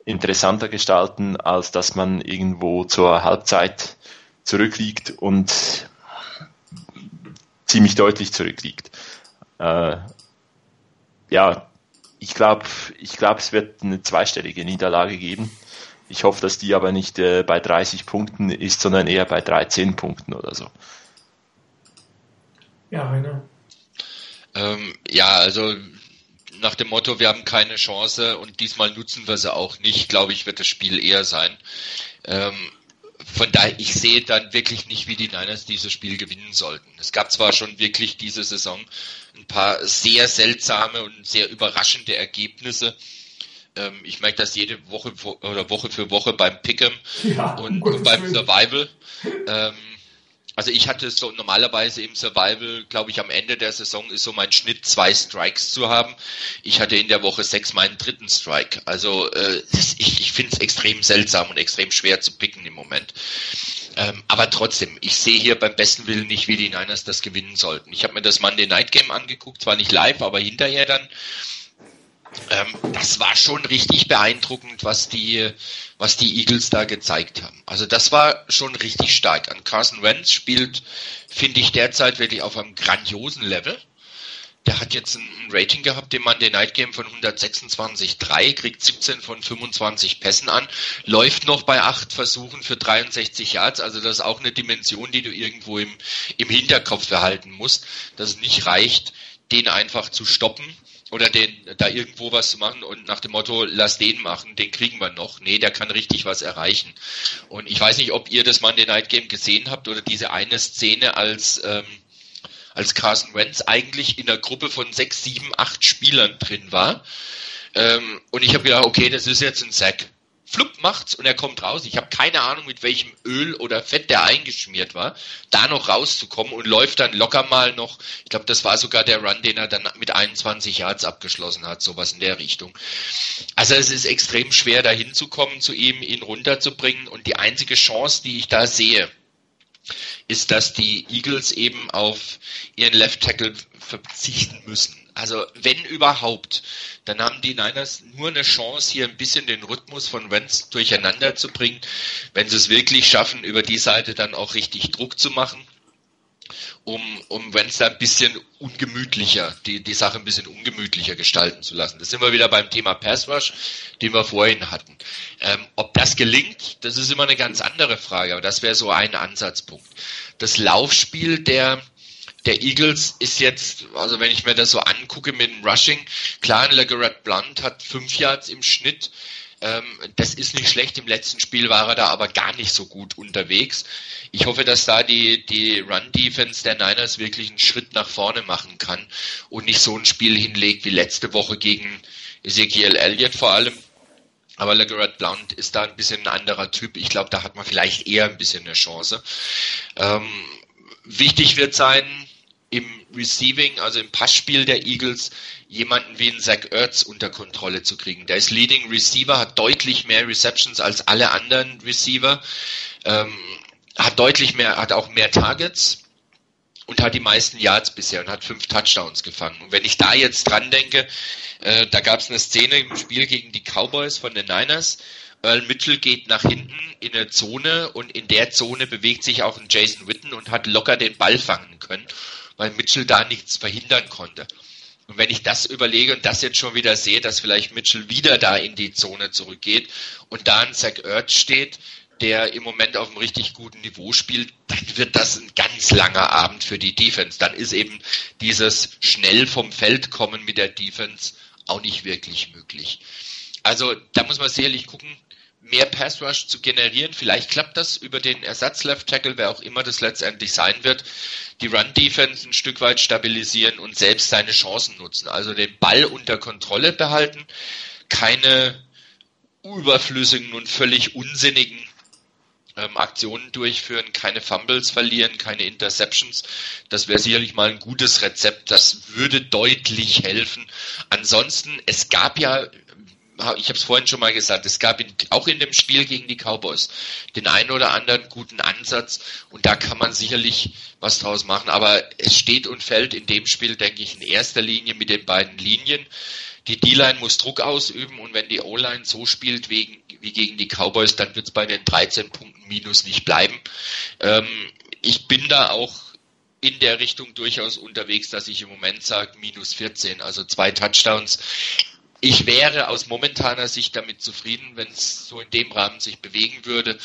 interessanter gestalten, als dass man irgendwo zur Halbzeit zurückliegt und ziemlich deutlich zurückliegt. Äh, ja, ich glaube, ich glaube, es wird eine zweistellige Niederlage geben. Ich hoffe, dass die aber nicht äh, bei 30 Punkten ist, sondern eher bei 13 Punkten oder so. Ja, Rainer. Ähm, ja, also nach dem Motto, wir haben keine Chance und diesmal nutzen wir sie auch nicht, glaube ich, wird das Spiel eher sein. Ähm, von daher, ich sehe dann wirklich nicht, wie die Niners dieses Spiel gewinnen sollten. Es gab zwar schon wirklich diese Saison ein paar sehr seltsame und sehr überraschende Ergebnisse. Ähm, ich merke das jede Woche oder Woche für Woche beim Pick'em Ja, und, und beim. Survival. Ähm, also ich hatte so normalerweise im Survival, glaube ich, am Ende der Saison ist so mein Schnitt zwei Strikes zu haben. Ich hatte in der Woche sechs meinen dritten Strike. Also äh, ich, ich finde es extrem seltsam und extrem schwer zu picken im Moment. Ähm, aber trotzdem, ich sehe hier beim besten Willen nicht, wie die Niners das gewinnen sollten. Ich habe mir das Monday Night Game angeguckt, zwar nicht live, aber hinterher dann. Ähm, das war schon richtig beeindruckend, was die, was die Eagles da gezeigt haben. Also das war schon richtig stark. An Carson Wentz spielt, finde ich, derzeit wirklich auf einem grandiosen Level. Der hat jetzt ein Rating gehabt im Monday Night Game von 126,3, kriegt 17 von 25 Pässen an, läuft noch bei 8 Versuchen für 63 Yards. Also das ist auch eine Dimension, die du irgendwo im, im Hinterkopf behalten musst, dass es nicht reicht, den einfach zu stoppen oder den da irgendwo was zu machen und nach dem Motto, lass den machen, den kriegen wir noch. Nee, der kann richtig was erreichen. Und ich weiß nicht, ob ihr das Monday Night Game gesehen habt oder diese eine Szene als ähm, als Carson Wentz eigentlich in einer Gruppe von sechs, sieben, acht Spielern drin war. Ähm, und ich habe gedacht, okay, das ist jetzt ein Sack. Flupp macht's und er kommt raus. Ich habe keine Ahnung, mit welchem Öl oder Fett der eingeschmiert war, da noch rauszukommen und läuft dann locker mal noch. Ich glaube, das war sogar der Run, den er dann mit 21 Yards abgeschlossen hat, sowas in der Richtung. Also es ist extrem schwer, da hinzukommen zu ihm, ihn runterzubringen. Und die einzige Chance, die ich da sehe, ist, dass die Eagles eben auf ihren Left Tackle verzichten müssen. Also wenn überhaupt, dann haben die Niners nur eine Chance, hier ein bisschen den Rhythmus von Wentz durcheinander zu bringen, wenn sie es wirklich schaffen, über die Seite dann auch richtig Druck zu machen, um, um Wentz da ein bisschen ungemütlicher, die, die Sache ein bisschen ungemütlicher gestalten zu lassen. Das sind wir wieder beim Thema Pass Rush, den wir vorhin hatten. Ähm, ob das gelingt, das ist immer eine ganz andere Frage, aber das wäre so ein Ansatzpunkt. Das Laufspiel der der Eagles ist jetzt, also wenn ich mir das so angucke mit dem Rushing, klar, LeGarrette Blunt hat fünf Yards im Schnitt. Ähm, das ist nicht schlecht. Im letzten Spiel war er da aber gar nicht so gut unterwegs. Ich hoffe, dass da die, die Run-Defense der Niners wirklich einen Schritt nach vorne machen kann und nicht so ein Spiel hinlegt wie letzte Woche gegen Ezekiel Elliott vor allem. Aber LeGarrette Blount ist da ein bisschen ein anderer Typ. Ich glaube, da hat man vielleicht eher ein bisschen eine Chance. Ähm, wichtig wird sein, im Receiving, also im Passspiel der Eagles, jemanden wie einen Zach Ertz unter Kontrolle zu kriegen. Der ist Leading Receiver, hat deutlich mehr Receptions als alle anderen Receiver, ähm, hat deutlich mehr, hat auch mehr Targets und hat die meisten Yards bisher und hat fünf Touchdowns gefangen. Und wenn ich da jetzt dran denke, äh, da gab es eine Szene im Spiel gegen die Cowboys von den Niners, Earl Mitchell geht nach hinten in eine Zone und in der Zone bewegt sich auch ein Jason Witten und hat locker den Ball fangen können weil Mitchell da nichts verhindern konnte. Und wenn ich das überlege und das jetzt schon wieder sehe, dass vielleicht Mitchell wieder da in die Zone zurückgeht und da ein Zach Ertz steht, der im Moment auf einem richtig guten Niveau spielt, dann wird das ein ganz langer Abend für die Defense. Dann ist eben dieses schnell vom Feld kommen mit der Defense auch nicht wirklich möglich. Also da muss man sicherlich gucken, mehr Pass Rush zu generieren. Vielleicht klappt das über den Ersatz Left Tackle, wer auch immer das letztendlich sein wird. Die Run Defense ein Stück weit stabilisieren und selbst seine Chancen nutzen. Also den Ball unter Kontrolle behalten, keine überflüssigen und völlig unsinnigen ähm, Aktionen durchführen, keine Fumbles verlieren, keine Interceptions. Das wäre sicherlich mal ein gutes Rezept. Das würde deutlich helfen. Ansonsten, es gab ja ich habe es vorhin schon mal gesagt, es gab in, auch in dem Spiel gegen die Cowboys den einen oder anderen guten Ansatz und da kann man sicherlich was draus machen. Aber es steht und fällt in dem Spiel, denke ich, in erster Linie mit den beiden Linien. Die D-Line muss Druck ausüben und wenn die O-Line so spielt wegen, wie gegen die Cowboys, dann wird es bei den 13 Punkten minus nicht bleiben. Ähm, ich bin da auch in der Richtung durchaus unterwegs, dass ich im Moment sage, minus 14, also zwei Touchdowns ich wäre aus momentaner Sicht damit zufrieden, wenn es so in dem Rahmen sich bewegen würde.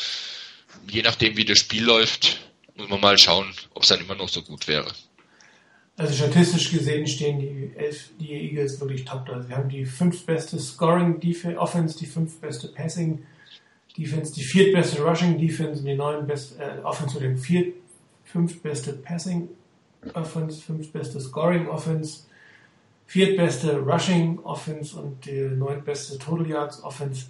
Je nachdem, wie das Spiel läuft, muss man mal schauen, ob es dann immer noch so gut wäre. Also statistisch gesehen stehen die, Elf, die Eagles wirklich top da. Sie haben die fünftbeste Scoring Offense, die fünftbeste Passing Defense, die viertbeste Rushing Defense und die neuntbeste äh, Offense mit dem viert, fünftbeste Passing Offense, fünftbeste Scoring Offense viertbeste Rushing Offense und die neuntbeste Total Yards Offense.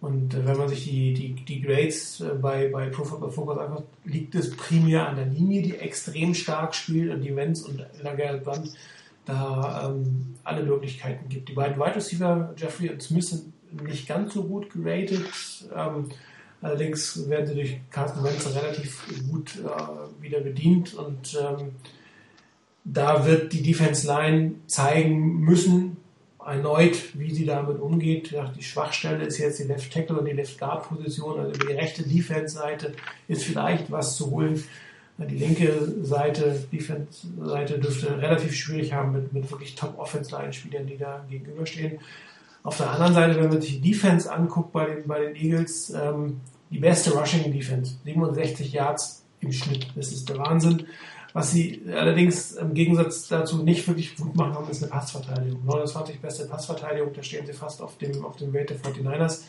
Und äh, wenn man sich die, die, die Grades äh, bei, bei Pro Football Focus einfach, liegt es primär an der Linie, die extrem stark spielt und die Wenz und Lagerl Band da ähm, alle Möglichkeiten gibt. Die beiden Wide Receiver, Jeffrey und Smith, sind nicht ganz so gut geratet. Ähm, allerdings werden sie durch Carsten Wentz relativ gut äh, wieder bedient und ähm, da wird die Defense Line zeigen müssen, erneut, wie sie damit umgeht. Die Schwachstelle ist jetzt die Left Tackle und die Left Guard Position. Also die rechte Defense-Seite ist vielleicht was zu holen. Die linke Seite, Defense-Seite dürfte relativ schwierig haben mit, mit wirklich Top-Offense-Line-Spielern, die da gegenüberstehen. Auf der anderen Seite, wenn man sich die Defense anguckt bei den, bei den Eagles, ähm, die beste Rushing Defense, 67 Yards im Schnitt. Das ist der Wahnsinn. Was sie allerdings im Gegensatz dazu nicht wirklich gut machen, ist eine Passverteidigung. 29 beste Passverteidigung, da stehen sie fast auf dem, auf dem Welt der 49ers.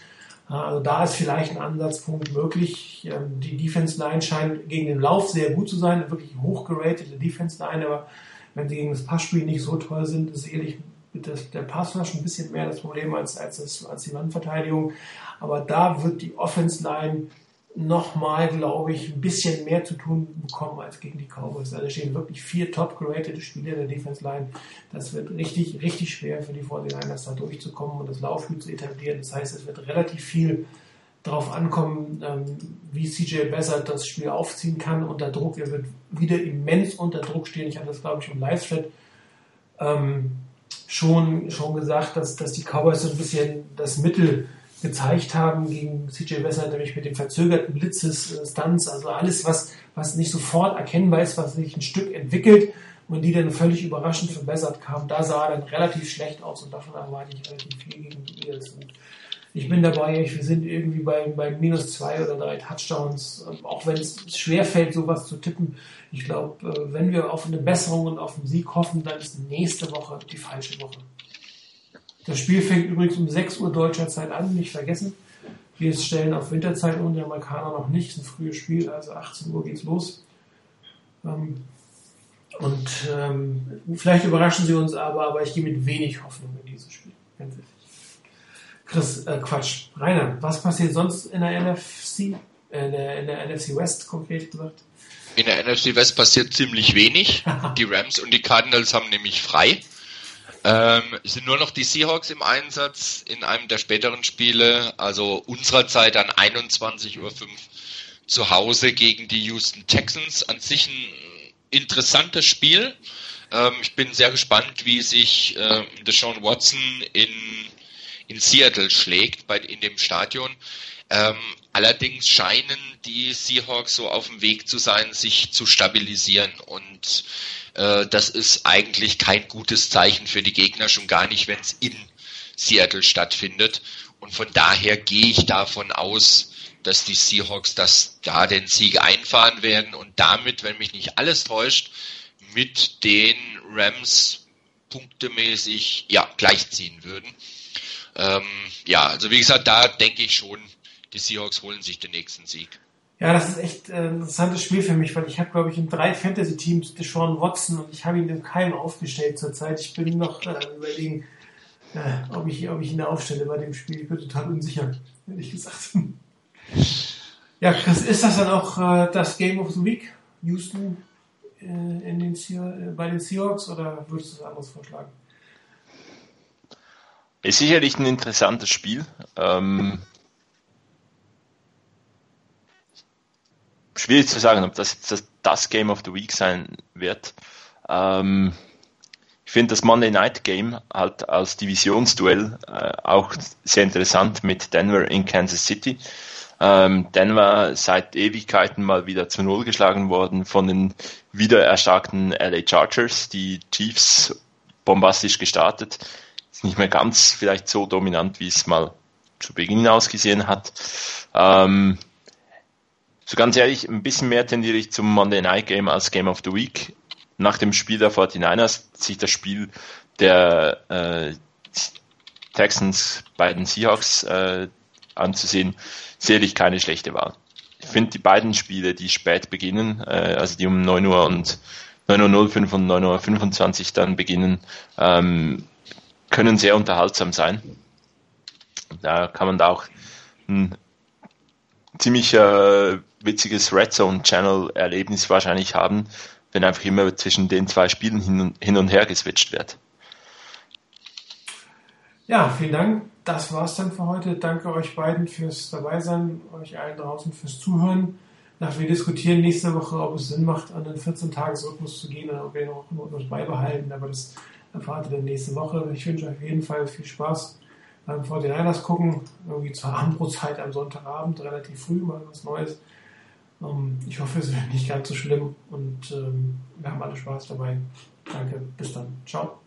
Also da ist vielleicht ein Ansatzpunkt möglich. Ähm, die Defense Line scheint gegen den Lauf sehr gut zu sein, wirklich hochgeratete Defense Line, aber wenn sie gegen das Passspiel nicht so toll sind, ist ehrlich das, der Passrush ein bisschen mehr das Problem als, als, das, als die Wandverteidigung. Aber da wird die Offense Line nochmal, glaube ich, ein bisschen mehr zu tun bekommen als gegen die Cowboys. Da stehen wirklich vier top-geratete Spieler der Defense Line. Das wird richtig, richtig schwer für die 49ers da durchzukommen und das Laufspiel zu etablieren. Das heißt, es wird relativ viel darauf ankommen, ähm, wie CJ besser das Spiel aufziehen kann unter Druck. Er wird wieder immens unter Druck stehen. Ich hatte das, glaube ich, im Live-Chat ähm, schon, schon gesagt, dass, dass die Cowboys so ein bisschen das Mittel gezeigt haben gegen CJ Besser, nämlich mit den verzögerten Blitzes, Stunts, also alles, was, was nicht sofort erkennbar ist, was sich ein Stück entwickelt und die dann völlig überraschend verbessert kamen. Da sah er dann relativ schlecht aus und davon erwarte ich relativ viel gegen die Eagles. Und ich bin dabei, wir sind irgendwie bei, bei minus zwei oder drei Touchdowns, ähm, auch wenn es schwer fällt, sowas zu tippen. Ich glaube, äh, wenn wir auf eine Besserung und auf einen Sieg hoffen, dann ist nächste Woche die falsche Woche. Das Spiel fängt übrigens um 6 Uhr deutscher Zeit an, nicht vergessen. Wir stellen auf Winterzeit um, die Amerikaner noch nicht. Ein frühes Spiel, also 18 Uhr geht's los. Ähm, und ähm, vielleicht überraschen sie uns aber, aber ich gehe mit wenig Hoffnung in dieses Spiel. Ganz ehrlich. Chris, äh, Quatsch. Rainer, was passiert sonst in der NFC? Äh, in, der, in der NFC West konkret gesagt? In der NFC West passiert ziemlich wenig. Die Rams und die Cardinals haben nämlich frei. Ähm, sind nur noch die Seahawks im Einsatz in einem der späteren Spiele, also unserer Zeit dann 21.05 Uhr zu Hause gegen die Houston Texans. An sich ein interessantes Spiel. Ähm, ich bin sehr gespannt, wie sich äh, Deshaun Watson in, in Seattle schlägt, bei, in dem Stadion. Ähm, allerdings scheinen die Seahawks so auf dem Weg zu sein, sich zu stabilisieren. Und äh, das ist eigentlich kein gutes Zeichen für die Gegner, schon gar nicht, wenn es in Seattle stattfindet. Und von daher gehe ich davon aus, dass die Seahawks das da den Sieg einfahren werden und damit, wenn mich nicht alles täuscht, mit den Rams punktemäßig ja gleichziehen würden. Ähm, ja, also wie gesagt, da denke ich schon, die Seahawks holen sich den nächsten Sieg. Ja, das ist echt äh, ein interessantes Spiel für mich, weil ich habe, glaube ich, in drei Fantasy-Teams Deshaun Watson und ich habe ihn im Keim aufgestellt zurzeit. Ich bin noch äh, überlegen, äh, ob, ich, ob ich ihn aufstelle bei dem Spiel. Ich bin total unsicher, ehrlich gesagt. Ja, Chris, ist das dann auch äh, das Game of the Week? Houston äh, in den Sea äh, bei den Seahawks oder würdest du es anderes vorschlagen? Ist sicherlich ein interessantes Spiel. Ähm, schwierig zu sagen, ob das jetzt das, das Game of the Week sein wird. Ähm, ich finde das Monday Night Game halt als Divisionsduell äh, auch sehr interessant mit Denver in Kansas City. Ähm, Denver seit Ewigkeiten mal wieder zu Null geschlagen worden von den wieder erstarkten LA Chargers, die Chiefs bombastisch gestartet. Ist nicht mehr ganz vielleicht so dominant, wie es mal zu Beginn ausgesehen hat. Ähm, so ganz ehrlich, ein bisschen mehr tendiere ich zum Monday Night Game als Game of the Week. Nach dem Spiel der 49ers sich das Spiel der äh, Texans bei den Seahawks äh, anzusehen, sicherlich keine schlechte Wahl. Ich finde die beiden Spiele, die spät beginnen, äh, also die um 9 Uhr und 9.05 Uhr und 9.25 Uhr dann beginnen, ähm, können sehr unterhaltsam sein. Da kann man da auch ein ziemlich äh, witziges Red Zone Channel Erlebnis wahrscheinlich haben, wenn einfach immer zwischen den zwei Spielen hin und, hin und her geswitcht wird. Ja, vielen Dank. Das war's dann für heute. Danke euch beiden fürs Dabeisein, euch allen draußen fürs Zuhören. Nach, wir diskutieren nächste Woche, ob es Sinn macht, an den 14-Tages-Rhythmus zu gehen oder ob wir einen Rhythmus beibehalten. Aber das erfahrt ihr dann nächste Woche. Ich wünsche euch auf jeden Fall viel Spaß beim 49ers gucken. Irgendwie zur Abendbrotzeit am Sonntagabend, relativ früh, mal was Neues. Ähm, ich hoffe, es wird nicht ganz so schlimm und ähm, wir haben alle Spaß dabei. Danke, bis dann. Ciao.